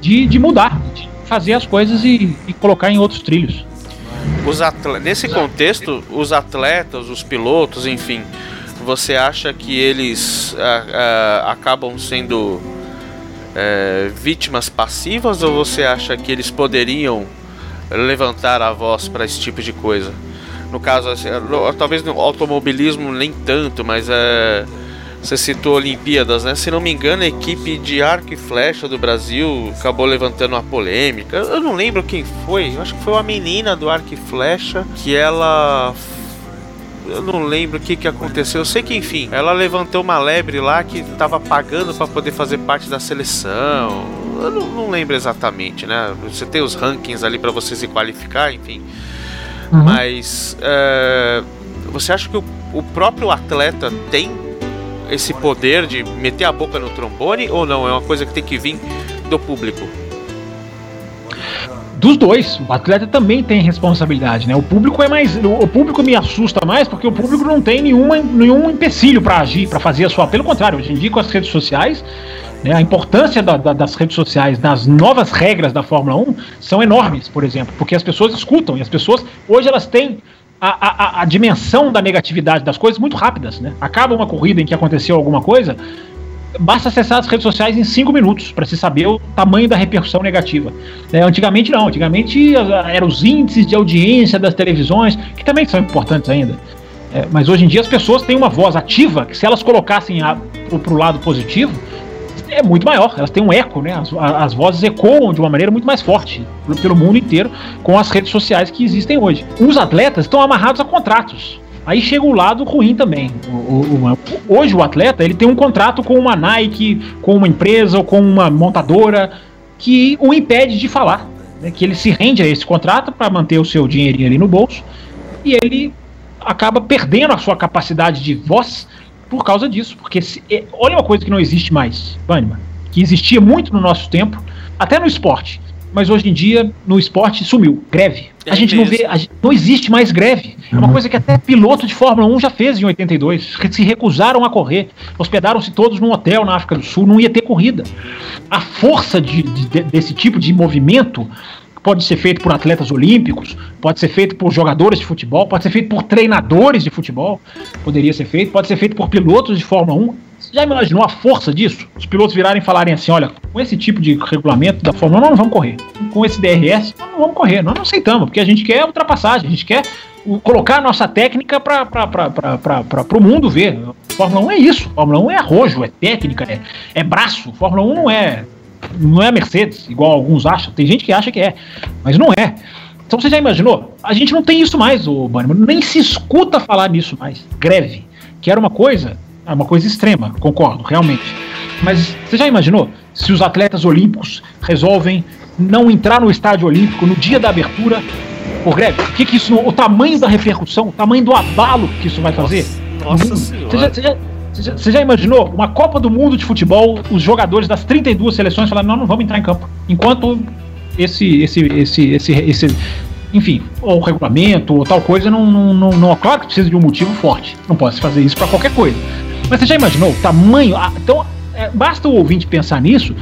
de, de mudar, de fazer as coisas e, e colocar em outros trilhos. Os nesse contexto, os atletas, os pilotos, enfim, você acha que eles a, a, acabam sendo é, vítimas passivas ou você acha que eles poderiam levantar a voz para esse tipo de coisa? No caso, assim, talvez no automobilismo nem tanto, mas é você citou Olimpíadas, né? Se não me engano, a equipe de arco e flecha do Brasil acabou levantando uma polêmica. Eu não lembro quem foi. Eu acho que foi uma menina do arco e flecha que ela eu não lembro o que, que aconteceu. Eu sei que, enfim, ela levantou uma lebre lá que estava pagando para poder fazer parte da seleção. Eu não, não, lembro exatamente, né? Você tem os rankings ali para você se qualificar, enfim. Uhum. Mas é, você acha que o, o próprio atleta tem esse poder de meter a boca no trombone ou não? É uma coisa que tem que vir do público? Dos dois, o atleta também tem responsabilidade, né? O público é mais, o público me assusta mais porque o público não tem nenhuma, nenhum empecilho para agir, para fazer a sua. Pelo contrário, hoje em dia com as redes sociais, né, a importância da, da, das redes sociais nas novas regras da Fórmula 1 são enormes, por exemplo, porque as pessoas escutam e as pessoas hoje elas têm a, a, a, dimensão da negatividade das coisas muito rápidas, né? Acaba uma corrida em que aconteceu alguma coisa, basta acessar as redes sociais em cinco minutos para se saber o tamanho da repercussão negativa. É, antigamente não, antigamente eram os índices de audiência das televisões, que também são importantes ainda. É, mas hoje em dia as pessoas têm uma voz ativa que se elas colocassem para o lado positivo, é muito maior, elas têm um eco, né? As, as vozes ecoam de uma maneira muito mais forte pelo mundo inteiro com as redes sociais que existem hoje. Os atletas estão amarrados a contratos. Aí chega o lado ruim também. Hoje o atleta ele tem um contrato com uma Nike, com uma empresa ou com uma montadora que o impede de falar. Né? Que ele se rende a esse contrato para manter o seu dinheirinho ali no bolso e ele acaba perdendo a sua capacidade de voz por causa disso. Porque se, é, olha uma coisa que não existe mais, Banniman, que existia muito no nosso tempo, até no esporte. Mas hoje em dia, no esporte, sumiu. Greve. É a gente mesmo. não vê. Gente, não existe mais greve. É uma coisa que até piloto de Fórmula 1 já fez em 82. Se recusaram a correr. Hospedaram-se todos num hotel na África do Sul. Não ia ter corrida. A força de, de, desse tipo de movimento pode ser feito por atletas olímpicos, pode ser feito por jogadores de futebol, pode ser feito por treinadores de futebol, poderia ser feito, pode ser feito por pilotos de Fórmula 1. Você já imaginou a força disso? Os pilotos virarem e falarem assim: olha, com esse tipo de regulamento da Fórmula 1, nós não vamos correr. Com esse DRS, nós não vamos correr. Nós não aceitamos, porque a gente quer ultrapassagem, a gente quer colocar a nossa técnica para o mundo ver. Fórmula 1 é isso. Fórmula 1 é arrojo, é técnica, é, é braço. Fórmula 1 não é não é a Mercedes, igual alguns acham. Tem gente que acha que é, mas não é. Então você já imaginou? A gente não tem isso mais, o Bannerman. Nem se escuta falar nisso mais. Greve. Que era uma coisa, é uma coisa extrema, concordo, realmente. Mas você já imaginou se os atletas olímpicos resolvem não entrar no estádio olímpico no dia da abertura por greve? O que, que isso, o tamanho da repercussão, o tamanho do abalo que isso vai fazer? Nossa, nossa senhora. Você já, você já, você já imaginou uma Copa do Mundo de futebol, os jogadores das 32 seleções falaram, não, não vamos entrar em campo. Enquanto esse, esse, esse, esse, esse enfim, ou regulamento ou tal coisa, não, não, não, não, claro que precisa de um motivo forte. Não pode fazer isso para qualquer coisa. Mas você já imaginou o tamanho? Então, é, basta o ouvinte pensar nisso,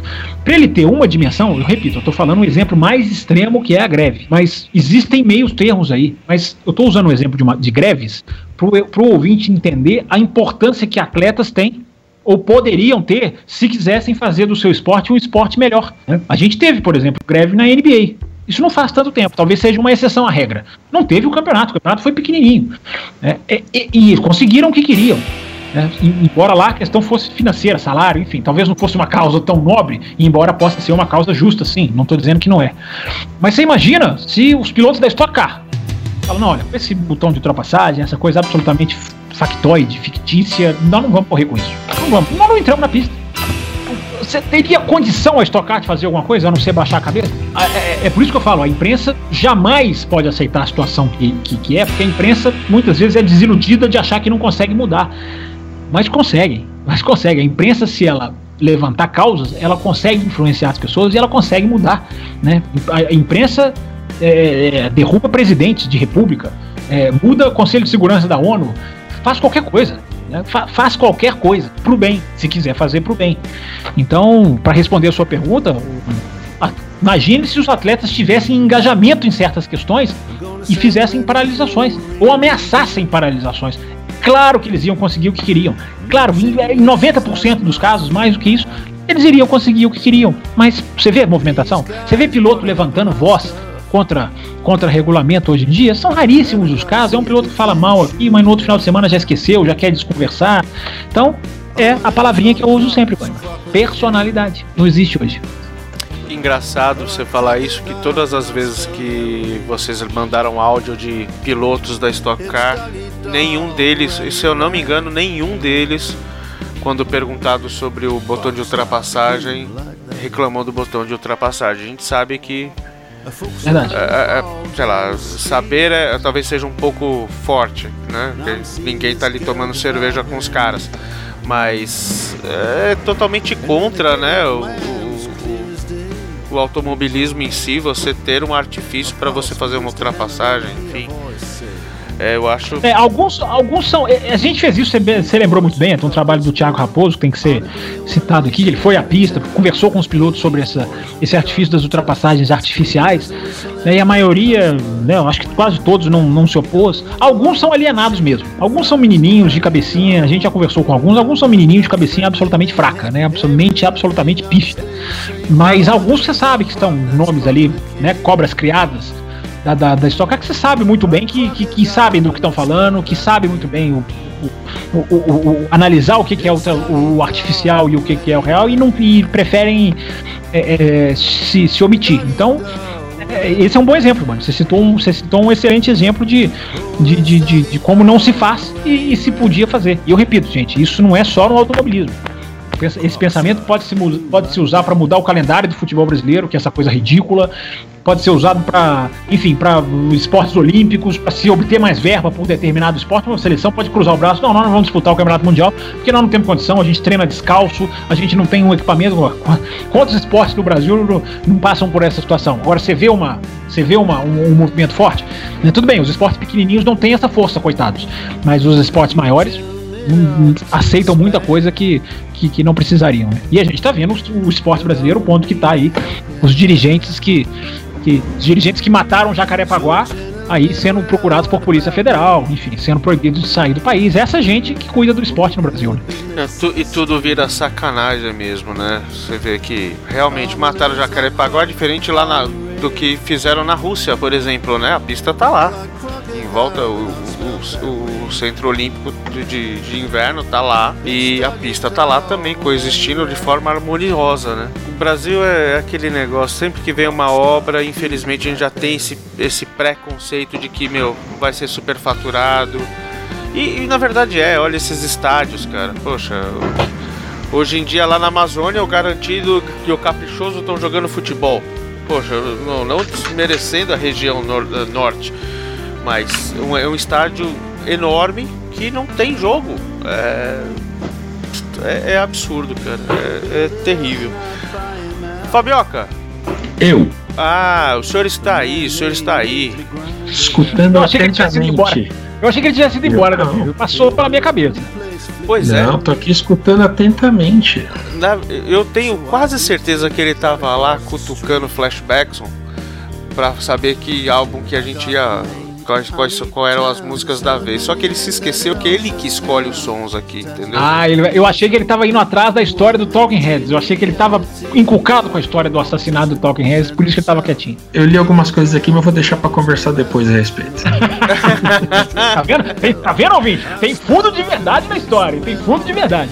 para ele ter uma dimensão, eu repito, eu estou falando um exemplo mais extremo que é a greve, mas existem meios termos aí. Mas eu estou usando o exemplo de, uma, de greves para o ouvinte entender a importância que atletas têm ou poderiam ter se quisessem fazer do seu esporte um esporte melhor. Né? A gente teve, por exemplo, greve na NBA. Isso não faz tanto tempo, talvez seja uma exceção à regra. Não teve o campeonato, o campeonato foi pequenininho. Né? E, e, e conseguiram o que queriam. Né? Embora lá a questão fosse financeira, salário, enfim, talvez não fosse uma causa tão nobre, embora possa ser uma causa justa, sim, não estou dizendo que não é. Mas você imagina se os pilotos da Stock Car falam, não, olha, esse botão de ultrapassagem, essa coisa absolutamente factoide, fictícia, nós não vamos correr com isso. Não vamos, nós não entramos na pista. Você teria condição a estocar de fazer alguma coisa, a não ser baixar a cabeça? É, é, é, por isso que eu falo, a imprensa jamais pode aceitar a situação que, que, que é, porque a imprensa muitas vezes é desiludida de achar que não consegue mudar. Mas conseguem, mas consegue. A imprensa, se ela levantar causas, ela consegue influenciar as pessoas e ela consegue mudar. Né? A imprensa é, é, derruba presidentes de república, é, muda o Conselho de Segurança da ONU, faz qualquer coisa. Né? Fa faz qualquer coisa pro bem, se quiser fazer pro bem. Então, para responder a sua pergunta, imagine se os atletas tivessem engajamento em certas questões e fizessem paralisações ou ameaçassem paralisações. Claro que eles iam conseguir o que queriam. Claro, em 90% dos casos, mais do que isso, eles iriam conseguir o que queriam. Mas você vê a movimentação? Você vê piloto levantando voz contra, contra regulamento hoje em dia? São raríssimos os casos. É um piloto que fala mal aqui, mas no outro final de semana já esqueceu, já quer desconversar. Então, é a palavrinha que eu uso sempre, pai. Personalidade. Não existe hoje engraçado você falar isso, que todas as vezes que vocês mandaram áudio de pilotos da Stock Car, nenhum deles, se eu não me engano, nenhum deles, quando perguntado sobre o botão de ultrapassagem, reclamou do botão de ultrapassagem. A gente sabe que Verdade. É, é, é sei lá, saber é, talvez seja um pouco forte, né? Porque ninguém tá ali tomando cerveja com os caras. Mas é totalmente contra, né? O, o automobilismo em si, você ter um artifício para você fazer uma ultrapassagem, enfim. É, eu acho. É, alguns, alguns são. É, a gente fez isso, você, lembrou muito bem, tem um trabalho do Thiago Raposo que tem que ser citado aqui. Ele foi à pista, conversou com os pilotos sobre essa, esse artifício das ultrapassagens artificiais. Né, e a maioria, né, eu acho que quase todos não, não se opôs. Alguns são alienados mesmo. Alguns são menininhos de cabecinha, a gente já conversou com alguns. Alguns são menininhos de cabecinha absolutamente fraca, né? Absolutamente, absolutamente pífida. Mas alguns você sabe que estão nomes ali, né? Cobras criadas da, da, da Stock que você sabe muito bem que, que, que sabem do que estão falando, que sabem muito bem o, o, o, o, analisar o que, que é o, artificial e o que, que é o real e não e preferem é, é, se, se omitir. Então, é, esse é um bom exemplo, mano. Você citou um, você citou um excelente exemplo de, de, de, de, de como não se faz e, e, se podia fazer. E eu repito, gente, isso não é só no automobilismo. Esse pensamento pode se, pode se usar para mudar o calendário do futebol brasileiro, que é essa coisa ridícula pode ser usado para, enfim, para esportes olímpicos, para se obter mais verba para um determinado esporte, uma seleção pode cruzar o braço, não, nós não vamos disputar o Campeonato Mundial, porque nós não temos condição, a gente treina descalço, a gente não tem um equipamento. Quantos esportes do Brasil não, não passam por essa situação? Agora você vê uma, você vê uma, um, um movimento forte, né? tudo bem, os esportes pequenininhos não têm essa força, coitados, mas os esportes maiores aceitam muita coisa que, que, que não precisariam. Né? E a gente está vendo o, o esporte brasileiro, o ponto que está aí, os dirigentes que que dirigentes que mataram Jacarepaguá aí sendo procurados por Polícia Federal, enfim, sendo proibidos de sair do país. Essa gente que cuida do esporte no Brasil, né? É, tu, e tudo vira sacanagem mesmo, né? Você vê que realmente mataram Jacarepaguá é diferente lá na, do que fizeram na Rússia, por exemplo, né? A pista tá lá. Em volta, o, o, centro olímpico de, de, de, inverno tá lá e a pista tá lá também, coexistindo de forma harmoniosa, né? O Brasil é aquele negócio, sempre que vem uma obra, infelizmente a gente já tem esse, esse preconceito de que, meu, vai ser superfaturado. E, e na verdade é, olha esses estádios, cara. Poxa, hoje em dia lá na Amazônia o garantido e o caprichoso estão jogando futebol. Poxa, não, não desmerecendo a região nor norte mas é um estádio enorme que não tem jogo. É, é, é absurdo, cara. É, é, terrível. Fabioca. Eu. Ah, o senhor está aí, o senhor está aí. Escutando eu achei que ele tinha ido embora. Eu achei que ele tinha ido embora, não. Passou pela minha cabeça. Pois não, é. Não, tô aqui escutando atentamente. Na, eu tenho quase certeza que ele tava lá cutucando Flashbackson para saber que álbum que a gente ia quais, quais, qual eram as músicas da vez. Só que ele se esqueceu que ele que escolhe os sons aqui, entendeu? Ah, ele- eu achei que ele tava indo atrás da história do Talking Heads. Eu achei que ele tava inculcado com a história do assassinato do Talking Heads, por isso que ele tava quietinho. Eu li algumas coisas aqui, mas eu vou deixar pra conversar depois a respeito. Tá vendo? Tem, tá vendo, ouvinte? Tem fundo de verdade na história. Tem fundo de verdade.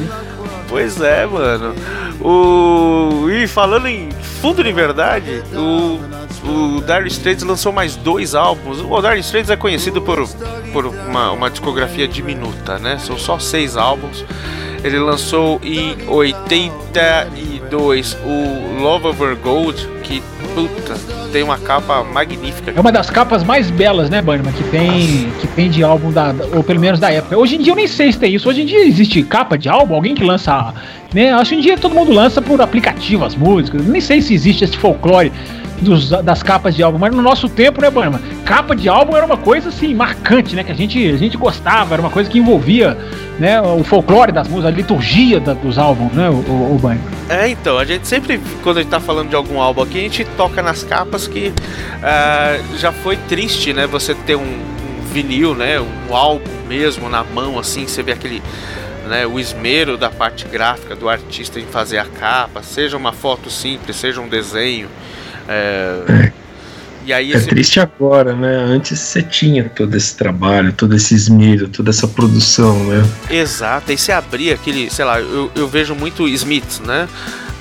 Pois é, mano. O. E falando em fundo de verdade, o. O Dire Straits lançou mais dois álbuns. O Dire Straits é conhecido por, por uma, uma discografia diminuta, né? São só seis álbuns. Ele lançou em 82 o Love Over Gold, que puta, tem uma capa magnífica. É uma das capas mais belas, né, Bannerman, que tem, que tem de álbum da, ou pelo menos da época. Hoje em dia eu nem sei se tem isso. Hoje em dia existe capa de álbum, alguém que lança, né? Acho que hoje em dia todo mundo lança por aplicativo as músicas. Nem sei se existe esse folclore dos- das capas de álbum, mas no nosso tempo, né, Bannerman? Capa de álbum era uma coisa assim marcante, né, que a gente a gente gostava, era uma coisa que envolvia, né, o folclore das músicas, a liturgia da- dos álbuns, né, o, o, o Bannerman. É, então, a gente sempre, quando a gente tá falando de algum álbum aqui, a gente toca nas capas que ah, já foi triste, né? Você ter um, um vinil, né? Um álbum mesmo na mão, assim, você vê aquele. Né, o esmero da parte gráfica do artista em fazer a capa, seja uma foto simples, seja um desenho. é, E aí É esse- triste agora, né? Antes você tinha todo esse trabalho, todo esse esmero, toda essa produção, né? Exato, aí você abria aquele, sei lá, eu, eu vejo muito Smith, né?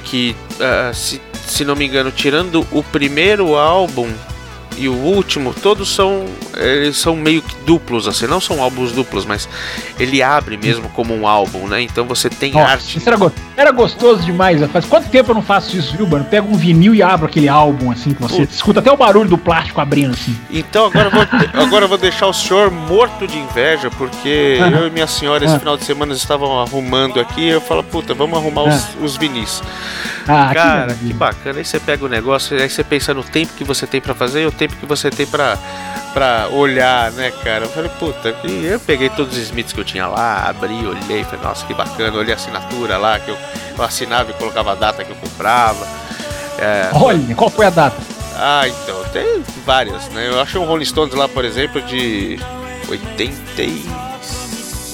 Que, ah, se, se não me engano, tirando o primeiro álbum e o último, todos são, eles são meio que duplos, assim, não são álbuns duplos, mas ele abre mesmo como um álbum, né? Então você tem Nossa, arte. isso era, go- era gostoso demais. Faz quanto tempo eu não faço isso, viu, mano? Pega um vinil e abro aquele álbum, assim, que você Putz. escuta até o barulho do plástico abrindo, assim. Então agora eu vou, agora eu vou deixar o senhor morto de inveja, porque Aham. eu e minha senhora esse Ah. final de semana estavam arrumando aqui, eu falo, puta, vamos arrumar os, os vinis. Ah, que Cara, maravilha. que bacana. Aí você pega o negócio, aí você pensa no tempo que você tem pra fazer e o tempo que você tem pra, pra olhar, né, cara? Eu falei, puta, e eu peguei todos os Smiths que eu tinha lá, abri, olhei, falei, nossa, que bacana. Olhei a assinatura lá, que eu, eu assinava e colocava a data que eu comprava. É, Olha, qual foi a data? ah, então, tem várias, né? Eu achei um Rolling Stones lá, por exemplo, de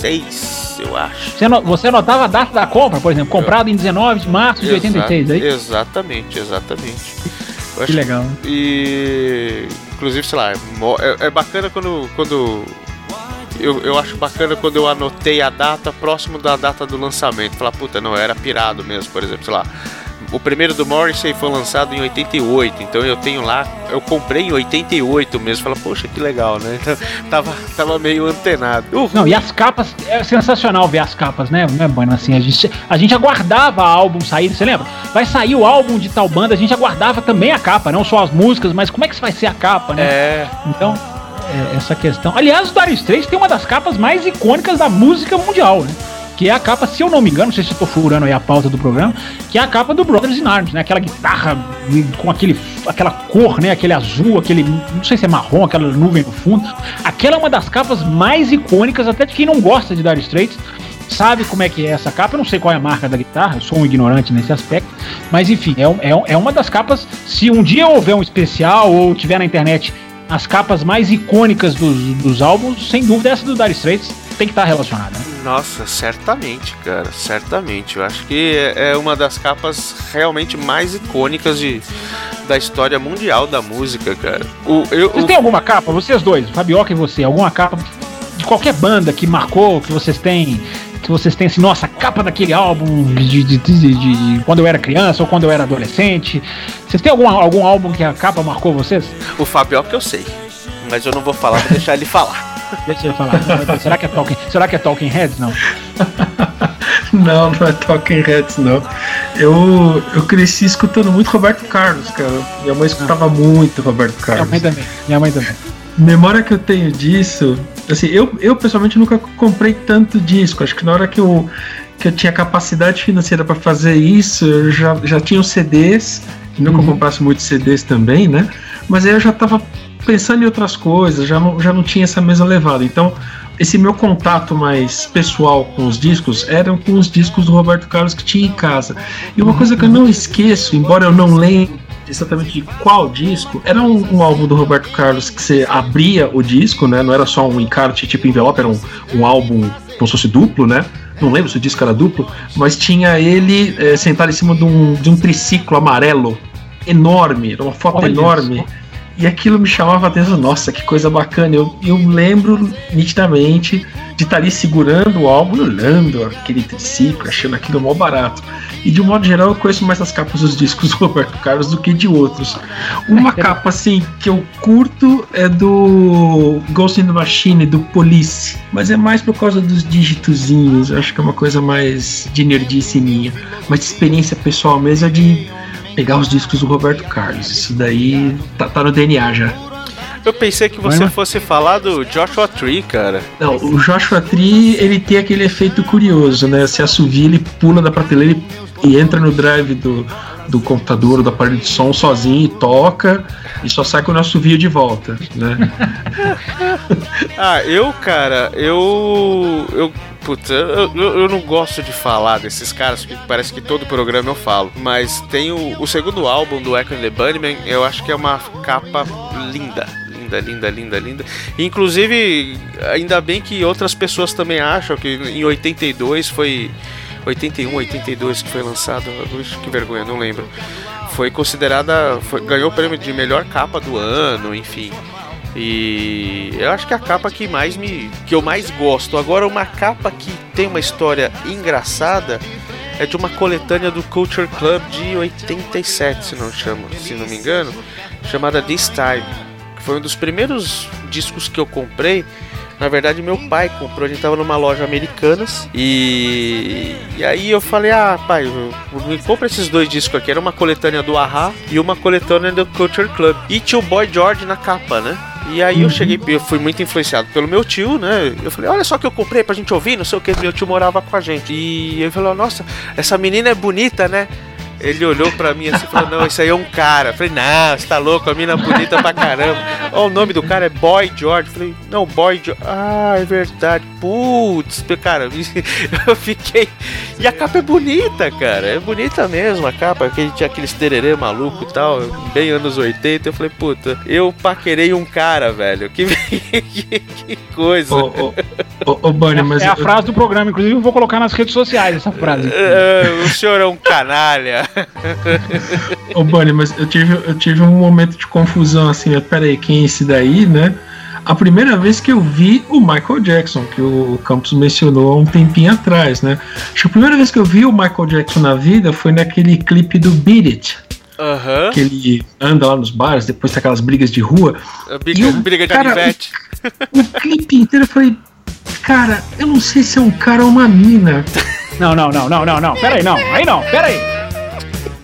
86, eu acho. Você, ano- você anotava a data da compra, por exemplo, comprado em 19 de março de 86, aí? Exatamente, exatamente. Eu Que legal. E inclusive, sei lá, é é, é bacana quando. quando eu, eu acho bacana quando eu anotei a data próximo da data do lançamento. Falar, puta, não, era pirado mesmo, por exemplo, sei lá. O primeiro do Morrissey foi lançado em 88, então eu tenho lá, eu comprei em 88 mesmo. Fala, poxa, que legal, né? Então, tava, tava meio antenado. O Não, e as capas, é sensacional ver as capas, né, né, Bueno? Assim, a gente, a gente aguardava álbum sair, você lembra? Vai sair o álbum de tal banda, a gente aguardava também a capa, não só as músicas, mas como é que vai ser a capa, né? É, Então, é, essa questão. Aliás, o Dire Straits tem uma das capas mais icônicas da música mundial, né? Que é a capa, se eu não me engano, não sei se tô furando aí a pauta do programa, que é a capa do Brothers in Arms, né? Aquela guitarra com aquele, aquela cor, né? Aquele azul, aquele. Não sei se é marrom, aquela nuvem no fundo. Aquela é uma das capas mais icônicas, até de quem não gosta de Dire Straits. Sabe como é que é essa capa? Eu não sei qual é a marca da guitarra, eu sou um ignorante nesse aspecto. Mas enfim, é, é, é uma das capas. Se um dia houver um especial ou tiver na internet as capas mais icônicas dos, dos álbuns, sem dúvida essa do Dire Straits tem que estar relacionada. né? Nossa, certamente, cara, certamente. Eu acho que é é uma das capas realmente mais icônicas de, da história mundial da música, cara. O, eu, Vocês o- têm alguma capa, vocês dois, Fabioca e você, alguma capa de qualquer banda que marcou, que vocês têm, que vocês têm assim, nossa, capa daquele álbum de, de- de- de- de quando eu era criança ou quando eu era adolescente? Vocês têm algum, algum álbum que a capa marcou vocês? o Fabio que eu sei. Mas eu não vou falar, vou deixar ele falar. Deixa eu falar. será que é Talking, será que é Talking Heads? Não. Não, não é Talking Heads, não. Eu, eu cresci escutando muito Roberto Carlos, cara. Minha mãe escutava muito Roberto Minha Carlos. mãe também. Minha mãe também. Memória que eu tenho disso, assim, eu, eu pessoalmente nunca comprei tanto disco. Acho que na hora que eu, que eu tinha capacidade financeira para fazer isso, eu já, já tinha os CDs. Não que eu Uhum. comprasse muitos CDs também, né? Mas aí eu já tava pensando em outras coisas, já não, já não tinha essa mesma levada. Então, esse meu contato mais pessoal com os discos eram com os discos do Roberto Carlos que tinha em casa. E uma coisa que eu não esqueço, embora eu não lembre exatamente de qual disco. Era um, um álbum do Roberto Carlos que você abria o disco, né? Não era só um encarte tipo envelope, era um, um álbum como se fosse duplo, né? Não lembro se o disco era duplo, mas tinha ele eh, sentado em cima de um, de um triciclo amarelo enorme, era uma foto Olha enorme. E aquilo me chamava a atenção, nossa, que coisa bacana. Eu, eu lembro nitidamente de estar ali segurando o álbum, olhando aquele triciclo, achando aquilo mó barato. E de um modo geral, eu conheço mais as capas dos discos do Roberto Carlos do que de outros. Uma capa, assim, que eu curto é do Ghost in the Machine, do Police. Mas é mais por causa dos dígitozinhos. Eu acho que é uma coisa mais de nerdice minha. Mas de experiência pessoal mesmo é de pegar os discos do Roberto Carlos. Isso daí tá, tá no DNA já. Eu pensei que você Vai, fosse falar do Joshua Tree, cara. Não, o Joshua Tree, ele tem aquele efeito curioso, né? Se assovia, ele pula da prateleira e, e entra no drive do, do computador, do aparelho de som sozinho e toca e só sai quando assovia de volta, né? Ah, eu, cara, eu. Eu. Puta, eu, eu, eu não gosto de falar desses caras, porque parece que todo programa eu falo. Mas tem o, o segundo álbum do Echo and the Bunnymen, eu acho que é uma capa linda. Linda, linda, linda, linda. Inclusive, ainda bem que outras pessoas também acham que em 82 foi. 81, 82 que foi lançado. Ixi, que vergonha, não lembro. Foi considerada. foi- ganhou o prêmio de melhor capa do ano, enfim. E eu acho que é a capa que mais me. que eu mais gosto. Agora, uma capa que tem uma história engraçada é de uma coletânea do Culture Club de 87, se não chama, se não me engano, chamada This Time. Que foi um dos primeiros discos que eu comprei. Na verdade, meu pai comprou, a gente tava numa loja americanas e, e aí eu falei: Ah, pai, me compra esses dois discos aqui. Era uma coletânea do Ahá e uma coletânea do Culture Club. E tinha o Boy George na capa, né? E aí eu cheguei, eu fui muito influenciado pelo meu tio, né? Eu falei, olha só que eu comprei pra gente ouvir, não sei o que, meu tio morava com a gente. E ele falou, nossa, essa menina é bonita, né? Ele olhou pra mim assim e falou, não, isso aí é um cara. Eu falei, não, você tá louco, a mina é bonita pra caramba. Ó, o nome do cara é Boy George. Eu falei, não, Boy George. Ah, é verdade. Putz, cara, eu fiquei. E a capa é bonita, cara. É bonita mesmo a capa. Que tinha aqueles tererê maluco e tal, bem anos 80. Eu falei, puta, eu paquerei um cara, velho. Que, que, que coisa. Ô, ô, ô, ô, Bunny, mas é a eu- frase do programa, inclusive eu vou colocar nas redes sociais essa frase. Ah, o senhor é um canalha. Ô, Bunny, mas eu tive, eu tive um momento de confusão assim, né? pera aí, quem é esse daí, né? A primeira vez que eu vi o Michael Jackson, que o Campos mencionou há um tempinho atrás, né? Acho que a primeira vez que eu vi o Michael Jackson na vida foi naquele clipe do Beat It, Aham. que ele anda lá nos bares, depois tem aquelas brigas de rua. Briga, E o briga de cara- canivete. O clipe inteiro eu falei, cara, eu não sei se é um cara ou uma mina. Não, não, não, não, não, não. Pera aí, não. Aí não, pera aí.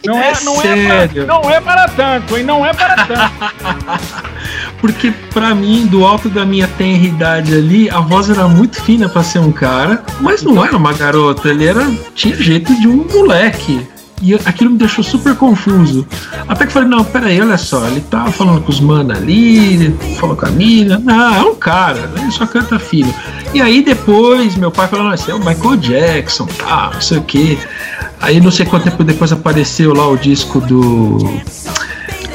Não é, É não, é sério. para, não é para tanto, hein? Não é para tanto. Porque pra mim, do alto da minha tenra idade ali, a voz era muito fina pra ser um cara, mas não era uma garota, ele era tinha jeito de um moleque. E aquilo me deixou super confuso. Até que falei, não, peraí, olha só, ele tava falando com os manos ali, ele falou com a mina. Não, é um cara, ele só canta fino. E aí depois meu pai falou, não, esse é o Michael Jackson, tá, não sei o quê. Aí não sei quanto tempo depois apareceu lá o disco do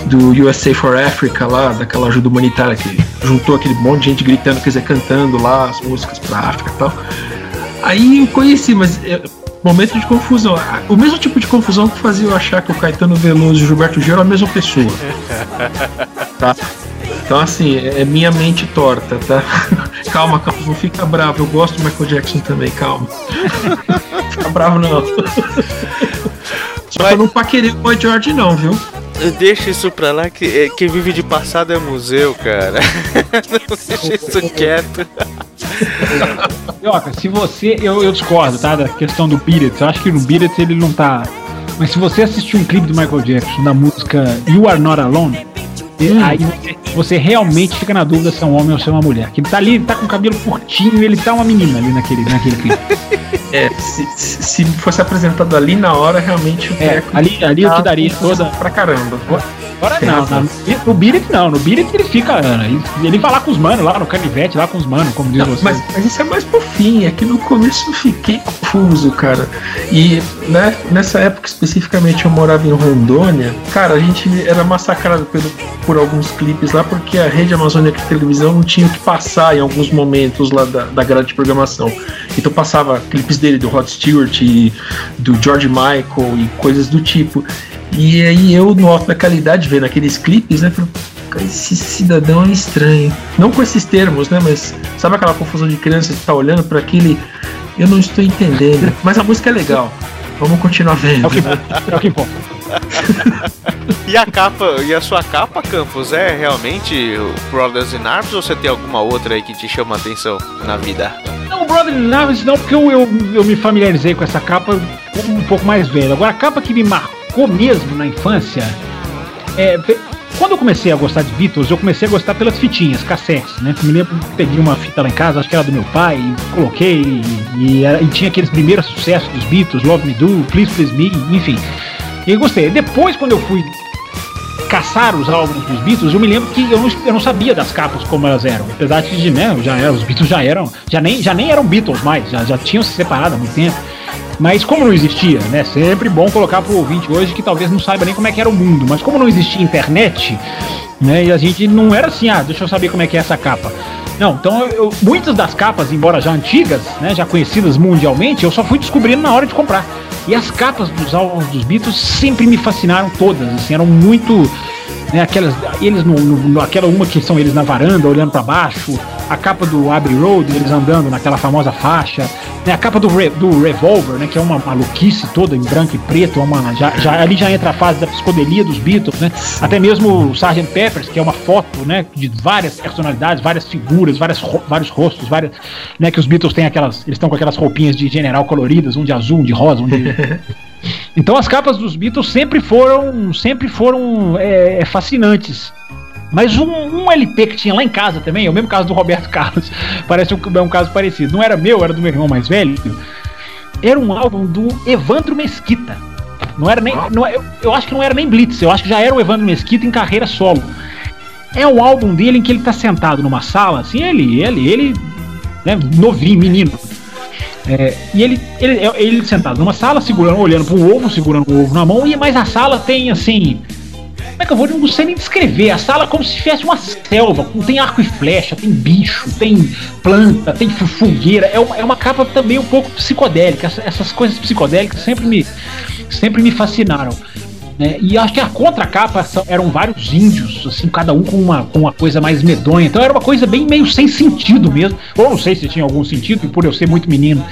do USA for Africa lá, daquela ajuda humanitária que juntou aquele monte de gente gritando, quer dizer, cantando lá as músicas pra África e tal. Aí eu conheci, mas é, momento de confusão. O mesmo tipo de confusão que fazia eu achar que o Caetano Veloso e o Gilberto Gil eram a mesma pessoa. Tá? Então assim, é é minha mente torta, tá? calma, calma, não fica bravo. Eu gosto do Michael Jackson também, calma. fica bravo não. Só que eu não paquerei o Boy George não, viu? Deixa isso pra lá, que é, quem vive de passado é museu, cara. Deixa isso quieto. Ioca, se você. Eu, eu discordo, tá? Da questão do Beat It. Eu acho que no Beat It ele não tá. Mas se você assistir um clipe do Michael Jackson da música You Are Not Alone, e- aí você, realmente fica na dúvida se é um homem ou se é uma mulher. Que ele tá ali, ele tá com o cabelo curtinho e ele tá uma menina ali naquele, naquele clipe. É, se, se se fosse apresentado ali na hora, realmente o É, ali, ali eu te daria toda. Pra caramba. Agora não, não, no Beat não, no Beat ele fica. Ele, ele vai lá com os manos, lá no canivete, lá com os manos, como diz Não, você. mas, mas isso é mais pro fim, é que no começo eu fiquei confuso, cara. E né, nessa época especificamente eu morava em Rondônia, cara, a gente era massacrado pelo, por alguns clipes lá, porque a rede Amazônica de televisão não tinha o que passar em alguns momentos lá da, da grade de programação. Então passava clipes dele, do Rod Stewart e do George Michael e coisas do tipo. E aí eu, no alto da qualidade, vendo aqueles clipes, né, falei, "Cara, esse cidadão é estranho. Não com esses termos, né, mas sabe aquela confusão de criança que tá olhando para aquele... Eu não estou entendendo, mas a música é legal. Vamos continuar É vendo. o que importa. É o que importa. E a capa, e a sua capa, Campos, é realmente o Brothers in Arms ou você tem alguma outra aí que te chama a atenção na vida? Não, Brother Naves não, porque eu, eu, eu me familiarizei com essa capa um pouco mais velho. Agora, a capa que me marcou mesmo na infância é. Quando eu comecei a gostar de Beatles, eu comecei a gostar pelas fitinhas, cassetes, né? Me lembro que peguei uma fita lá em casa, acho que era do meu pai, e coloquei, e, e era- e tinha aqueles primeiros sucessos dos Beatles, Love Me Do, Please Please Me, enfim. E gostei. Depois, quando eu fui caçar os álbuns dos Beatles, eu me lembro que eu não, eu não sabia das capas como elas eram. Apesar de, né, já eram, os Beatles já eram, já nem, já nem eram Beatles mais, já, já tinham se separado há muito tempo. Mas como não existia, né? Sempre bom colocar pro ouvinte hoje que talvez não saiba nem como é que era o mundo, mas como não existia internet, né? E a gente não era assim, ah, deixa eu saber como é que é essa capa. Não, então eu- muitas das capas, embora já antigas, né, já conhecidas mundialmente, eu só fui descobrindo na hora de comprar. E as capas dos álbuns dos Beatles sempre me fascinaram todas, assim, eram muito né, aquelas eles no, no- aquela uma que são eles na varanda olhando pra baixo, a capa do Abbey Road, eles andando naquela famosa faixa, né, a capa do, Re- do Revolver, né, que é uma maluquice toda em branco e preto, é uma, já, já- ali já entra a fase da psicodelia dos Beatles, né, até mesmo o Sgt. Peppers, que é uma foto, né, de várias personalidades, várias figuras, várias, vários rostos, várias, né, que os Beatles têm aquelas, eles estão com aquelas roupinhas de general coloridas, um de azul, um de rosa, um de então as capas dos Beatles sempre foram, sempre foram é, fascinantes. Mas um, um LP que tinha lá em casa também, é o mesmo caso do Roberto Carlos, parece um, é um caso parecido. Não era meu, era do meu irmão mais velho. Era um álbum do Evandro Mesquita. Não era nem, não, é- eu, eu acho que não era nem Blitz, eu acho que já era o Evandro Mesquita em carreira solo. É um álbum dele em que ele tá sentado numa sala, assim, ele, ele, ele, né, novinho, menino. É, e ele, ele, ele sentado numa sala, segurando, olhando para o ovo, segurando o ovo na mão, e mas a sala tem assim. Como é que eu vou? Não sei nem descrever. A sala é como se tivesse uma selva, tem arco e flecha, tem bicho, tem planta, tem fogueira. É uma, é uma capa também um pouco psicodélica. Essa- Essas coisas psicodélicas sempre me, sempre me fascinaram. Né? E acho que a contracapa eram vários índios, assim, cada um com uma, com uma coisa mais medonha. Então era uma coisa bem meio sem sentido mesmo. Ou não sei se tinha algum sentido, e por eu ser muito menino,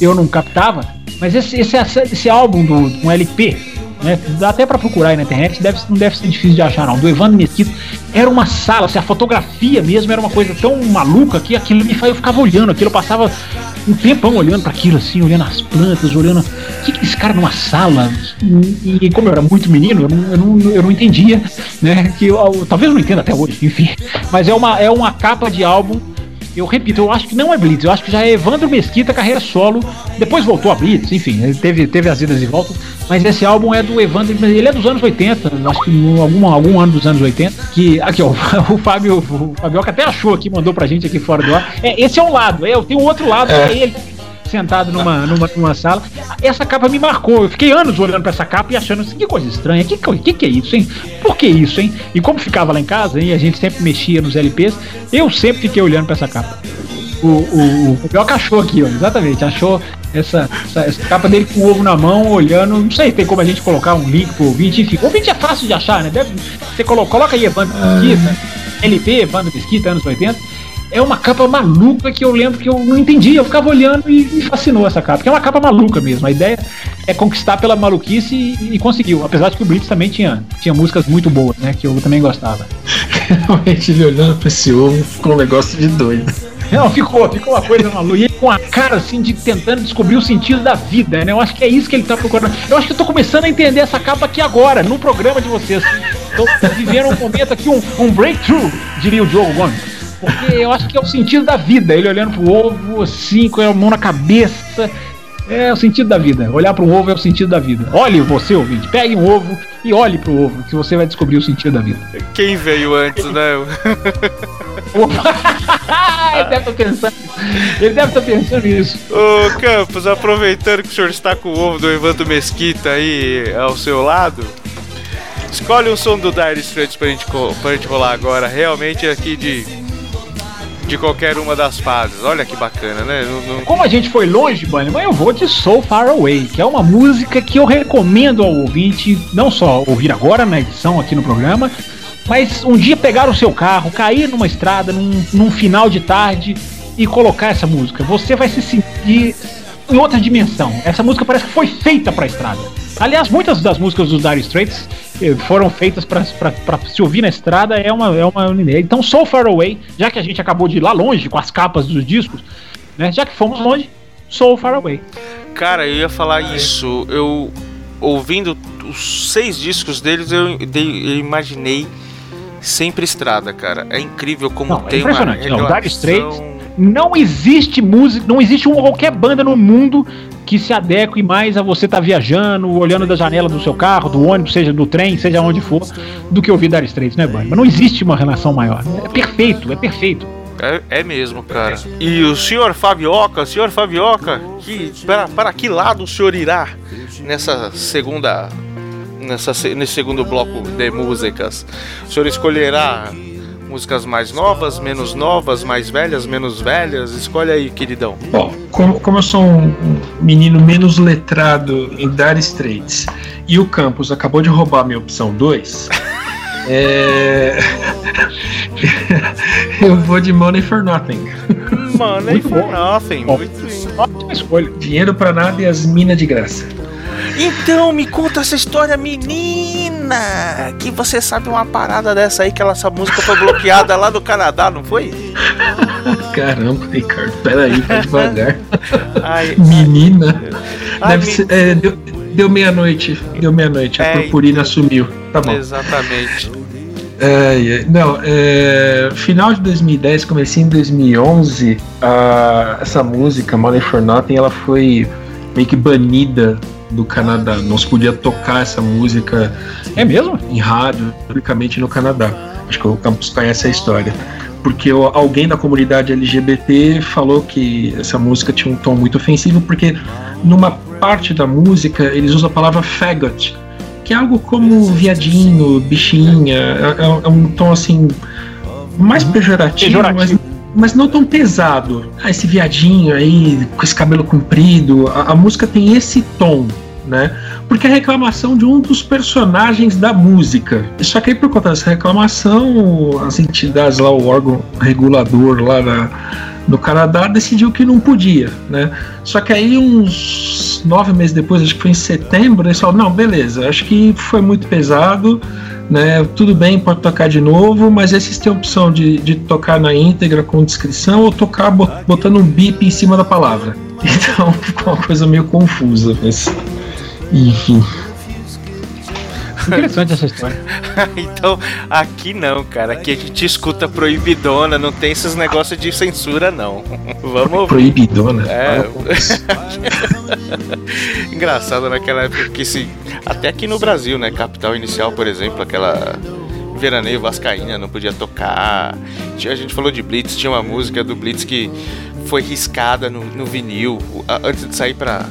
eu não captava. Mas esse, esse, esse álbum do LP, né? Dá até pra procurar aí na internet, deve, não deve ser difícil de achar, não. Do Evandro Mesquita. Era uma sala, assim, a fotografia mesmo era uma coisa tão maluca que aquilo me eu ficava olhando aquilo, eu passava um tempão olhando para aquilo, assim, olhando as plantas, olhando. O que, que esse cara numa sala? E, e como eu era muito menino, eu não, eu não, eu não entendia, né? Que eu, eu- talvez não entenda até hoje, enfim. Mas é uma, é uma capa de álbum. Eu repito, eu acho que não é Blitz, eu acho que já é Evandro Mesquita, carreira solo. Depois voltou a Blitz, enfim, ele teve, teve as idas e voltas. Mas esse álbum é do Evandro, ele é dos anos 80, acho que em algum, algum ano dos anos 80. Que, aqui, ó, o Fábio, o Fabioca até achou aqui, mandou pra gente aqui fora do ar. É, esse é um lado, é, eu tenho outro lado, É. é ele sentado numa, numa, numa sala. Essa capa me marcou. Eu fiquei anos olhando pra essa capa e achando assim, que coisa estranha. Que, que que é isso, hein? Por que isso, hein? E como ficava lá em casa, hein, a gente sempre mexia nos LPs, eu sempre fiquei olhando pra essa capa. O, o, o Fabioca achou aqui, ó, exatamente, achou essa, essa, essa capa dele com o ovo na mão, olhando. Não sei, tem como a gente colocar um link pro ouvinte, enfim. O ouvinte é fácil de achar, né? Deve, você coloca, coloca aí Evandro Mesquita, LP, Evandro Mesquita, anos 80 é uma capa maluca que eu lembro que eu não entendi. Eu ficava olhando e me fascinou essa capa, porque é uma capa maluca mesmo. A ideia é conquistar pela maluquice e, e conseguiu. Apesar de que o Blitz também tinha, tinha músicas muito boas, né? Que eu também gostava. Realmente ele olhando pra esse ovo ficou um negócio de doido. Não, ficou, ficou uma coisa maluca. E ele com a cara assim de tentando descobrir o sentido da vida, né? Eu acho que é isso que ele tá procurando. Eu acho que eu tô começando a entender essa capa aqui agora, no programa de vocês. Tô vivendo um momento aqui, um, um breakthrough, diria o Diogo Gomes. Porque eu acho que é o sentido da vida. Ele olhando pro ovo, assim, com a mão na cabeça. É o sentido da vida. Olhar para um ovo é o sentido da vida. Olhe você, ouvinte. Pegue um ovo e olhe para o ovo, que você vai descobrir o sentido da vida. Quem veio antes, né? ele deve estar pensando. Ele deve estar pensando nisso. Ô Campos, aproveitando que o senhor está com o ovo do Evandro Mesquita aí ao seu lado, escolhe um som do Dire Straits pra gente, pra gente rolar agora. Realmente aqui de. De qualquer uma das fases. Olha que bacana, né? Não- não- Como a gente foi longe, Bunny, mas eu vou de So Far Away, que é uma música que eu recomendo ao ouvinte não só ouvir agora na edição aqui no programa, mas um dia pegar o seu carro, cair numa estrada, num, num final de tarde e colocar essa música. Você vai se sentir em outra dimensão. Essa música parece que foi feita pra estrada. Aliás, muitas das músicas dos Dire Straits eh, foram feitas pra se ouvir na estrada, é uma, é uma ideia. Então, So Far Away, já que a gente acabou de ir lá longe com as capas dos discos, né? Já que fomos longe, So Far Away. Cara, eu ia falar isso. Eu ouvindo os seis discos deles, eu, eu imaginei sempre estrada, cara. É incrível como Não, é tem uma impressionante. Não, Dire relação- Straits- Não existe música, não existe uma qualquer banda no mundo que se adeque mais a você estar viajando, olhando da janela do seu carro, do ônibus, seja do trem, seja onde for, do que ouvir Dire Straits, né, Bunny? Mas não existe uma relação maior. É perfeito, é perfeito. É, é mesmo, cara. E o senhor Fabioca, senhor Fabioca, que, para, para que lado o senhor irá nessa segunda. Nessa, se- nesse segundo bloco de músicas? O senhor escolherá músicas mais novas, menos novas, mais velhas, menos velhas? Escolhe aí, queridão. Bom, como, como eu sou um menino menos letrado em Dire Straits e o Campos acabou de roubar minha opção 2, é... eu vou de Money for Nothing. Money Muito for bom. nothing. Bom. Muito... Ótima escolha. Dinheiro pra nada e as minas de graça. Então, me conta essa história, Que você sabe uma parada dessa aí, que ela- essa música foi bloqueada lá do Canadá, não foi? Caramba, Ricardo, peraí, vai devagar. Ai, Menina. ai, Deve me- ser, é, deu deu meia-noite. Deu meia-noite. A É, purpurina sumiu. Tá bom. Exatamente. É, é, não, é, final de 2010, comecinho de 2011, a- essa música, Money for Nothing, ela foi meio que banida do Canadá. Não se podia tocar essa música É mesmo? em rádio, publicamente no Canadá. Acho que o Campos conhece a história. Porque alguém da comunidade LGBT falou que essa música tinha um tom muito ofensivo, porque numa parte da música eles usam a palavra faggot, que é algo como viadinho, bichinha, é, é- é um tom assim mais pejorativo, Pejorativo. Mas, mas não tão pesado. Ah, esse viadinho aí, com esse cabelo comprido, a, a música tem esse tom, né? Porque é reclamação de um dos personagens da música. Só que aí, por conta dessa reclamação, as entidades lá, o órgão regulador lá na, no Canadá decidiu que não podia, né? Só que aí, uns nove meses depois, acho que foi em setembro, eles falaram: não, beleza, acho que foi muito pesado, né? Tudo bem, pode tocar de novo, mas aí vocês têm a opção de, de tocar na íntegra com descrição ou tocar bo- botando um bip em cima da palavra. Então ficou uma coisa meio confusa, mas. Enfim. Interessante essa história. então, aqui não, cara. Aqui a gente escuta proibidona, não tem esses negócios de censura, não. Vamos ouvir. Proibidona. É. Engraçado naquela época que se. Até aqui no Brasil, né? Capital Inicial, por exemplo, aquela. Veraneio Vascaína não podia tocar. A gente falou de Blitz, tinha uma música do Blitz que foi riscada no, no vinil antes de sair pra.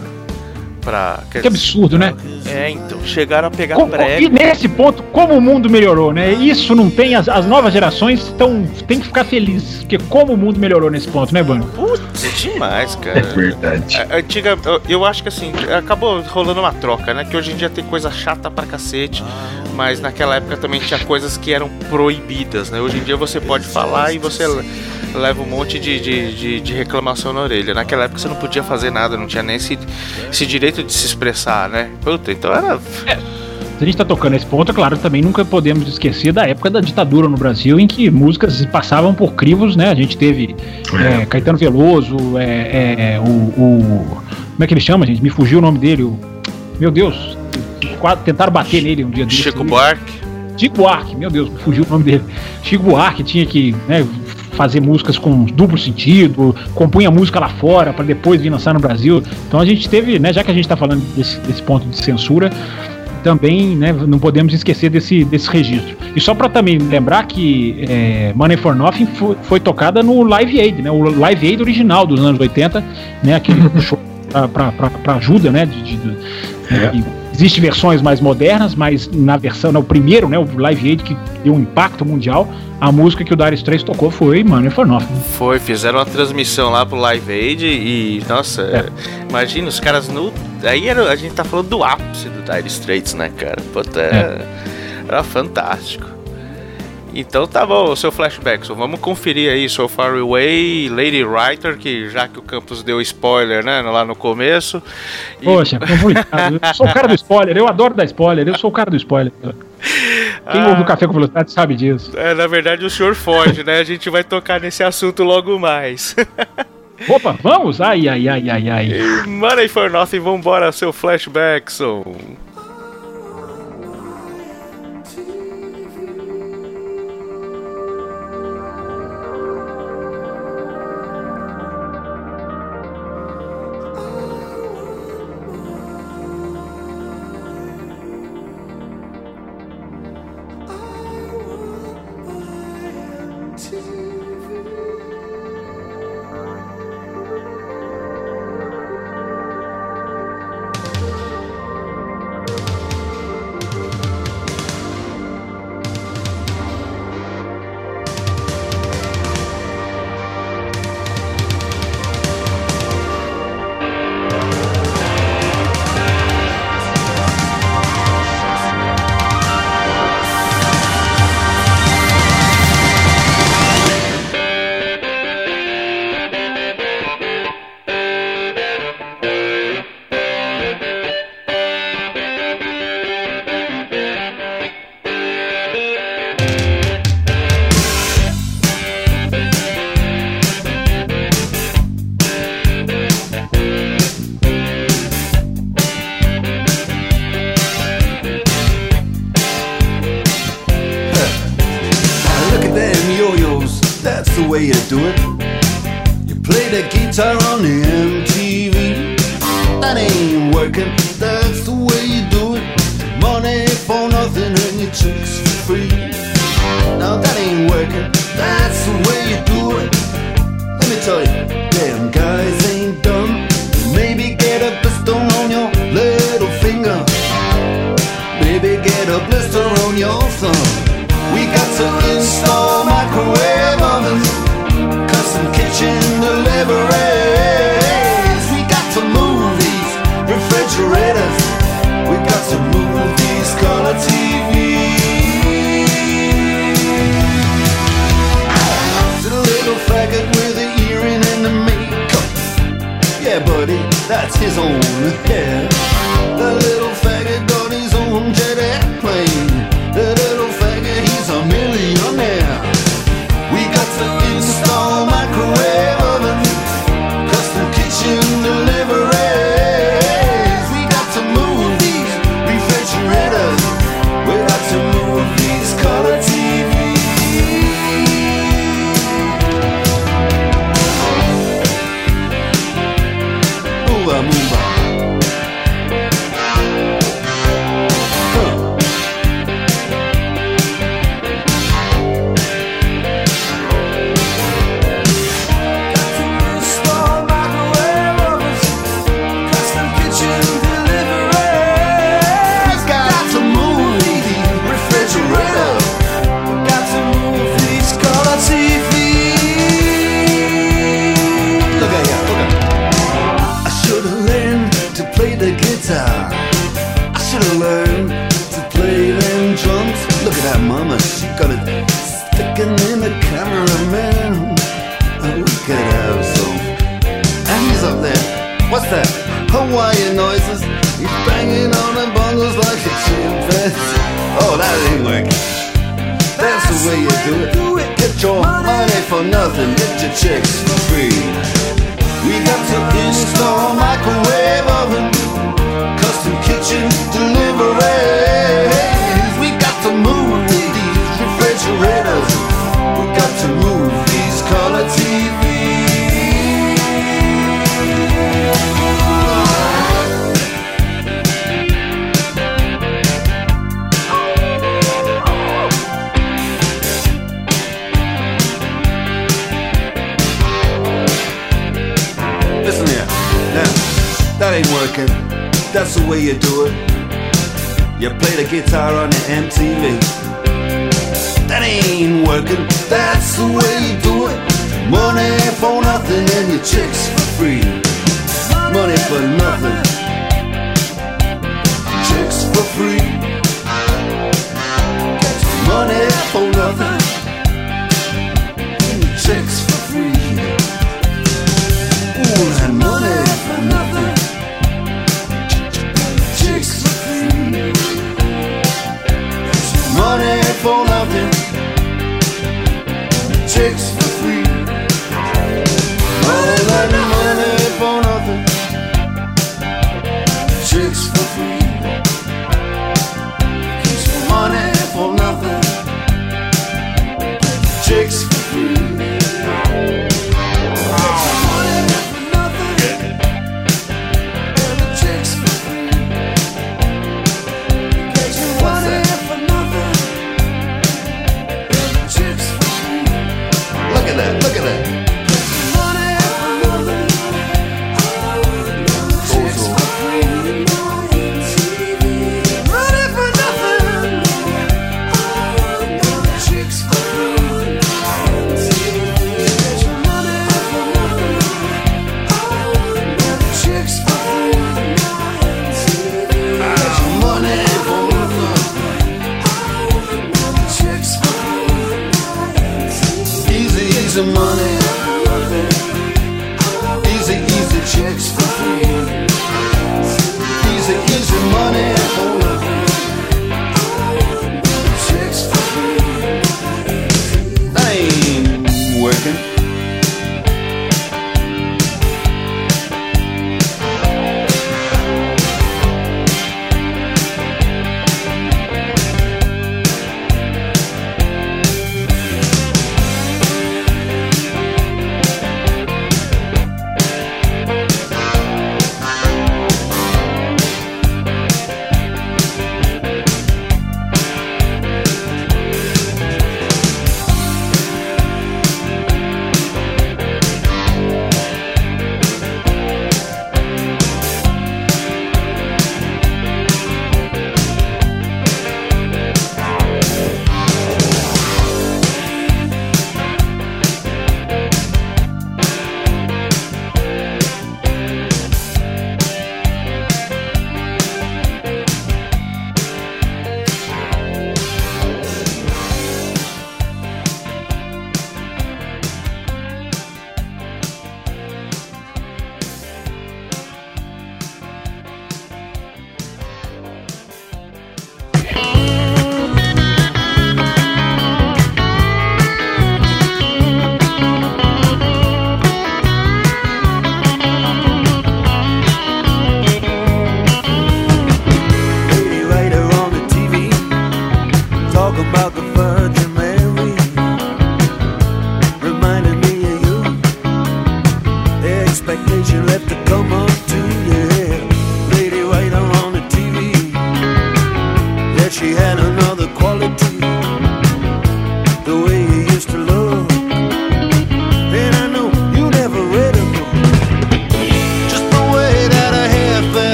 Pra quer Que absurdo, né? É, então, chegaram a pegar Como- prego. e nesse ponto, como o mundo melhorou, né? Isso não tem, as, as novas gerações estão tem que ficar felizes, porque como o mundo melhorou nesse ponto, né, Bruno? Putz, é demais, É cara. verdade. A- Antiga, eu- eu acho que assim, acabou rolando uma troca, né? Que hoje em dia tem coisa chata pra cacete, mas naquela época também tinha coisas que eram proibidas, né? Hoje em dia você pode falar e você leva um monte de, de, de- de reclamação na orelha. Naquela época você não podia fazer nada, não tinha nem esse, esse direito de se expressar, né? Puta, então era. Se a gente tá tocando esse ponto, é claro, também nunca podemos esquecer da época da ditadura no Brasil, em que músicas passavam por crivos, né? A gente teve é, Caetano Veloso, é, é, o, o- Como é que ele chama, gente? Me fugiu o nome dele. o- meu Deus. Quase tentaram bater nele um dia desse. Chico Buarque. Chico Buarque, meu Deus, me fugiu o nome dele. Chico Buarque tinha que né, fazer músicas com duplo sentido, compunha música lá fora para depois vir lançar no Brasil. Então a gente teve, né, já que a gente está falando desse, desse ponto de censura, também né, não podemos esquecer desse, desse registro. E só para também lembrar que é, Money for Nothing foi, foi, tocada no Live Aid, né, o Live Aid original dos anos 80, né, aquele show para ajuda, né, de, de, de é. Existem versões mais modernas, mas na versão, no primeiro, né, o Live Aid que deu um impacto mundial, a música que o Darius 3 tocou foi Money for Nothing. Foi, fizeram uma transmissão lá pro Live Aid e, nossa, é. imagina os caras no. Aí era, a gente tá falando do ápice do Dire Straits, né, cara? Puta, é. era fantástico. Então tá bom, seu flashback, so vamos conferir aí So Far Away, Lady Writer, que já que o Campos deu spoiler, né, lá no começo. E... Poxa, complicado. eu sou o cara do spoiler, eu adoro dar spoiler, eu sou o cara do spoiler. Quem ah, ouve o Café com Velocidade sabe disso. É, na verdade o senhor foge, né? A gente vai tocar nesse assunto logo mais. Opa, vamos? Ai, ai, ai, ai, ai. Money for Nothing, vambora, seu flashback, so...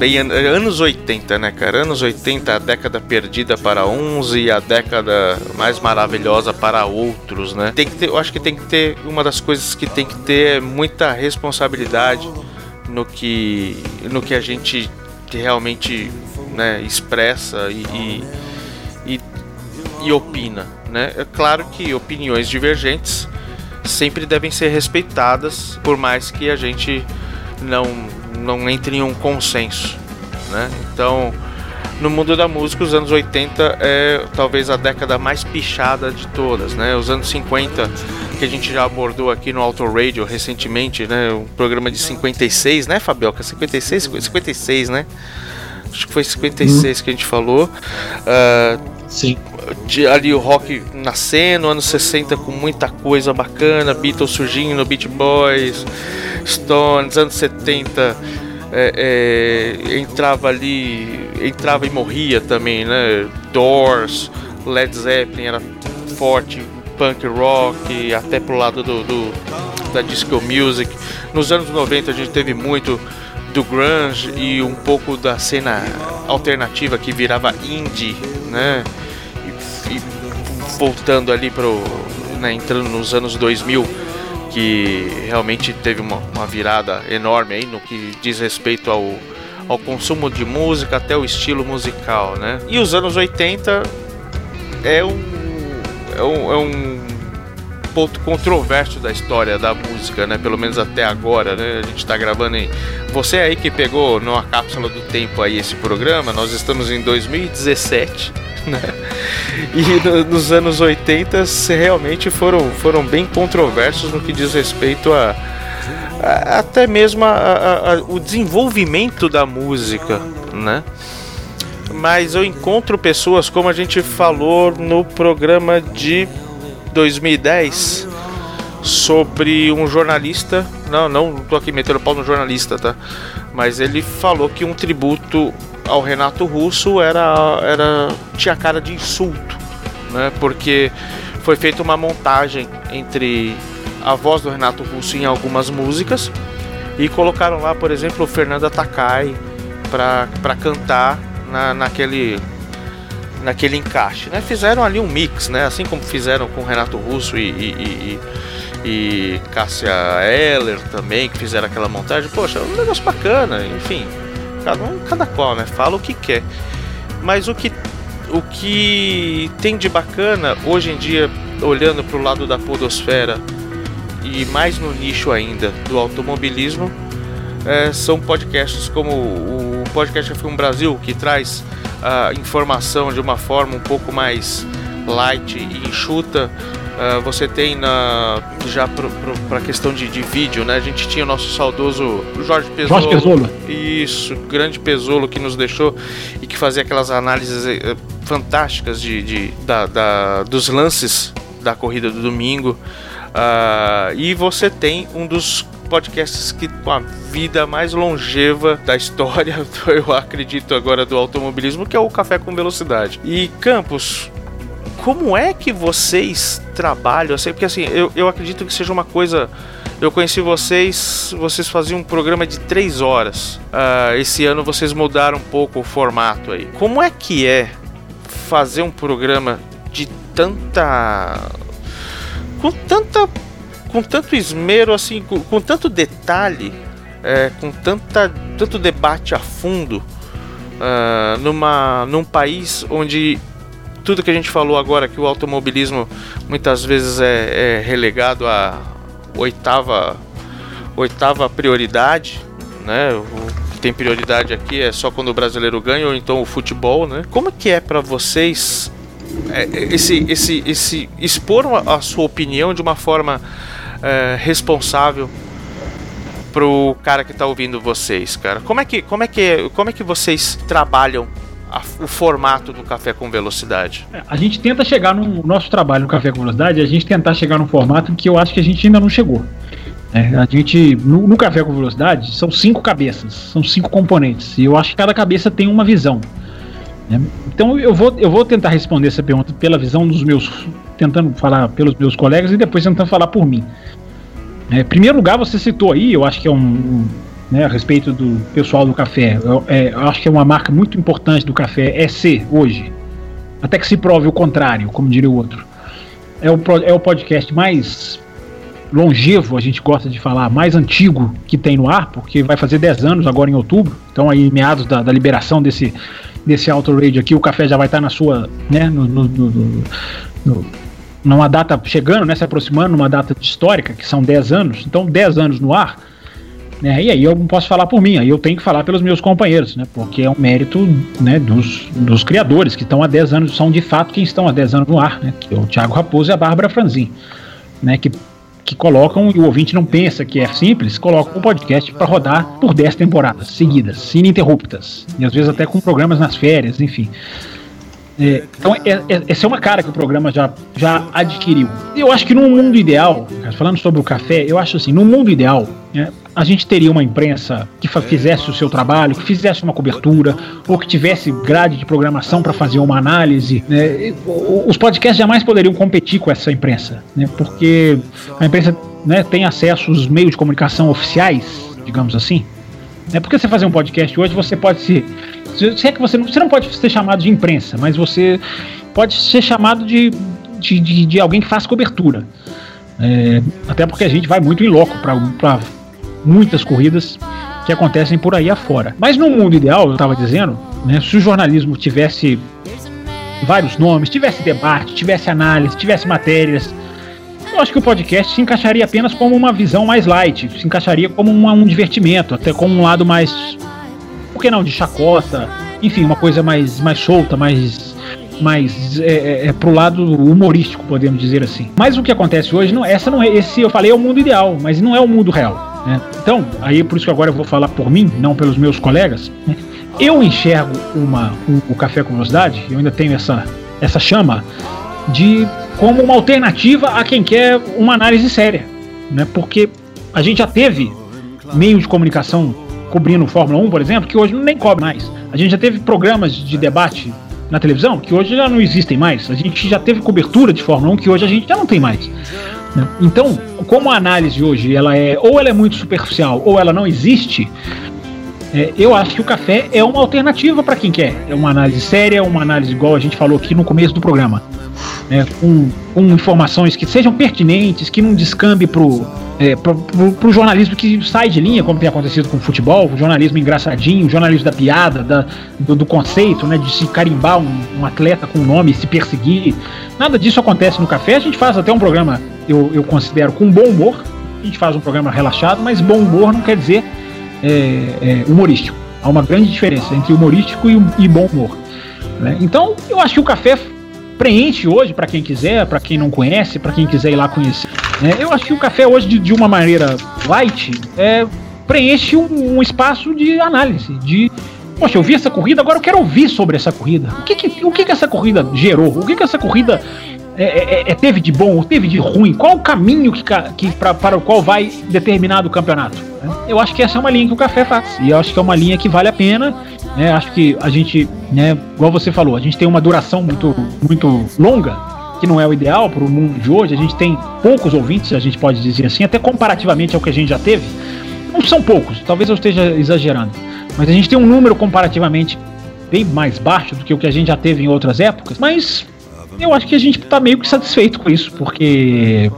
bem, an- anos 80, né, cara? Anos 80, a década perdida para uns e a década mais maravilhosa para outros, né? Tem que ter, eu acho que tem que ter uma das coisas que tem que ter é muita responsabilidade no que no que a gente realmente, né, expressa e, e, e, e opina, né? É claro que opiniões divergentes sempre devem ser respeitadas, por mais que a gente não, não entre em um consenso, né? Então, no mundo da música, os anos 80 é talvez a década mais pichada de todas, né? Os anos 50, que a gente já abordou aqui no Auto Radio recentemente, né? Um programa de 56, né, Fabioca? 56, 56, né? Acho que foi 56 que a gente falou. Ah, Sim. de- ali o rock nascendo, anos 60 com muita coisa bacana, Beatles surgindo, Beach Boys, Stones, anos 70 é, é, entrava ali, entrava e morria também, né? Doors, Led Zeppelin era forte, punk rock, até pro lado do, do- da disco music. Nos anos 90 a gente teve muito do grunge e um pouco da cena alternativa que virava indie, né? E, e voltando ali pro, né, entrando nos anos 2000, que realmente teve uma, uma virada enorme aí no que diz respeito ao, ao consumo de música até o estilo musical, né? E os anos 80 é um, é um, é um ponto controverso da história da música, né? Pelo menos até agora, né? A gente tá gravando em. Você aí que pegou numa cápsula do tempo aí esse programa, nós estamos em 2017, né? E no- nos anos 80 se realmente foram, foram bem controversos no que diz respeito a. a- até mesmo a- a- a- o desenvolvimento da música, né? Mas eu encontro pessoas, como a gente falou no programa de 2010 sobre um jornalista. Não, não tô aqui metendo pau no jornalista, tá? Mas ele falou que um tributo ao Renato Russo era, era tinha cara de insulto, né? Porque foi feita uma montagem entre a voz do Renato Russo em algumas músicas e colocaram lá, por exemplo, o Fernanda Takai para cantar na, naquele naquele encaixe, né? Fizeram ali um mix, né? Assim como fizeram com Renato Russo e, e, e, e- Cássia Eller também, que fizeram aquela montagem. Poxa, é um negócio bacana, enfim. Cada um, cada qual, né? Fala o que quer. Mas o que, o que tem de bacana hoje em dia, olhando para o lado da podosfera e mais no nicho ainda do automobilismo, é, são podcasts como o podcast F1 Brasil, que traz a informação de uma forma um pouco mais light e enxuta. Ah, você tem na, já para a questão de, de vídeo, né? A gente tinha o nosso saudoso Jorge Pesolo. Jorge Pesolo. Isso, grande Pesolo que nos deixou e que fazia aquelas análises eh, fantásticas de, de- da- da- dos lances da corrida do domingo. Ah, e você tem um dos podcasts que com a vida mais longeva da história, eu acredito agora, do automobilismo, que é o Café com Velocidade. E Campos, como é que vocês trabalham? Sei, porque assim, eu, eu acredito que seja uma coisa. Eu conheci vocês, vocês faziam um programa de três horas. Ah, esse ano vocês mudaram um pouco o formato aí. Como é que é fazer um programa de tanta. com tanta. Com tanto esmero, assim, com, com tanto detalhe, é, com tanta, tanto debate a fundo, ah, numa, num país onde tudo que a gente falou agora, que o automobilismo muitas vezes é, é relegado a oitava, oitava prioridade, né? O que tem prioridade aqui é só quando o brasileiro ganha ou então o futebol, né? Como que é para vocês é, esse, esse, esse expor a sua opinião de uma forma é, responsável pro cara que tá ouvindo vocês, cara? Como é que, como é que, como é que vocês trabalham a- o formato do Café com Velocidade? É, A gente tenta chegar no nosso trabalho no Café com Velocidade, a gente tentar chegar num formato que eu acho que a gente ainda não chegou. É, a gente, no, no Café com Velocidade, são cinco cabeças, são cinco componentes, e eu acho que cada cabeça tem uma visão. Né? Então eu vou, eu vou tentar responder essa pergunta pela visão dos meus. tentando falar pelos meus colegas e depois tentando falar por mim. É, em primeiro lugar, você citou aí, eu acho que é um, um- né, a respeito do pessoal do café. Eu, é, eu acho que é uma marca muito importante do café, é ser hoje. Até que se prove o contrário, como diria o outro. É o, é o podcast mais longevo, a gente gosta de falar, mais antigo que tem no ar, porque vai fazer 10 anos agora em outubro. Então aí meados da, da liberação desse, desse Auto aqui, o café já vai estar na sua, né, no, no, no, no numa data chegando, né, se aproximando, numa data histórica, que são 10 anos, então 10 anos no ar, né, e aí eu não posso falar por mim, aí eu tenho que falar pelos meus companheiros, né, porque é um mérito né, dos, dos criadores, que estão há 10 anos, são de fato quem estão há 10 anos no ar, né, que é o Thiago Raposo e a Bárbara Franzin, né, que que colocam, e o ouvinte não pensa que é simples, colocam um podcast para rodar por 10 temporadas seguidas, ininterruptas, e às vezes até com programas nas férias, enfim. É, então, é, é, essa é uma cara que o programa já, já adquiriu. Eu acho que no mundo ideal, falando sobre o café, eu acho assim, no mundo ideal, né, a gente teria uma imprensa que fizesse o seu trabalho, que fizesse uma cobertura, ou que tivesse grade de programação para fazer uma análise. Né, os podcasts jamais poderiam competir com essa imprensa, né, porque a imprensa né, tem acesso aos meios de comunicação oficiais, digamos assim. Né, porque você fazer um podcast hoje, você pode se se é que você não, você não pode ser chamado de imprensa, mas você pode ser chamado de, de, de, de alguém que faz cobertura. É, até porque a gente vai muito em loco para muitas corridas que acontecem por aí afora. Mas no mundo ideal, eu estava dizendo, né, se o jornalismo tivesse vários nomes, tivesse debate, tivesse análise, tivesse matérias, eu acho que o podcast se encaixaria apenas como uma visão mais light, se encaixaria como uma, um divertimento, até como um lado mais por que não, de chacota, enfim, uma coisa mais, mais solta, mais mais é, é, é, pro lado humorístico, podemos dizer assim. Mas o que acontece hoje, não, essa não é, esse eu falei é o mundo ideal, mas não é o mundo real. Né? Então, aí por isso que agora eu vou falar por mim, não pelos meus colegas. Né? Eu enxergo uma, um, o café com velocidade, eu ainda tenho essa, essa chama de como uma alternativa a quem quer uma análise séria, né? Porque a gente já teve meio de comunicação cobrindo Fórmula 1, por exemplo, que hoje nem cobre mais. A gente já teve programas de debate na televisão que hoje já não existem mais. A gente já teve cobertura de Fórmula 1 que hoje a gente já não tem mais. Né? Então, como a análise hoje ela é ou ela é muito superficial ou ela não existe, é, eu acho que o café é uma alternativa para quem quer. É uma análise séria, uma análise igual a gente falou aqui no começo do programa. Né, com, com, informações que sejam pertinentes, que não descambe pro, é, pro, pro, pro, jornalismo que sai de linha, como tem acontecido com o futebol, o jornalismo engraçadinho, o jornalismo da piada, da, do, do, conceito, né, de se carimbar um, um atleta com o um nome, se perseguir. Nada disso acontece no café. A gente faz até um programa, eu, eu considero, com bom humor. A gente faz um programa relaxado, mas bom humor não quer dizer é, é, humorístico. Há uma grande diferença entre humorístico e, e bom humor. Né? Então, eu acho que o café preenche hoje para quem quiser, para quem não conhece, para quem quiser ir lá conhecer. Né? Eu acho que o café hoje, de, de uma maneira light, é, preenche um, um, espaço de análise, de Poxa, eu vi essa corrida, agora eu quero ouvir sobre essa corrida. O que, que o que, que essa corrida gerou? O que, que essa corrida é, é, é, teve de bom ou teve de ruim? Qual o caminho que, que pra, para o qual vai determinado campeonato? Eu acho que essa é uma linha que o café faz. E eu acho que é uma linha que vale a pena. Né? Acho que a gente, né, igual você falou, a gente tem uma duração muito, muito longa, que não é o ideal para o mundo de hoje. A gente tem poucos ouvintes, a gente pode dizer assim, até comparativamente ao que a gente já teve. Não são poucos, talvez eu esteja exagerando. Mas a gente tem um número comparativamente bem mais baixo do que o que a gente já teve em outras épocas. Mas eu acho que a gente tá meio que satisfeito com isso, porque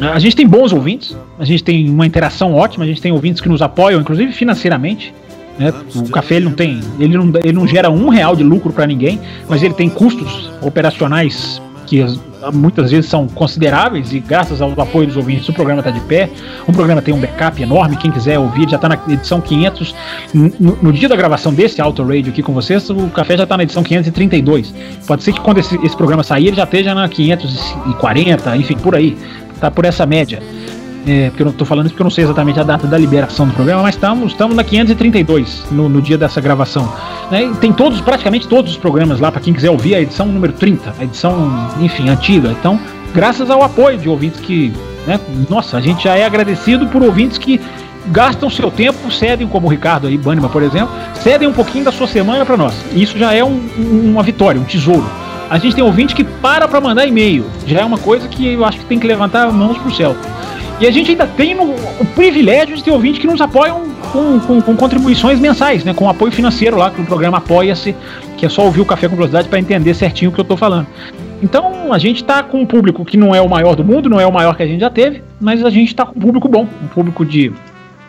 a gente tem bons ouvintes, a gente tem uma interação ótima, a gente tem ouvintes que nos apoiam, inclusive financeiramente. Né? O café ele não tem, ele não, ele não gera um real de lucro para ninguém, mas ele tem custos operacionais que muitas vezes são consideráveis e graças ao apoio dos ouvintes o programa está de pé. O programa tem um backup enorme, quem quiser ouvir já está na edição 500. No, no, dia da gravação desse Auto Radio aqui com vocês, o café já está na edição 532. Pode ser que quando esse, esse programa sair ele já esteja na 540, enfim, por aí. Tá por essa média. É, porque eu não estou falando isso porque eu não sei exatamente a data da liberação do programa, mas estamos, estamos na 532 no, no dia dessa gravação. Né? Tem todos, praticamente todos os programas lá, para quem quiser ouvir a edição número 30, a edição, enfim, antiga. Então, graças ao apoio de ouvintes que, né, nossa, a gente já é agradecido por ouvintes que gastam seu tempo, cedem, como o Ricardo aí, Banima, por exemplo, cedem um pouquinho da sua semana para nós. Isso já é um, uma vitória, um tesouro. A gente tem ouvinte que para para mandar e-mail. Já é uma coisa que eu acho que tem que levantar mãos pro céu. E a gente ainda tem o privilégio de ter ouvintes que nos apoiam com, com, com contribuições mensais, né? Com apoio financeiro lá, que o programa Apoia-se, que é só ouvir o Café com Velocidade para entender certinho o que eu tô falando. Então a gente tá com um público que não é o maior do mundo, não é o maior que a gente já teve, mas a gente tá com um público bom, um público de,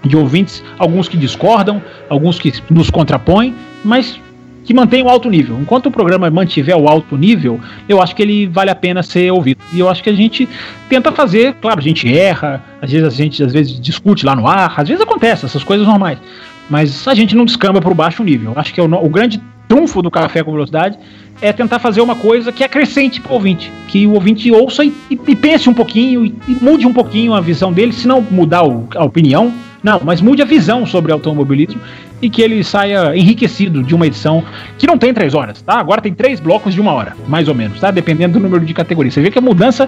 de ouvintes, alguns que discordam, alguns que nos contrapõem, mas que mantém o alto nível. Enquanto o programa mantiver o alto nível, eu acho que ele vale a pena ser ouvido. E eu acho que a gente tenta fazer, claro, a gente erra, às vezes a gente às vezes discute lá no ar, às vezes acontece essas coisas normais. Mas a gente não descamba para o baixo nível. Eu acho que é o, o grande trunfo do Café com Velocidade é tentar fazer uma coisa que acrescente para o ouvinte, que o ouvinte ouça e, e, e pense um pouquinho e, e, mude um pouquinho a visão dele, se não mudar o, a opinião, não, mas mude a visão sobre automobilismo e que ele saia enriquecido de uma edição que não tem três horas, tá? Agora tem três blocos de uma hora, mais ou menos, tá? Dependendo do número de categorias. Você vê que a mudança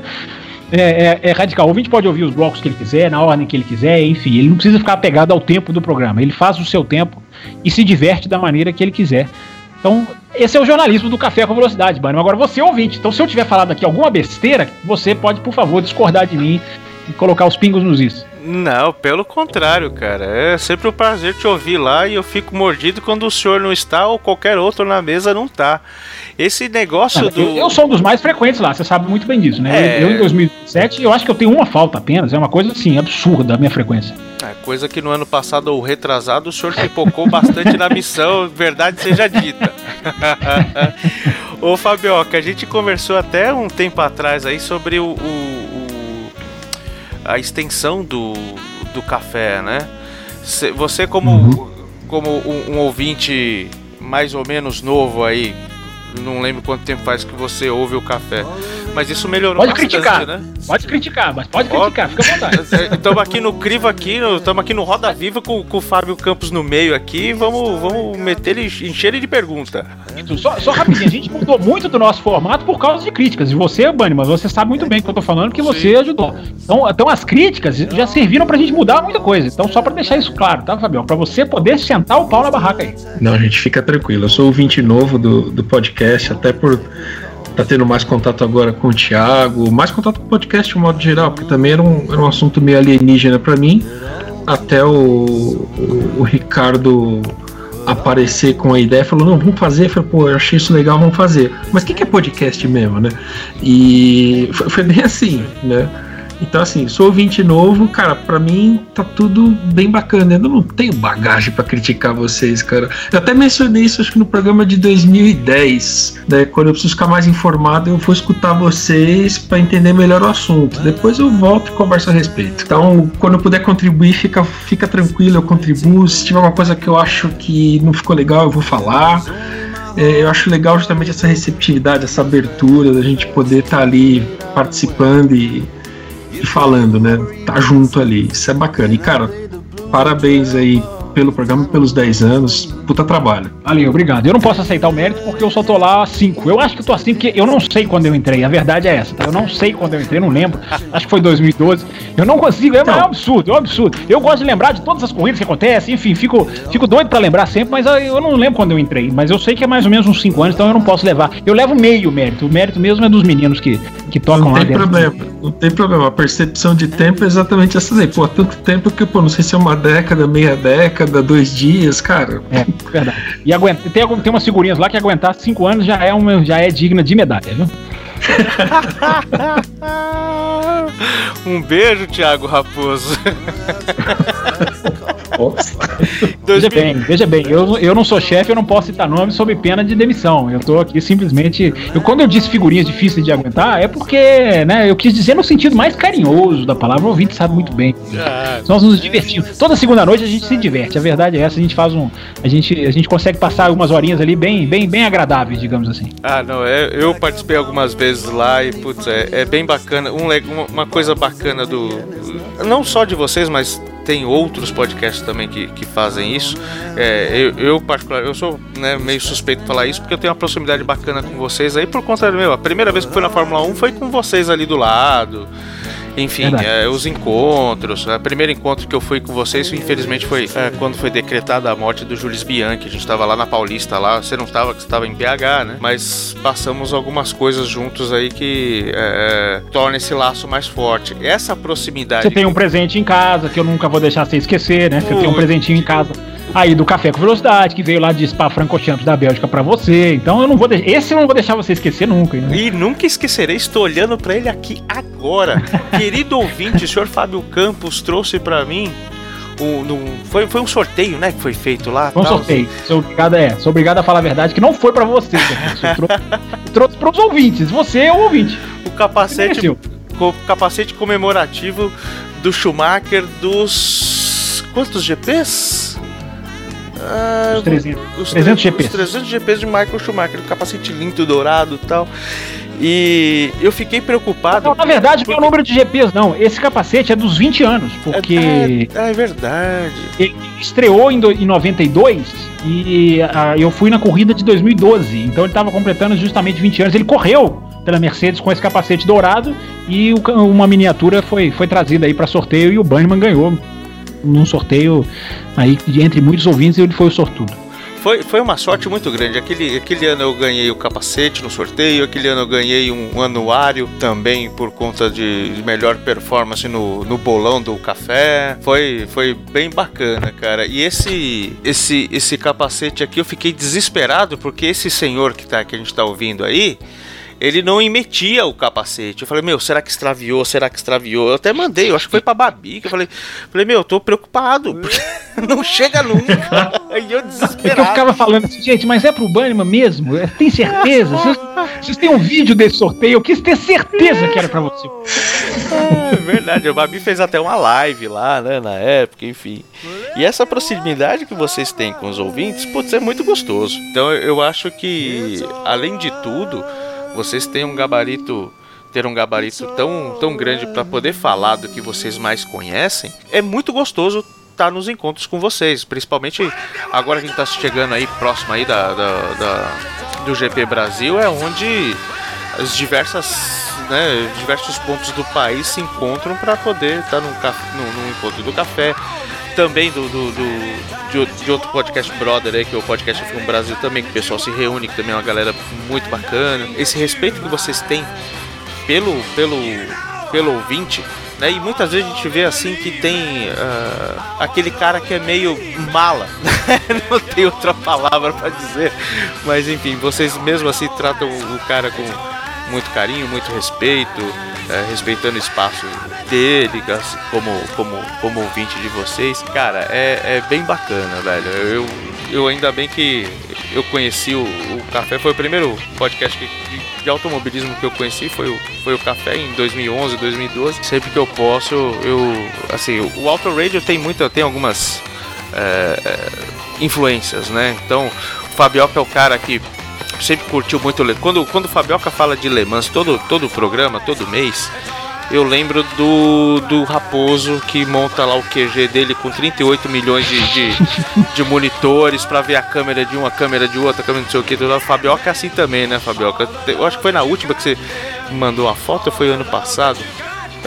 é, é, é, radical. O ouvinte pode ouvir os blocos que ele quiser, na ordem que ele quiser, enfim, ele não precisa ficar apegado ao tempo do programa. Ele faz o seu tempo e se diverte da maneira que ele quiser. Então, esse é o jornalismo do Café com Velocidade, Bânio. Agora, você é ouvinte. Então, se eu tiver falado aqui alguma besteira, você pode, por favor, discordar de mim e colocar os pingos nos is. Não, pelo contrário, cara. É sempre um prazer te ouvir lá e eu fico mordido quando o senhor não está ou qualquer outro na mesa não tá. Esse negócio do. Eu, eu, sou um dos mais frequentes lá, você sabe muito bem disso, né? É... Eu, eu, em 2007, eu acho que eu tenho uma falta apenas, é uma coisa assim, absurda a minha frequência. É, coisa que no ano passado ou retrasado o senhor pipocou bastante na missão, verdade seja dita. Ô Fabioca, a gente conversou até um tempo atrás aí sobre o, o a extensão do, do café, né? Você como, uhum. como um, um, ouvinte mais ou menos novo aí, não lembro quanto tempo faz que você ouve o café. Mas isso melhorou pode bastante, criticar, né? Pode criticar, mas pode criticar, fica à vontade. Estamos aqui no Crivo aqui, estamos aqui no Roda Viva com, com o Fábio Campos no meio aqui. Vamos, vamos meter ele, encher ele de pergunta. Só, só rapidinho, a gente mudou muito do nosso formato por causa de críticas. E você, Bani, mas você sabe muito bem o que eu tô falando, porque você ajudou. Então, então as críticas já serviram pra gente mudar muita coisa. Então, só pra deixar isso claro, tá, Fabião? Pra você poder sentar o pau na barraca aí. Não, a gente fica tranquilo. Eu sou ouvinte novo do, do podcast, até por tá tendo mais contato agora com o Thiago, mais contato com o podcast de modo geral, porque também era um, era um assunto meio alienígena para mim, até o, o, o, Ricardo aparecer com a ideia, falou, não, vamos fazer, eu falei, pô, eu achei isso legal, vamos fazer. Mas o que, que é podcast mesmo, né? E foi, foi bem assim, né? Então, assim, sou ouvinte novo, cara, para mim tá tudo bem bacana. Eu não tenho bagagem para criticar vocês, cara. Eu até mencionei isso, acho que no programa de 2010, né? Quando eu preciso ficar mais informado, eu vou escutar vocês para entender melhor o assunto. Depois eu volto e converso a respeito. Então, quando eu puder contribuir, fica, fica tranquilo, eu contribuo. Se tiver alguma coisa que eu acho que não ficou legal, eu vou falar. É, eu acho legal justamente essa receptividade, essa abertura da gente poder estar tá ali participando e e falando, né? Tá junto ali. Isso é bacana. E, cara, parabéns aí pelo programa pelos 10 anos. Puta trabalho. Valeu, obrigado. Eu não posso aceitar o mérito porque eu só tô lá há 5. Eu acho que eu tô assim porque eu não sei quando eu entrei. A verdade é essa, tá? Eu não sei quando eu entrei, não lembro. Acho que foi 2012. Eu não consigo, é, é um absurdo, é um absurdo. Eu gosto de lembrar de todas as corridas que acontecem, enfim, fico, fico doido pra lembrar sempre, mas eu não lembro quando eu entrei. Mas eu sei que é mais ou menos uns 5 anos, então eu não posso levar. Eu levo meio mérito. O mérito mesmo é dos meninos que, que tocam não lá tem dentro. Problema, não tem problema. A percepção de tempo é exatamente essa daí. Pô, tanto tempo que, pô, não sei se é uma década, meia década, dois dias cara. É, verdade. E aguenta, tem, tem umas figurinhas lá que aguentar cinco anos já é, uma, já é digna de medalha, viu? um beijo, Thiago Raposo. Veja bem, veja bem, eu, eu não sou chefe, eu não posso citar nome sob pena de demissão. Eu tô aqui simplesmente. Eu, quando eu disse figurinhas difíceis de aguentar, é porque, né, eu quis dizer no sentido mais carinhoso da palavra, o ouvinte sabe muito bem. Ah, Nós nos divertimos. Toda segunda noite a gente se diverte. A verdade é essa, a gente faz um. A gente, a gente consegue passar algumas horinhas ali bem, bem, bem agradáveis, digamos assim. Ah, não, é, eu participei algumas vezes lá e, putz, é, é bem bacana. Um, uma coisa bacana do. Não só de vocês, mas tem outros podcasts também que, que fazem isso. É, eu, eu, particular, eu sou né, meio suspeito de falar isso porque eu tenho uma proximidade bacana com vocês aí por conta do meu. A primeira vez que fui na Fórmula 1 foi com vocês ali do lado. Enfim, é, os encontros. O primeiro encontro que eu fui com vocês, infelizmente, foi é, quando foi decretada a morte do Jules Bianchi. A gente tava lá na Paulista, lá. Você não tava, que você tava em BH, né? Mas passamos algumas coisas juntos aí que é, torna esse laço mais forte. Essa proximidade. Você tem um presente em casa que eu nunca vou deixar você esquecer, né? Você tem um presentinho em casa aí do Café com Velocidade, que veio lá de Spa-Francorchamps da Bélgica pra você. Então eu não vou deixar. Esse eu não vou deixar você esquecer nunca. Né? E nunca esquecerei, estou olhando pra ele aqui agora. Querido ouvinte, o senhor Fábio Campos trouxe pra mim. Um, foi, foi um sorteio, né? Que foi feito lá. Foi um tal. sorteio. Sou obrigado, é, sou obrigado a falar a verdade que não foi pra você. né? Você trouxe pros ouvintes. Você é o ouvinte. O capacete, co- capacete comemorativo do Schumacher dos. Quantos GPs? Ah, Os 300. os 300 tre- GPs. Os 300 GPs de Michael Schumacher, um capacete lindo, dourado e tal. E eu fiquei preocupado. Não, na verdade, não é o número de GPs, não. Esse capacete é dos 20 anos, porque É, é verdade. ele estreou em, do- em 92 e ah, eu fui na corrida de 2012. Então ele estava completando justamente 20 anos. Ele correu pela Mercedes com esse capacete dourado e o uma miniatura foi, foi trazida aí para sorteio e o Bannerman ganhou num sorteio aí entre muitos ouvintes ele foi o sortudo. Foi, foi uma sorte muito grande. Aquele, aquele ano eu ganhei o capacete no sorteio, aquele ano eu ganhei um anuário também por conta de melhor performance no, no bolão do café. Foi, foi bem bacana, cara. E esse, esse, esse capacete aqui eu fiquei desesperado porque esse senhor que, tá, que a gente tá ouvindo aí. Ele não emetia o capacete. Eu falei, meu, será que extraviou? Será que extraviou? Eu até mandei, eu acho que foi pra Babi. Que eu falei, falei, meu, eu tô preocupado. Porque não chega nunca. Eu É que eu desesperado. ficava falando assim, gente, mas é pro Bannerman mesmo? É, Tem certeza? Vocês, vocês têm um vídeo desse sorteio? Eu quis ter certeza que era pra você. É verdade, a Babi fez até uma live lá, né, na época, enfim. E essa proximidade que vocês têm com os ouvintes, putz, é muito gostoso. Então eu- eu acho que, além de tudo, vocês têm um gabarito, ter um gabarito tão, tão grande para poder falar do que vocês mais conhecem, é muito gostoso estar nos encontros com vocês, principalmente agora que a gente tá chegando aí próximo aí da, da- da- do GP Brasil, é onde as diversas, né, diversos pontos do país se encontram para poder estar num, ca- num- num encontro do café. Também do, do- do- de, de outro podcast brother aí, que é o podcast F1 Brasil também, que o pessoal se reúne, que também é uma galera muito bacana. Esse respeito que vocês têm pelo, pelo, pelo ouvinte, né? E muitas vezes a gente vê assim que tem ah, aquele cara que é meio mala, não tem outra palavra para dizer, mas enfim, vocês mesmo assim tratam o cara com muito carinho, muito respeito, eh, respeitando o espaço dele, como, como, como ouvinte de vocês. Cara, é, é bem bacana, velho. Eu, eu ainda bem que eu conheci o, o Café, foi o primeiro podcast que- de, de automobilismo que eu conheci, foi o, foi o Café em 2011, 2012. Sempre que eu posso, eu, assim, o Auto Radio tem muita, tem algumas é, é, influências, né? Então, o Fabioca é o cara que sempre curtiu muito quando quando o Fabioca fala de Le Mans todo todo programa todo mês eu lembro do, do Raposo que monta lá o QG dele com 38 milhões de, de, de monitores pra ver a câmera de uma, câmera de outra, câmera não sei o que. O Fabioca é assim também, né, Fabioca? Eu acho que foi na última que você mandou a foto, foi ano passado?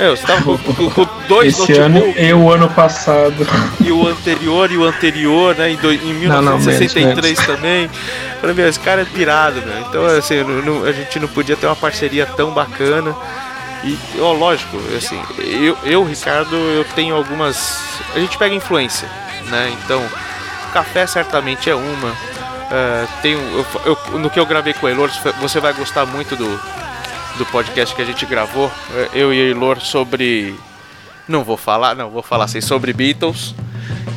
Meu, você tava com, com- com dois Esse ano e o ano passado. e o anterior e o anterior, né? Em, do, em Não, não, 1963 menos, também. Falei, meu, esse cara é pirado, meu. Então, assim, não- não- a gente não podia ter uma parceria tão bacana. E, ó, lógico, assim, eu, eu, Ricardo, eu tenho algumas. A gente pega influência, né? Então, café certamente é uma. É, tem um- eu- eu- no que eu gravei com o Elor, você vai gostar muito do, do podcast que a gente gravou, é, eu e o Elor, sobre. Não vou falar, não, vou falar assim, sobre Beatles.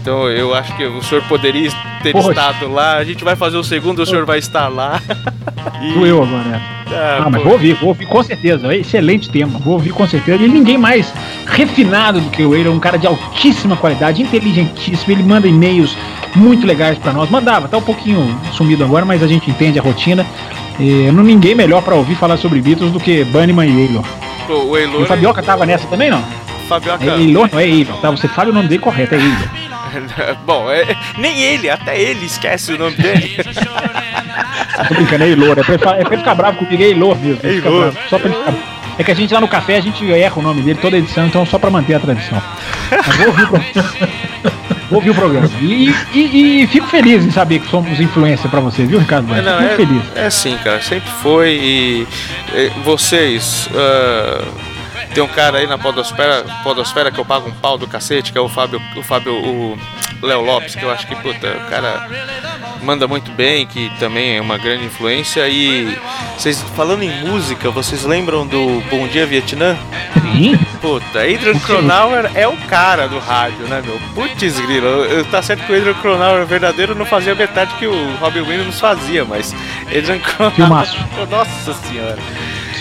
Então eu acho que o senhor poderia ter Poxa. estado lá. A gente vai fazer o segundo, o senhor vai estar lá. E- Sou eu agora, né? Ah, Ah, mas vou ouvir, vou ouvir com certeza. É excelente tema, vou ouvir com certeza. E ninguém mais refinado do que o Eiro, é um cara de altíssima qualidade, inteligentíssimo. Ele manda e-mails muito legais pra nós. Mandava, tá um pouquinho sumido agora, mas a gente entende a rotina. E não ninguém melhor pra ouvir falar sobre Beatles do que Bunnyman e Eilor. pô, o E Elor. o Fabioca tava nessa também, não? Fabioca. É Eilor, não é Eilor, tá? Você fala o nome dele correto, é Eilor. Bom, é- nem ele, até ele esquece o nome dele. Tô brincando, é Eilor. É pra, ele é pra ele ficar bravo comigo, é Eilor mesmo. Bravo, Só pra ele ficar É que a gente lá no café, a gente erra o nome dele toda edição, então só pra manter a tradição. Mas vou ouvir o vou ouvir o programa. E, e- e fico feliz em saber que somos influência pra você, viu, Ricardo? É, Fico não, é, feliz. é sim, cara. Sempre foi. E, e vocês. ah, tem um cara aí na Podosfera, Podosfera que eu pago um pau do cacete, que é o Fábio, o Fábio, o Léo Lopes, que eu acho que, puta, o cara manda muito bem, que também é uma grande influência. E vocês, falando em música, vocês lembram do Bom Dia Vietnã? Sim. Puta, Adrian Cronauer é o cara do rádio, né, meu? Putz, grilo, eu- tá certo que o Adrian Cronauer verdadeiro não fazia metade que o Robin Williams fazia, mas Adrian Cronauer... Nossa senhora.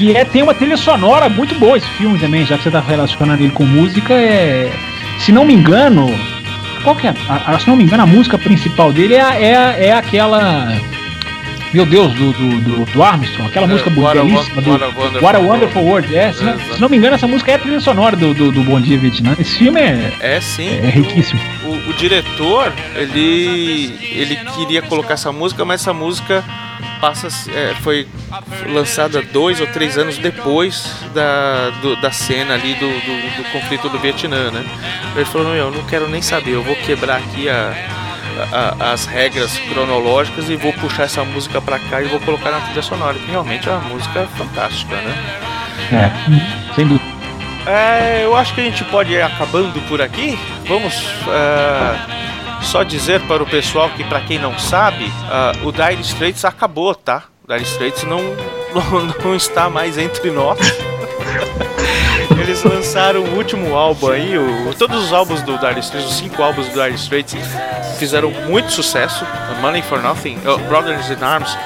Que é, tem uma trilha sonora muito boa esse filme também, já que você tá relacionando ele com música, é. Se não me engano. Qual que é? A- a- se não me engano, a música principal dele é, é, é aquela. Meu Deus, do, do, do, Armstrong, aquela música É, What a belíssima do What a Wonderful What a Wonderful World. É, se, não, se não me engano, essa música é a trilha sonora do, do, do Bom Dia Vietnã. Esse filme é, É sim. é riquíssimo. O, o diretor, ele, ele queria colocar essa música, mas essa música passa, é, foi lançada dois ou três anos depois da, do- da cena ali do, do, do conflito do Vietnã, né? Ele falou, meu, eu não quero nem saber, eu vou quebrar aqui a, a- as regras cronológicas e vou puxar essa música pra cá e vou colocar na trilha sonora, que realmente é uma música fantástica, né? É, sem dúvida. É, eu acho que a gente pode ir acabando por aqui. Vamos é, só dizer para o pessoal que, para quem não sabe, ah, o Dire Straits acabou, tá? O Dire Straits não, não, não está mais entre nós. Eles lançaram o último álbum aí, o- todos os álbuns do Dire Straits, os cinco álbuns do Dire Straits fizeram muito sucesso. Money for Nothing, uh, Brothers in Arms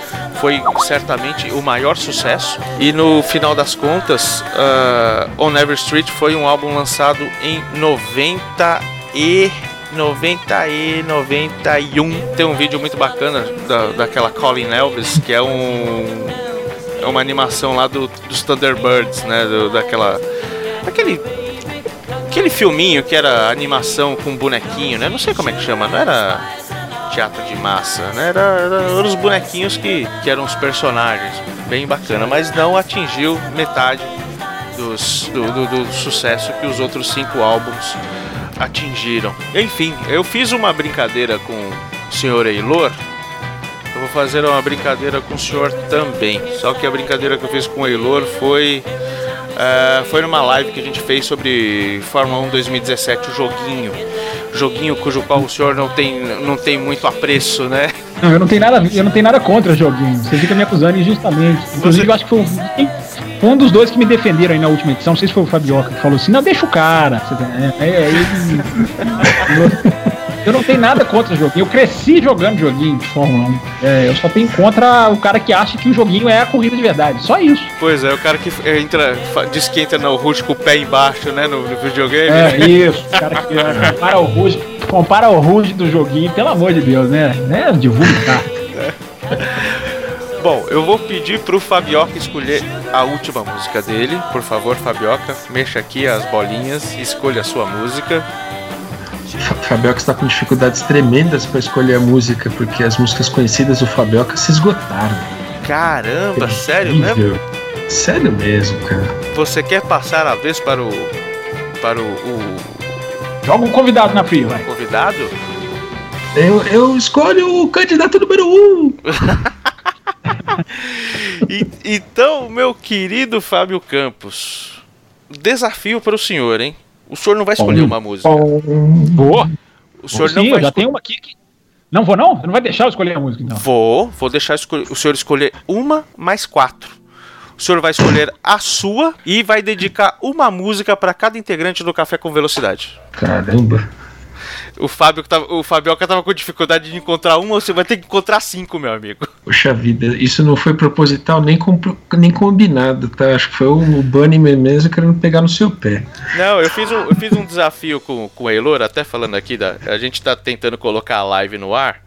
foi certamente o maior sucesso. E no final das contas, uh, On Every Street foi um álbum lançado em 90 e 90 e 91. Tem um vídeo muito bacana da, daquela Colin Elvis, que é um é uma animação lá do, dos Thunderbirds, né, do- daquela aquele aquele filminho que era animação com bonequinho, né? Não sei como é que chama, não era teatro de massa, né? Era, era- os bonequinhos que, que eram os personagens, bem bacana, mas não atingiu metade dos, do, do- do sucesso que os outros cinco álbuns atingiram. Enfim, eu fiz uma brincadeira com o senhor Eilor. Eu vou fazer uma brincadeira com o senhor também. Só que a brincadeira que eu fiz com o Eilor foi. eh, foi numa live que a gente fez sobre Fórmula 1 2017, o joguinho. Joguinho cujo qual o senhor não tem, não tem muito apreço, né? Não, eu não tenho nada, eu não tenho nada contra o joguinho. Você fica me acusando injustamente. Inclusive, eu acho que foi, um- foi um dos dois que me defenderam aí na última edição. Não sei se foi o Fabioca que falou assim: não, deixa o cara. Tá- é, é, é, eu não tenho nada contra o joguinho. Eu cresci jogando joguinho de Fórmula 1. É, eu só tenho contra o cara que acha que o joguinho é a corrida de verdade. Só isso. Pois é, o cara que entra, diz que entra no rush com o pé embaixo, né? No, no videogame. É isso. O cara que é, compara o Ruge, compara o Ruge do joguinho, pelo amor de Deus, né? né? Divulgar. Bom, eu vou pedir pro Fabioca escolher a última música dele. Por favor, Fabioca, mexa aqui as bolinhas e escolha a sua música. Fa- Fabioca está com dificuldades tremendas para escolher a música, porque as músicas conhecidas do Fabioca se esgotaram. Caramba, sério mesmo? Sério mesmo, cara. Você quer passar a vez para o para o, o Joga um convidado na fria, vai. convidado? Eu, eu escolho o candidato número um. E- então, meu querido Fábio Campos, desafio para o senhor, hein? O senhor não vai escolher uma música. Boa. O senhor Sim, não eu vai já tenho uma aqui. que- Não vou não? Você não vai deixar eu escolher a música então. Vou, vou deixar o senhor escolher uma mais quatro. O senhor vai escolher a sua e vai dedicar uma música para cada integrante do Café com Velocidade. Caramba. O Fábio que tava, o Fabioca tava com dificuldade de encontrar uma, você vai ter que encontrar cinco, meu amigo. Poxa vida, isso não foi proposital nem, compro- nem combinado, tá? Acho que foi o Bunny mesmo querendo pegar no seu pé. Não, eu fiz um, eu fiz um desafio com, com o Eilor, até falando aqui, da, a gente tá tentando colocar a live no ar,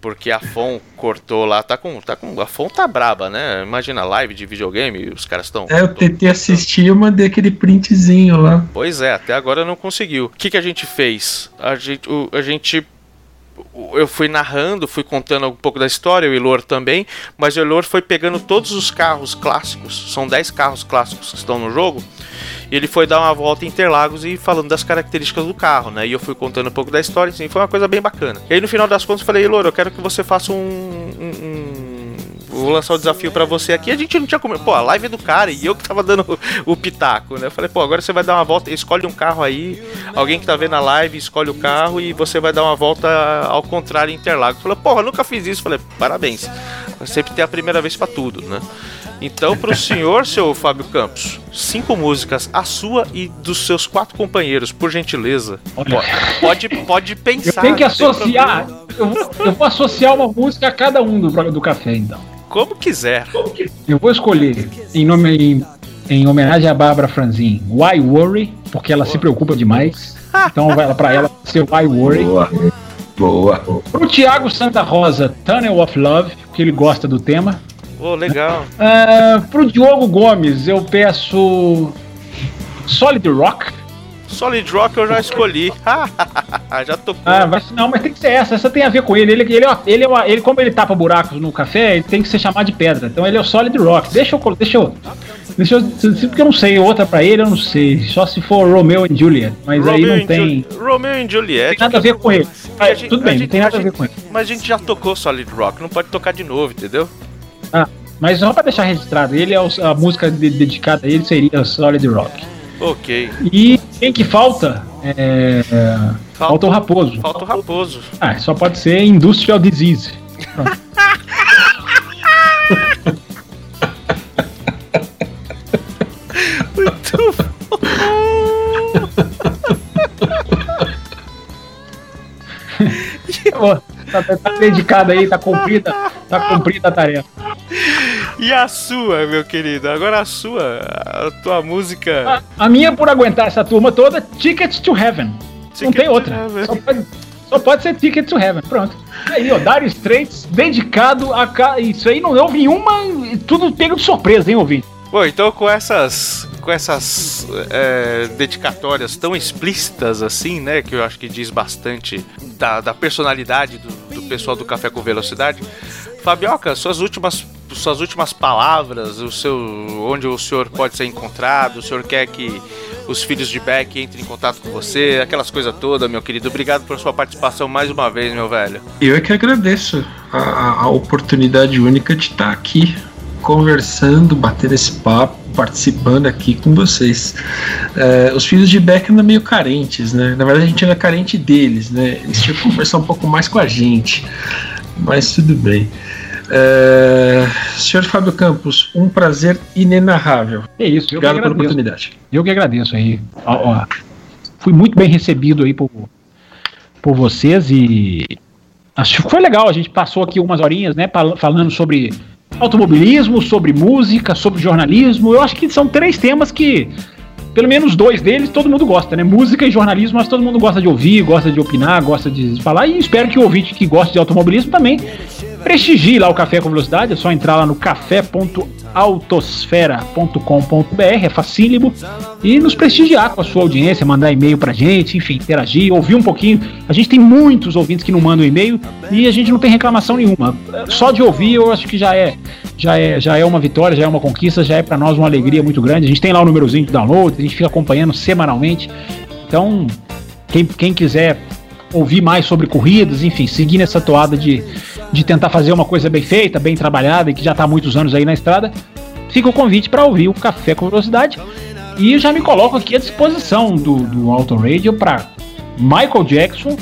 porque a FON cortou lá, tá com, tá com, a FON tá braba, né? Imagina live de videogame, os caras estão... É, eu tentei assistir eu mandei aquele printzinho lá. Pois é, até agora não conseguiu. O que, que a gente fez? A gente, o- a gente eu fui narrando, fui contando um pouco da história, o Ilor também, mas o Ilor foi pegando todos os carros clássicos, são 10 carros clássicos que estão no jogo, e ele foi dar uma volta em Interlagos e falando das características do carro, né? E eu fui contando um pouco da história, assim, foi uma coisa bem bacana. E aí no final das contas eu falei, Ilor, eu quero que você faça um, um, um vou lançar o desafio para você aqui. A gente não tinha como. Pô, a live é do cara e eu que tava dando o, o, pitaco, né? Eu falei, pô, agora você vai dar uma volta, escolhe um carro aí. Alguém que tá vendo a live escolhe o carro e você vai dar uma volta ao contrário em Interlagos. Falei, porra, nunca fiz isso. Falei, parabéns. Sempre tem a primeira vez para tudo, né? Então, para o senhor, seu Fábio Campos, cinco músicas, a sua e dos seus quatro companheiros, por gentileza. Olha. Pode, pode pensar. Eu tenho que associar. Eu vou, eu vou, associar uma música a cada um do, do café, então. Como quiser. Eu vou escolher, em, nome, em, em homenagem a Bárbara Franzin, Why Worry, porque ela Boa. se preocupa demais. Então vai para ela ser Why Worry. Boa. Boa. Pro Thiago Santa Rosa, Tunnel of Love, porque ele gosta do tema. Oh, legal. Uh, pro Diogo Gomes, eu peço Solid Rock. Solid Rock eu já escolhi. já tocou. Ah, mas, não, mas tem que ser essa. Essa tem a ver com ele. Ele, ele, ele, ele, ele como ele tapa buracos no café, ele tem que ser chamado de pedra. Então ele é o Solid Rock. Deixa eu. Deixa eu. Deixa eu. Porque eu não sei. Outra pra ele, eu não sei. Só se for Romeo e Juliet. Mas Romeo aí não tem. Ju Romeo e Juliet. Tem nada a ver com ele. Mas, gente, tudo bem, gente, não tem nada a ver com ele. Mas a gente já tocou Solid Rock. Não pode tocar de novo, entendeu? Ah, mas só pra deixar registrado, ele é a música de, dedicada a ele seria Solid Rock. Ok. E quem que falta? É, falta, falta o Raposo. Falta o Raposo. Ah, só pode ser Industrial Disease. Muito bom. tá, tá dedicado aí, tá cumprida, tá cumprida a tarefa. E a sua, meu querido? Agora a sua, a tua música. A, a minha, por aguentar essa turma toda, Ticket to Heaven. Ticket Não tem outra. Só pode, só pode, ser Ticket to Heaven. Pronto. Aí, ó, Dario Straits, dedicado a. Isso aí não houve uma. Tudo pego de surpresa, hein, ouvinte? Bom, então com essas com essas é, dedicatórias tão explícitas assim, né, que eu acho que diz bastante da, da personalidade do, do pessoal do Café com Velocidade. Fabioca, suas últimas suas últimas palavras, o seu onde o senhor pode ser encontrado, o senhor quer que os filhos de Beck entrem em contato com você, aquelas coisas todas, meu querido. Obrigado por sua participação mais uma vez, meu velho. Eu é que agradeço a, a oportunidade única de estar aqui conversando, batendo esse papo, participando aqui com vocês. É, os filhos de Beck andam meio carentes, né? Na verdade, a gente era carente deles, né? Eles tinham que conversar um pouco mais com a gente, mas tudo bem. É, senhor Fábio Campos, um prazer inenarrável. É isso, obrigado pela oportunidade. Eu que agradeço aí. Ó, ó, fui muito bem recebido aí por, por vocês e acho que foi legal. A gente passou aqui umas horinhas, né, falando sobre automobilismo, sobre música, sobre jornalismo. Eu acho que são três temas que, pelo menos dois deles, todo mundo gosta, né? Música e jornalismo, mas todo mundo gosta de ouvir, gosta de opinar, gosta de falar. E espero que o ouvinte que gosta de automobilismo também prestigie lá o Café com Velocidade. É só entrar lá no café.com autosfera.com.br, é facílimo, e nos prestigiar com a sua audiência, mandar e-mail pra gente, enfim, interagir, ouvir um pouquinho. A gente tem muitos ouvintes que não mandam e-mail e a gente não tem reclamação nenhuma. Só de ouvir eu acho que já é, já é, já é uma vitória, já é uma conquista, já é para nós uma alegria muito grande. A gente tem lá o númerozinho de download, a gente fica acompanhando semanalmente. Então, quem, quem quiser ouvir mais sobre corridas, enfim, seguir nessa toada de, de tentar fazer uma coisa bem feita, bem trabalhada e que já está há muitos anos aí na estrada, fica o convite para ouvir o Café com Velocidade. E já me coloco aqui à disposição do, do Radio para Michael Jackson,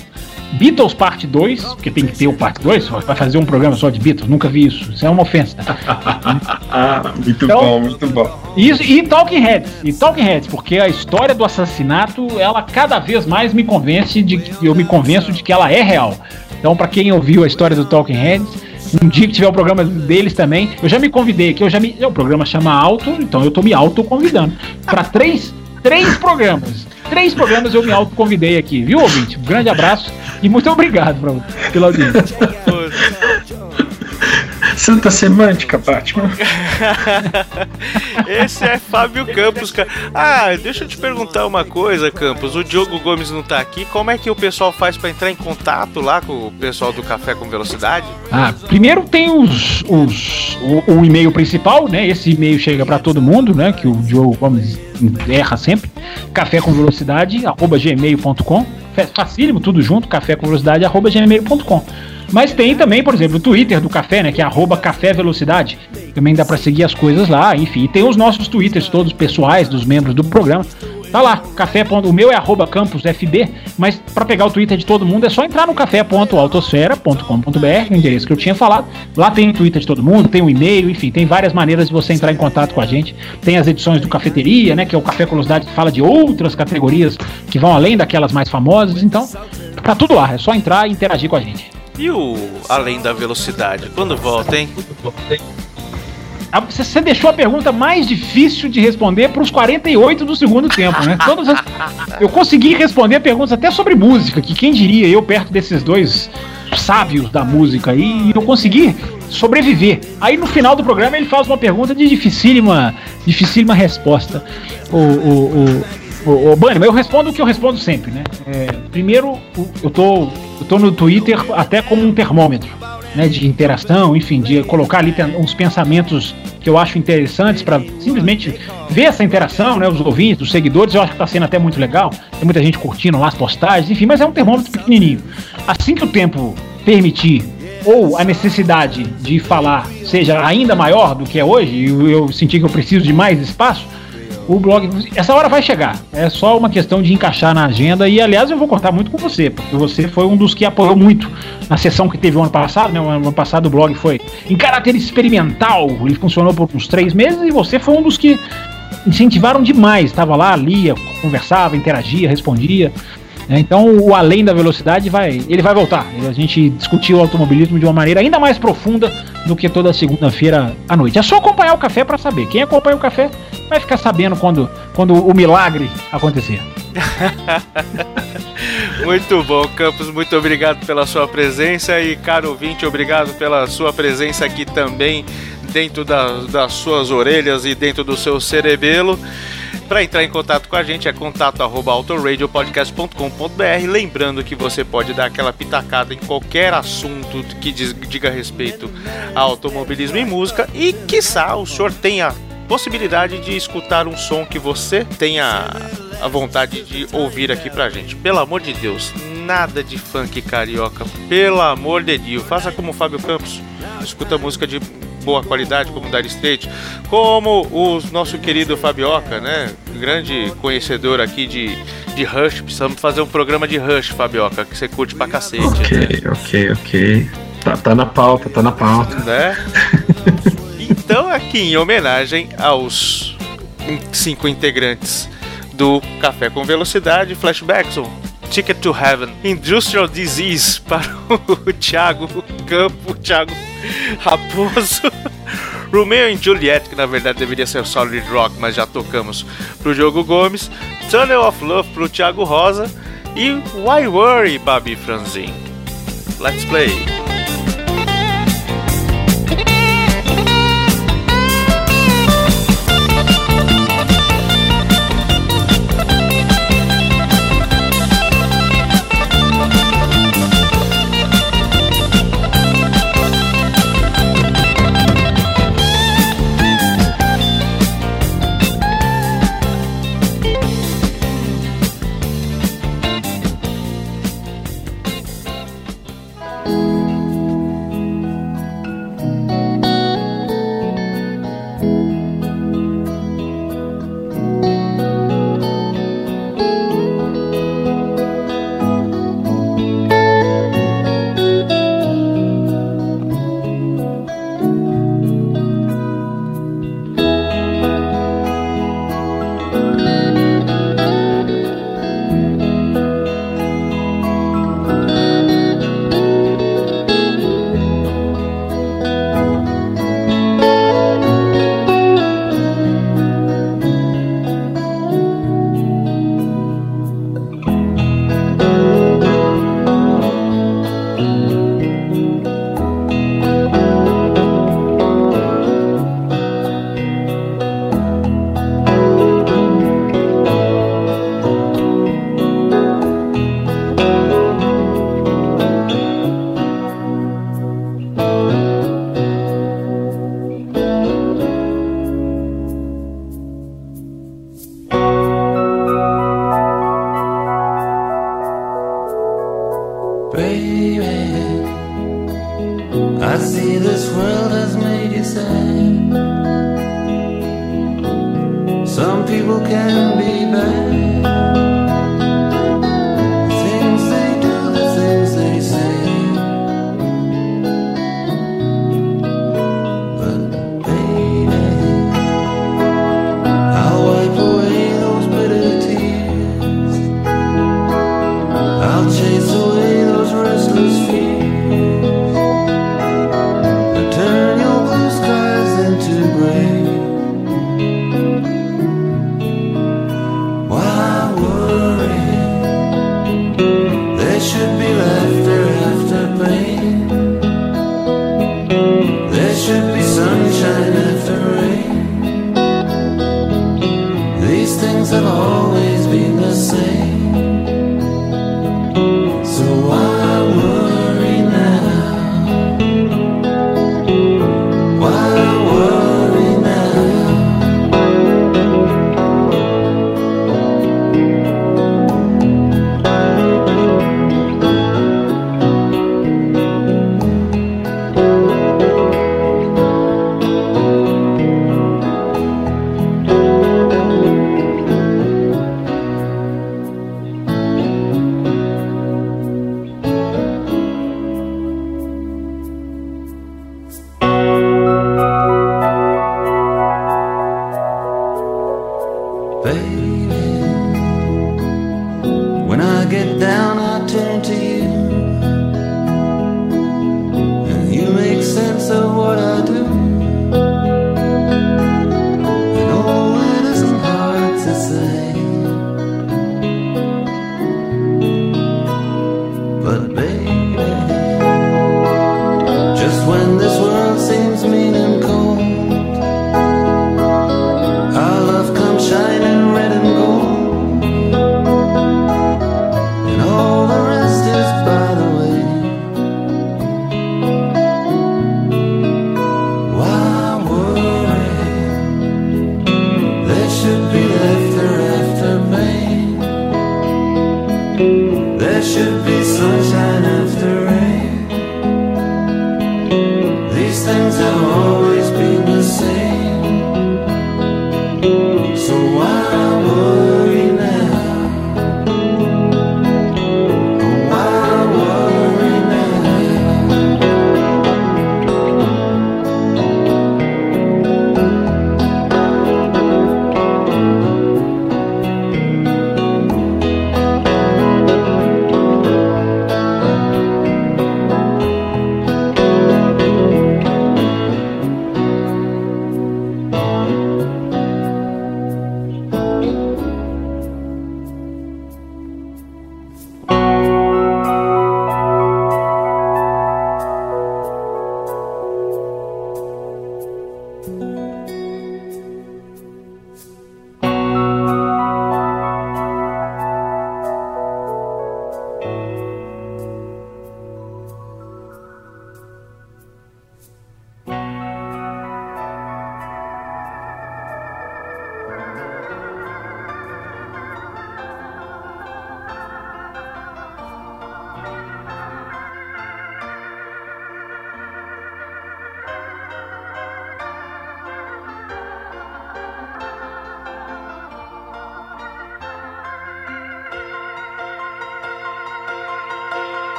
Beatles Parte 2, porque tem que ter o Parte 2, vai fazer um programa só de Beatles, nunca vi isso, isso é uma ofensa. muito então, bom, muito bom. Isso, e Talking Heads, e Talking Heads, porque a história do assassinato, ela cada vez mais me convence de que eu me convenço de que ela é real. Então, para quem ouviu a história do Talking Heads, um dia que tiver o programa deles também, eu já me convidei aqui, eu já me, o programa chama Auto, então eu tô me auto convidando para três, três programas. Três programas eu me autoconvidei aqui, viu, ouvinte? Um grande abraço e muito obrigado pra, pela audiência. Santa Semântica, Batman. Esse é Fábio Campos, cara. Ah, deixa eu te perguntar uma coisa, Campos. O Diogo Gomes não tá aqui. Como é que o pessoal faz para entrar em contato lá com o pessoal do Café com Velocidade? Ah, primeiro tem os, os o, o e-mail principal, né? Esse e-mail chega para todo mundo, né? Que o Diogo Gomes erra sempre. Café com velocidade, arroba gmail.com. Facílimo, tudo junto, café com velocidade, arroba gmail.com. Mas tem também, por exemplo, o Twitter do Café, né? Que é arroba Café Velocidade. Também dá para seguir as coisas lá, enfim. E tem os nossos Twitters todos pessoais dos membros do programa. Tá lá, café. O meu é arroba campusfb, mas para pegar o Twitter de todo mundo é só entrar no café.autosfera.com.br, o endereço que eu tinha falado. Lá tem o Twitter de todo mundo, tem o e-mail, enfim, tem várias maneiras de você entrar em contato com a gente. Tem as edições do Cafeteria, né, que é o Café Velocidade que fala de outras categorias que vão além daquelas mais famosas. Então, tá tudo lá, é só entrar e interagir com a gente. E o Além da Velocidade? Quando volta, hein? Ah, você deixou a pergunta mais difícil de responder para os 48 do segundo tempo, né? Todas as... Eu consegui responder perguntas até sobre música, que quem diria eu perto desses dois sábios da música aí, e eu consegui sobreviver. Aí no final do programa ele faz uma pergunta de dificílima, dificílima resposta. O, o, o, o, o Bunny, eu respondo o que eu respondo sempre, né? É, primeiro, eu tô, eu tô no Twitter até como um termômetro né, de interação, enfim, de colocar ali uns pensamentos que eu acho interessantes para simplesmente ver essa interação, né, os ouvintes, os seguidores, eu acho que está sendo até muito legal. Tem muita gente curtindo lá as postagens, enfim, mas é um termômetro pequenininho. Assim que o tempo permitir ou a necessidade de falar seja ainda maior do que é hoje, e eu, eu senti que eu preciso de mais espaço, o blog. Essa hora vai chegar. É só uma questão de encaixar na agenda. E aliás, eu vou contar muito com você, porque você foi um dos que apoiou muito na sessão que teve o ano passado. Né? O ano passado o blog foi em caráter experimental. Ele funcionou por uns três meses e você foi um dos que incentivaram demais. Estava lá, lia, conversava, interagia, respondia. Né? Então, o além da velocidade vai, ele vai voltar. A gente discutiu o automobilismo de uma maneira ainda mais profunda do que toda segunda-feira à noite. É só acompanhar o café para saber. Quem acompanha o café vai ficar sabendo quando, quando o milagre acontecer. muito bom, Campos. Muito obrigado pela sua presença e, caro ouvinte, obrigado pela sua presença aqui também dentro da, das suas orelhas e dentro do seu cerebelo. Para entrar em contato com a gente é contato@autoradiopodcast.com.br, lembrando que você pode dar aquela pitacada em qualquer assunto que diga respeito a automobilismo e música e quiçá o senhor tenha possibilidade de escutar um som que você tenha a vontade de ouvir aqui pra gente. Pelo amor de Deus, nada de funk carioca. Pelo amor de Deus, faça como o Fábio Campos. Escuta música de boa qualidade, como Dire State, como o nosso querido Fabioca, né? Grande conhecedor aqui de, de Rush. Precisamos fazer um programa de Rush, Fabioca, que você curte pra cacete. Ok, né? ok, ok. Tá, tá na pauta, tá na pauta. Né? então, aqui em homenagem aos cinco integrantes do Café com Velocidade, Flashbacks, Ticket to Heaven, Industrial Disease para o Thiago Campo, Thiago Raposo, Romeo e Juliet, que na verdade deveria ser Solid Rock, mas já tocamos pro Diogo Gomes, Tunnel of Love pro Thiago Rosa e Why Worry, Babi Franzin. Let's play!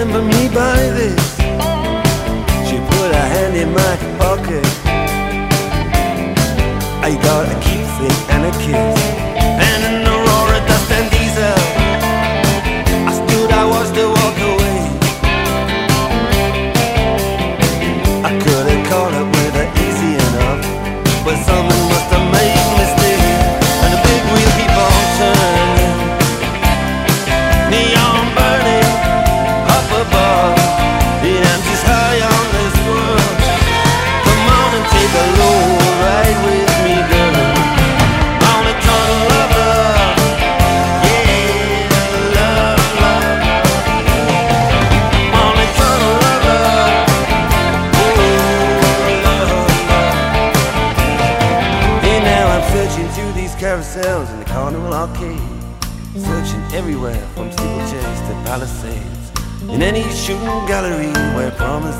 Remember me by this. She put her hand in my pocket.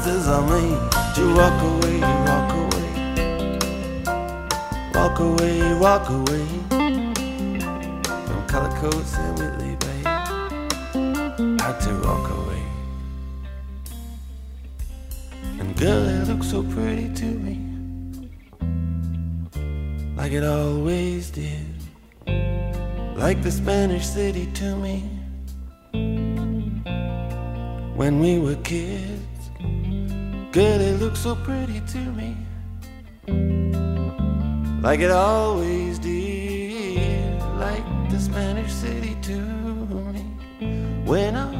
Promises are made to walk away, walk away. Walk away, walk away. From color coats and Whitley Bay. Had to walk away. And girl, it looks so pretty to me. Like it always did like the Spanish city to me when we were kids. Girl, it looks so pretty to me, like it always did, like the Spanish city to me. When we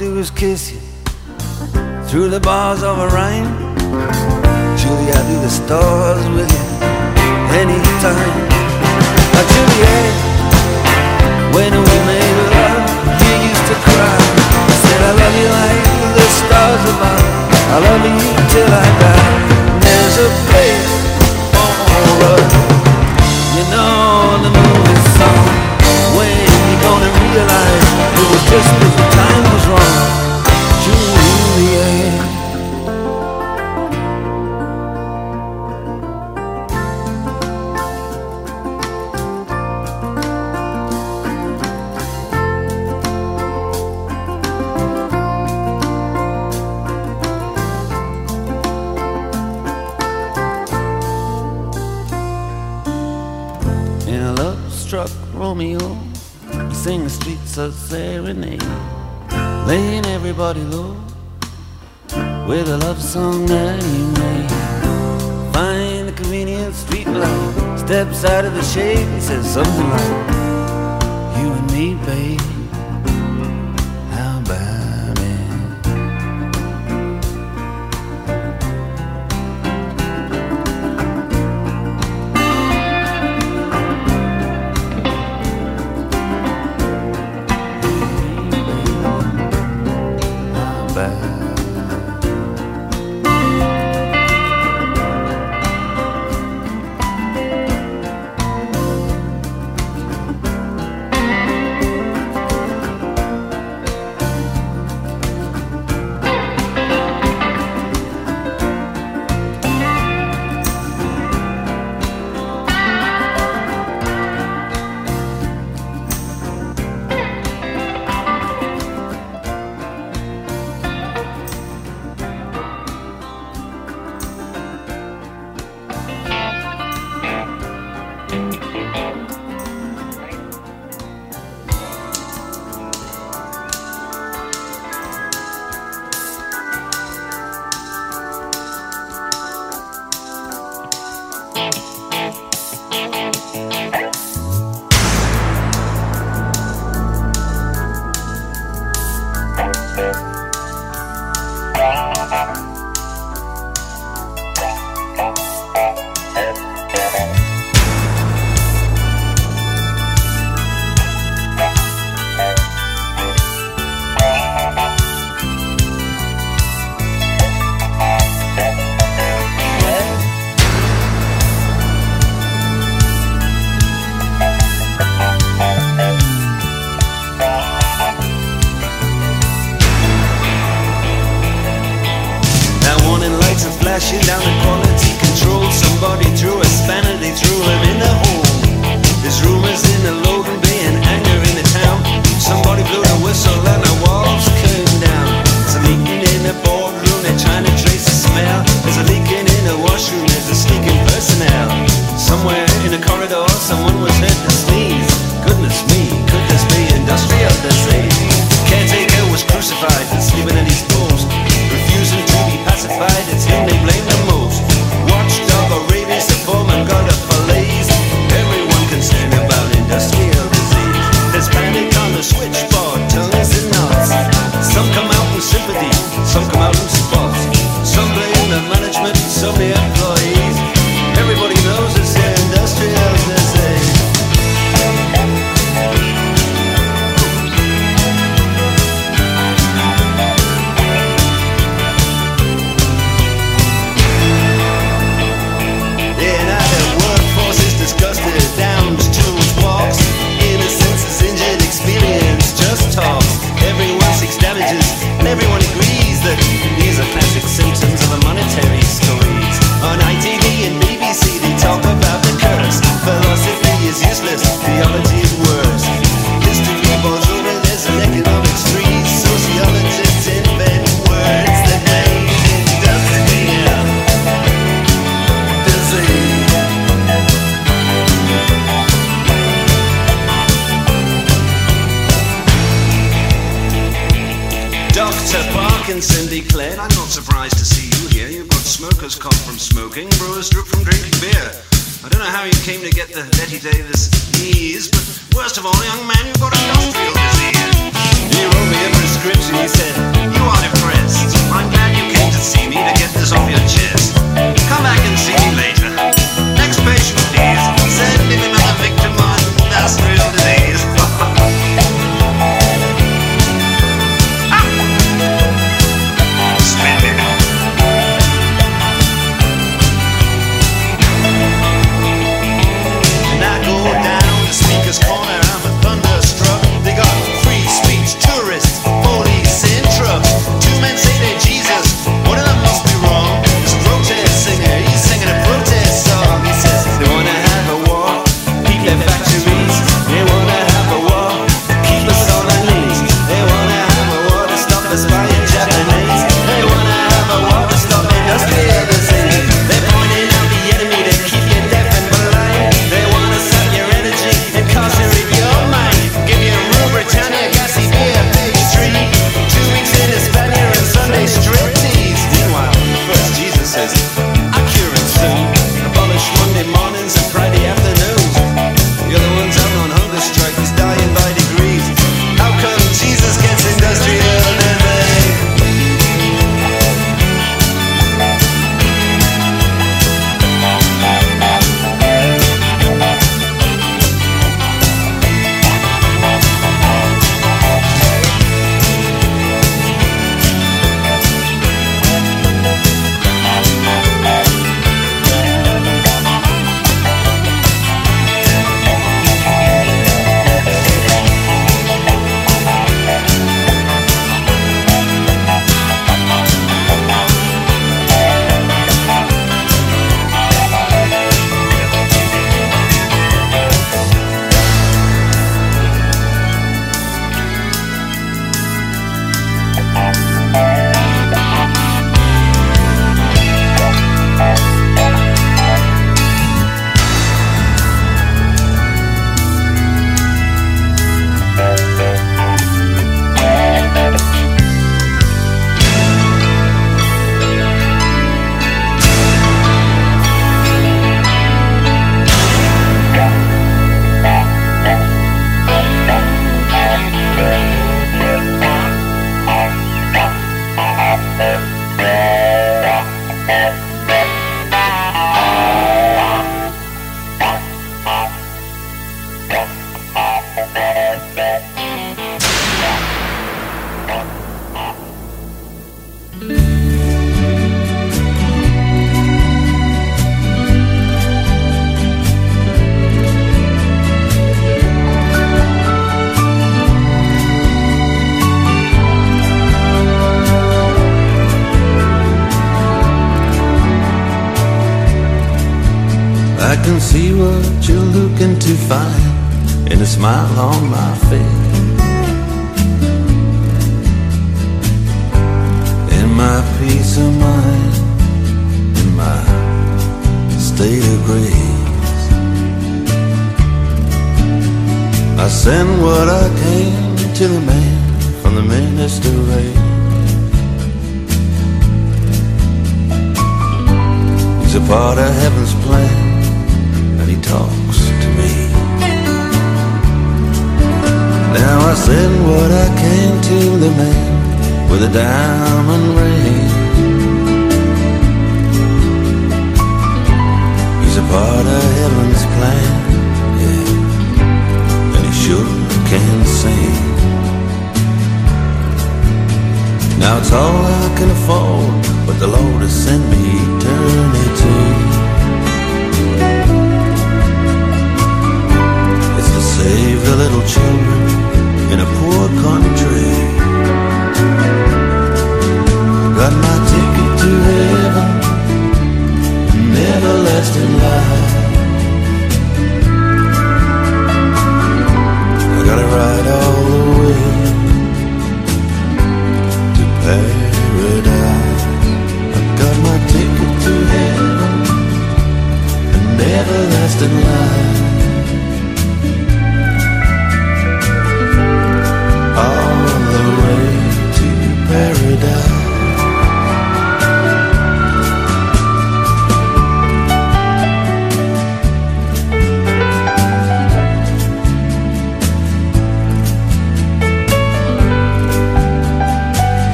do is kiss you through the bars of a rhyme. Julie, I do the stars with you anytime. Now, Juliet, when we made love, you used to cry. I said, I love you like the stars above. I love you till I die. There's a place for us. You know the movie song. When you gonna realize was just that the time was wrong? Juliet. In a love struck Romeo, he sing the streets a serenade, laying everybody low with a love song that he made. Find the convenient street light, steps out of the shade, and says something like, You and me, babe,